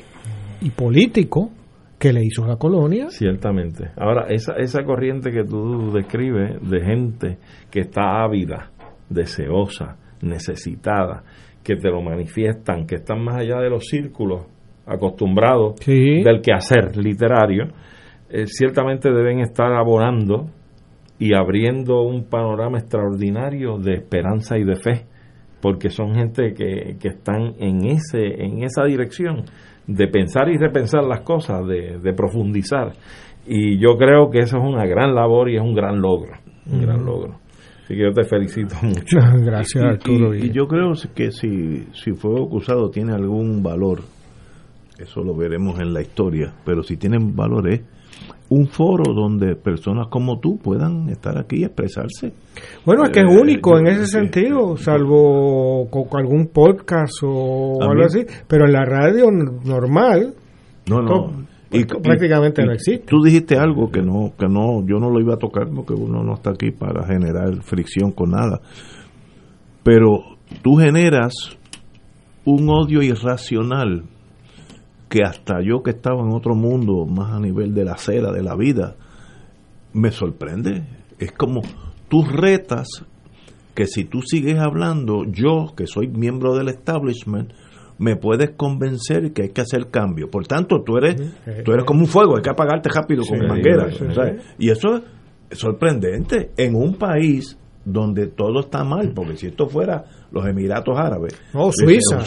y político que le hizo la colonia. Ciertamente. Ahora, esa, esa corriente que tú describes de gente que está ávida, deseosa, necesitada, que te lo manifiestan, que están más allá de los círculos acostumbrados del quehacer literario, eh, ciertamente deben estar abonando y abriendo un panorama extraordinario de esperanza y de fe, porque son gente que, que están en, ese, en esa dirección de pensar y repensar las cosas, de, de profundizar. Y yo creo que eso es una gran labor y es un gran logro, un gran logro. Así que yo te felicito mucho. Gracias, Arturo. Y, yo creo que si, si fue acusado tiene algún valor, eso lo veremos en la historia, pero si tiene valor es un foro donde personas como tú puedan estar aquí y expresarse. Bueno, es que es eh, único en ese sentido, salvo con algún podcast o algo así, pero en la radio normal. No, no y, prácticamente no existe. Tú dijiste algo que no, que no, yo no lo iba a tocar porque uno no está aquí para generar fricción con nada. Pero tú generas un odio irracional que hasta yo que estaba en otro mundo, más a nivel de la acera, de la vida, me sorprende. Es como tú retas que si tú sigues hablando, yo que soy miembro del establishment, me puedes convencer que hay que hacer cambio. Por tanto, tú eres, tú eres como un fuego, hay que apagarte rápido con manguera. Y eso es sorprendente en un país donde todo está mal, porque si esto fuera los Emiratos Árabes, no, Suiza,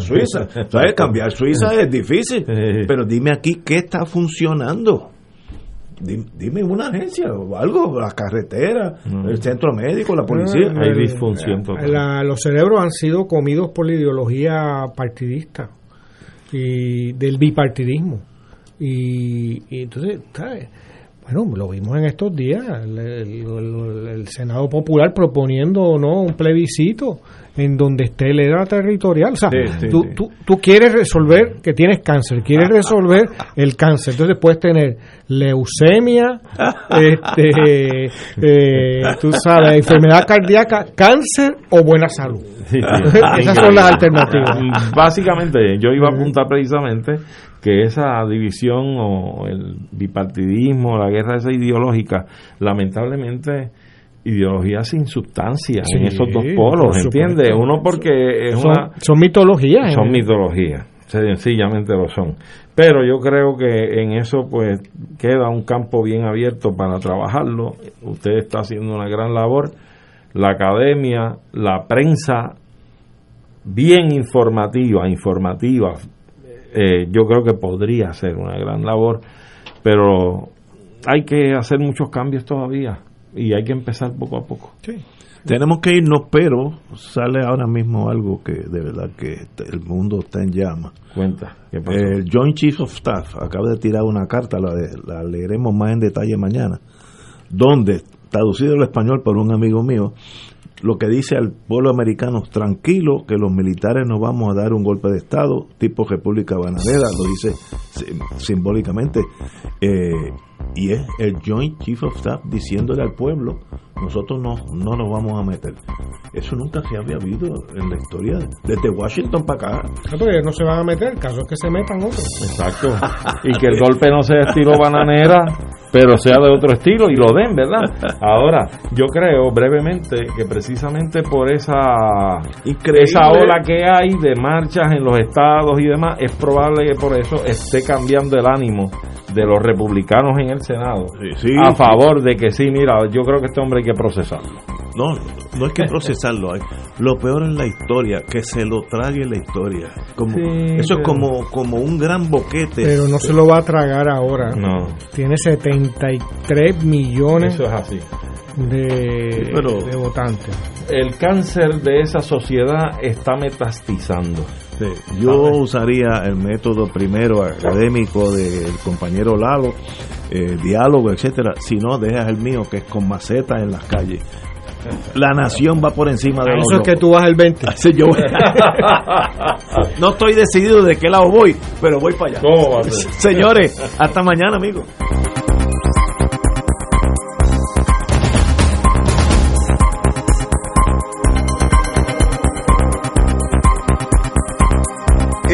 Suiza, ¿sabes? Cambiar Suiza es difícil, pero dime aquí qué está funcionando dime una agencia o algo, la carretera, el centro médico, la policía. Hay disfunción los cerebros han sido comidos por la ideología partidista y del bipartidismo. Y, entonces, Bueno, lo vimos en estos días, el, Senado Popular proponiendo no un plebiscito en donde esté la edad territorial. O sea, tú, Tú, tú, quieres resolver que tienes cáncer, quieres resolver el cáncer. Entonces puedes tener leucemia, este, eh, tú sabes, enfermedad cardíaca, cáncer o buena salud. Esas son las alternativas. Básicamente, yo iba a apuntar precisamente que esa división o el bipartidismo, la guerra esa ideológica, lamentablemente ideología sin sustancia en esos dos polos, ¿entiendes? Uno porque es son, una... Son mitologías. Son ¿eh? mitologías, sencillamente lo son. Pero yo creo que en eso pues queda un campo bien abierto para trabajarlo. Usted está haciendo una gran labor. La academia, la prensa, bien informativa, informativa, eh, yo creo que podría ser una gran labor, pero hay que hacer muchos cambios todavía y hay que empezar poco a poco. Tenemos que irnos, pero sale ahora mismo algo que de verdad que el mundo está en llamas. Cuenta. El Joint Chief of Staff acaba de tirar una carta, la, la leeremos más en detalle mañana, donde, traducido al español por un amigo mío, lo que dice al pueblo americano, tranquilo, que los militares nos vamos a dar un golpe de Estado, tipo República Bananera, lo dice simbólicamente. Eh, y es el Joint Chief of Staff diciéndole al pueblo, nosotros no, no nos vamos a meter. Eso nunca se había habido en la historia, desde Washington para acá. No, porque no se van a meter, caso es que se metan otros. Exacto. Y que el golpe no sea estilo bananera, pero sea de otro estilo y lo den, ¿verdad? Ahora, yo creo brevemente que precisamente por esa, esa ola que hay de marchas en los estados y demás, es probable que por eso esté cambiando el ánimo de los republicanos en el Senado sí, a sí. favor de que sí, mira, yo creo que este hombre hay que procesarlo. No, no es que procesarlo. hay- Lo peor en la historia, que se lo trague la historia. Como, Sí, eso es como, como un gran boquete. Pero no se lo va a tragar ahora. No. Tiene 73 millones Eso es así. de, Sí, pero- de votantes. El cáncer de esa sociedad está metastizando. Sí, Yo usaría el método primero académico del compañero Lalo, eh, diálogo, etcétera. Si no, dejas el mío, que es con macetas en las calles. La nación va por encima de eso es que tú vas el 20. Así yo voy. no estoy decidido de qué lado voy, pero voy para allá. ¿Cómo va a ser? Señores, hasta mañana, amigos.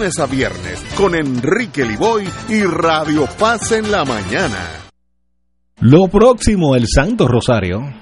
a viernes con Enrique Liboy y Radio Paz en la mañana. Lo próximo, el Santo Rosario.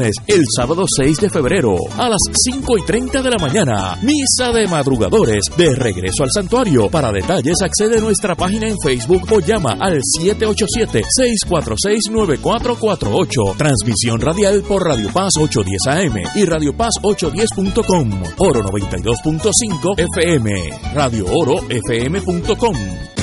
el sábado 6 de febrero a las 5 y 30 de la mañana. Misa de madrugadores de regreso al santuario. Para detalles accede a nuestra página en Facebook o llama al 787-646-9448. Transmisión radial por Radio Paz 810 AM y Radio Paz 810.com. Oro 92.5 FM. Radio Oro FM.com.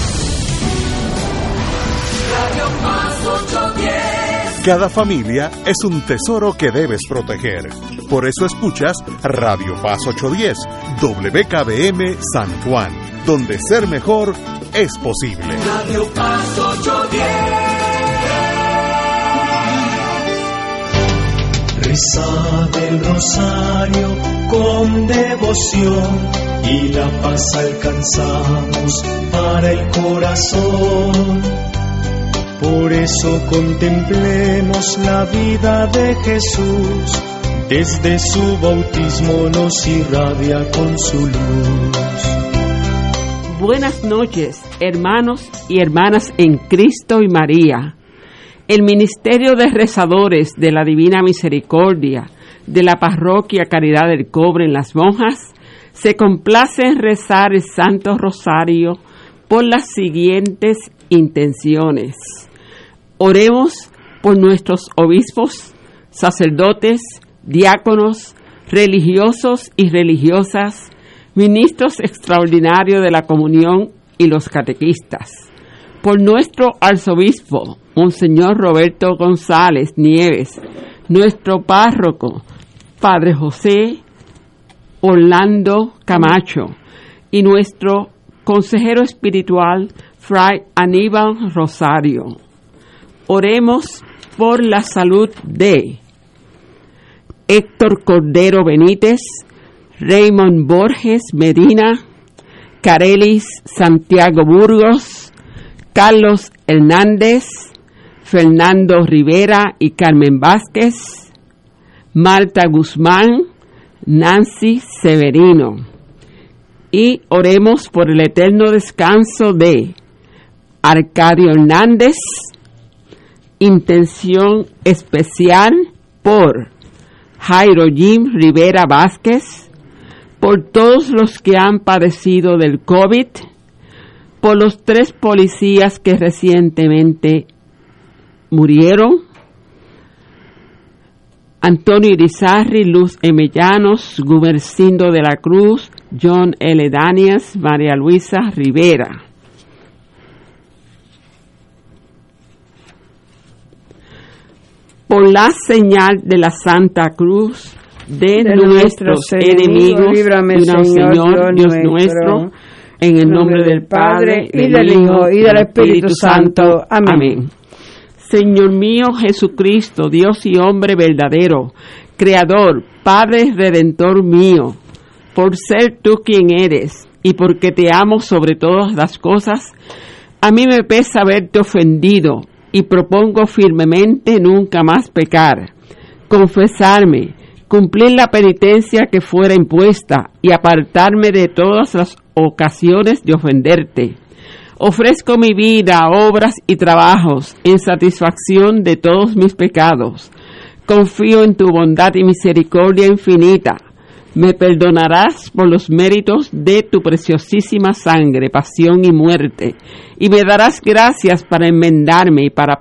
Cada familia es un tesoro que debes proteger. Por eso escuchas Radio Paz 810, WKBM San Juan, donde ser mejor es posible. Radio Paz 810. Rezad el rosario con devoción y la paz alcanzamos para el corazón. Por eso contemplemos la vida de Jesús, desde su bautismo nos irradia con su luz. Buenas noches, hermanos y hermanas en Cristo y María. El Ministerio de Rezadores de la Divina Misericordia de la Parroquia Caridad del Cobre en Las Monjas se complace en rezar el Santo Rosario por las siguientes intenciones. Oremos por nuestros obispos, sacerdotes, diáconos, religiosos y religiosas, ministros extraordinarios de la comunión y los catequistas. Por nuestro arzobispo, Monseñor Roberto González Nieves, nuestro párroco, Padre José Orlando Camacho, y nuestro consejero espiritual, Fray Aníbal Rosario. Oremos por la salud de Héctor Cordero Benítez, Raymond Borges Medina, Carelis Santiago Burgos, Carlos Hernández, Fernando Rivera y Carmen Vázquez, Marta Guzmán, Nancy Severino. Y oremos por el eterno descanso de Arcadio Hernández, intención especial por Jairo Jim Rivera Vázquez, por todos los que han padecido del COVID, por los tres policías que recientemente murieron, Antonio Irizarri, Luz Emellanos, Gumercindo de la Cruz, John L. Daniels, María Luisa Rivera. Por la señal de la Santa Cruz de, De nuestros nuestros enemigos, líbrame, Señor, Señor, Dios Dios nuestro, nuestro, en el nombre del Padre, y del Hijo, y del Espíritu Santo. Amén. Amén. Señor mío Jesucristo, Dios y hombre verdadero, Creador, Padre Redentor mío, por ser tú quien eres y porque te amo sobre todas las cosas, a mí me pesa haberte ofendido y propongo firmemente nunca más pecar, confesarme, cumplir la penitencia que fuera impuesta y apartarme de todas las ocasiones de ofenderte. Ofrezco mi vida, obras y trabajos en satisfacción de todos mis pecados. Confío en tu bondad y misericordia infinita. Me perdonarás por los méritos de tu preciosísima sangre, pasión y muerte, y me darás gracias para enmendarme y para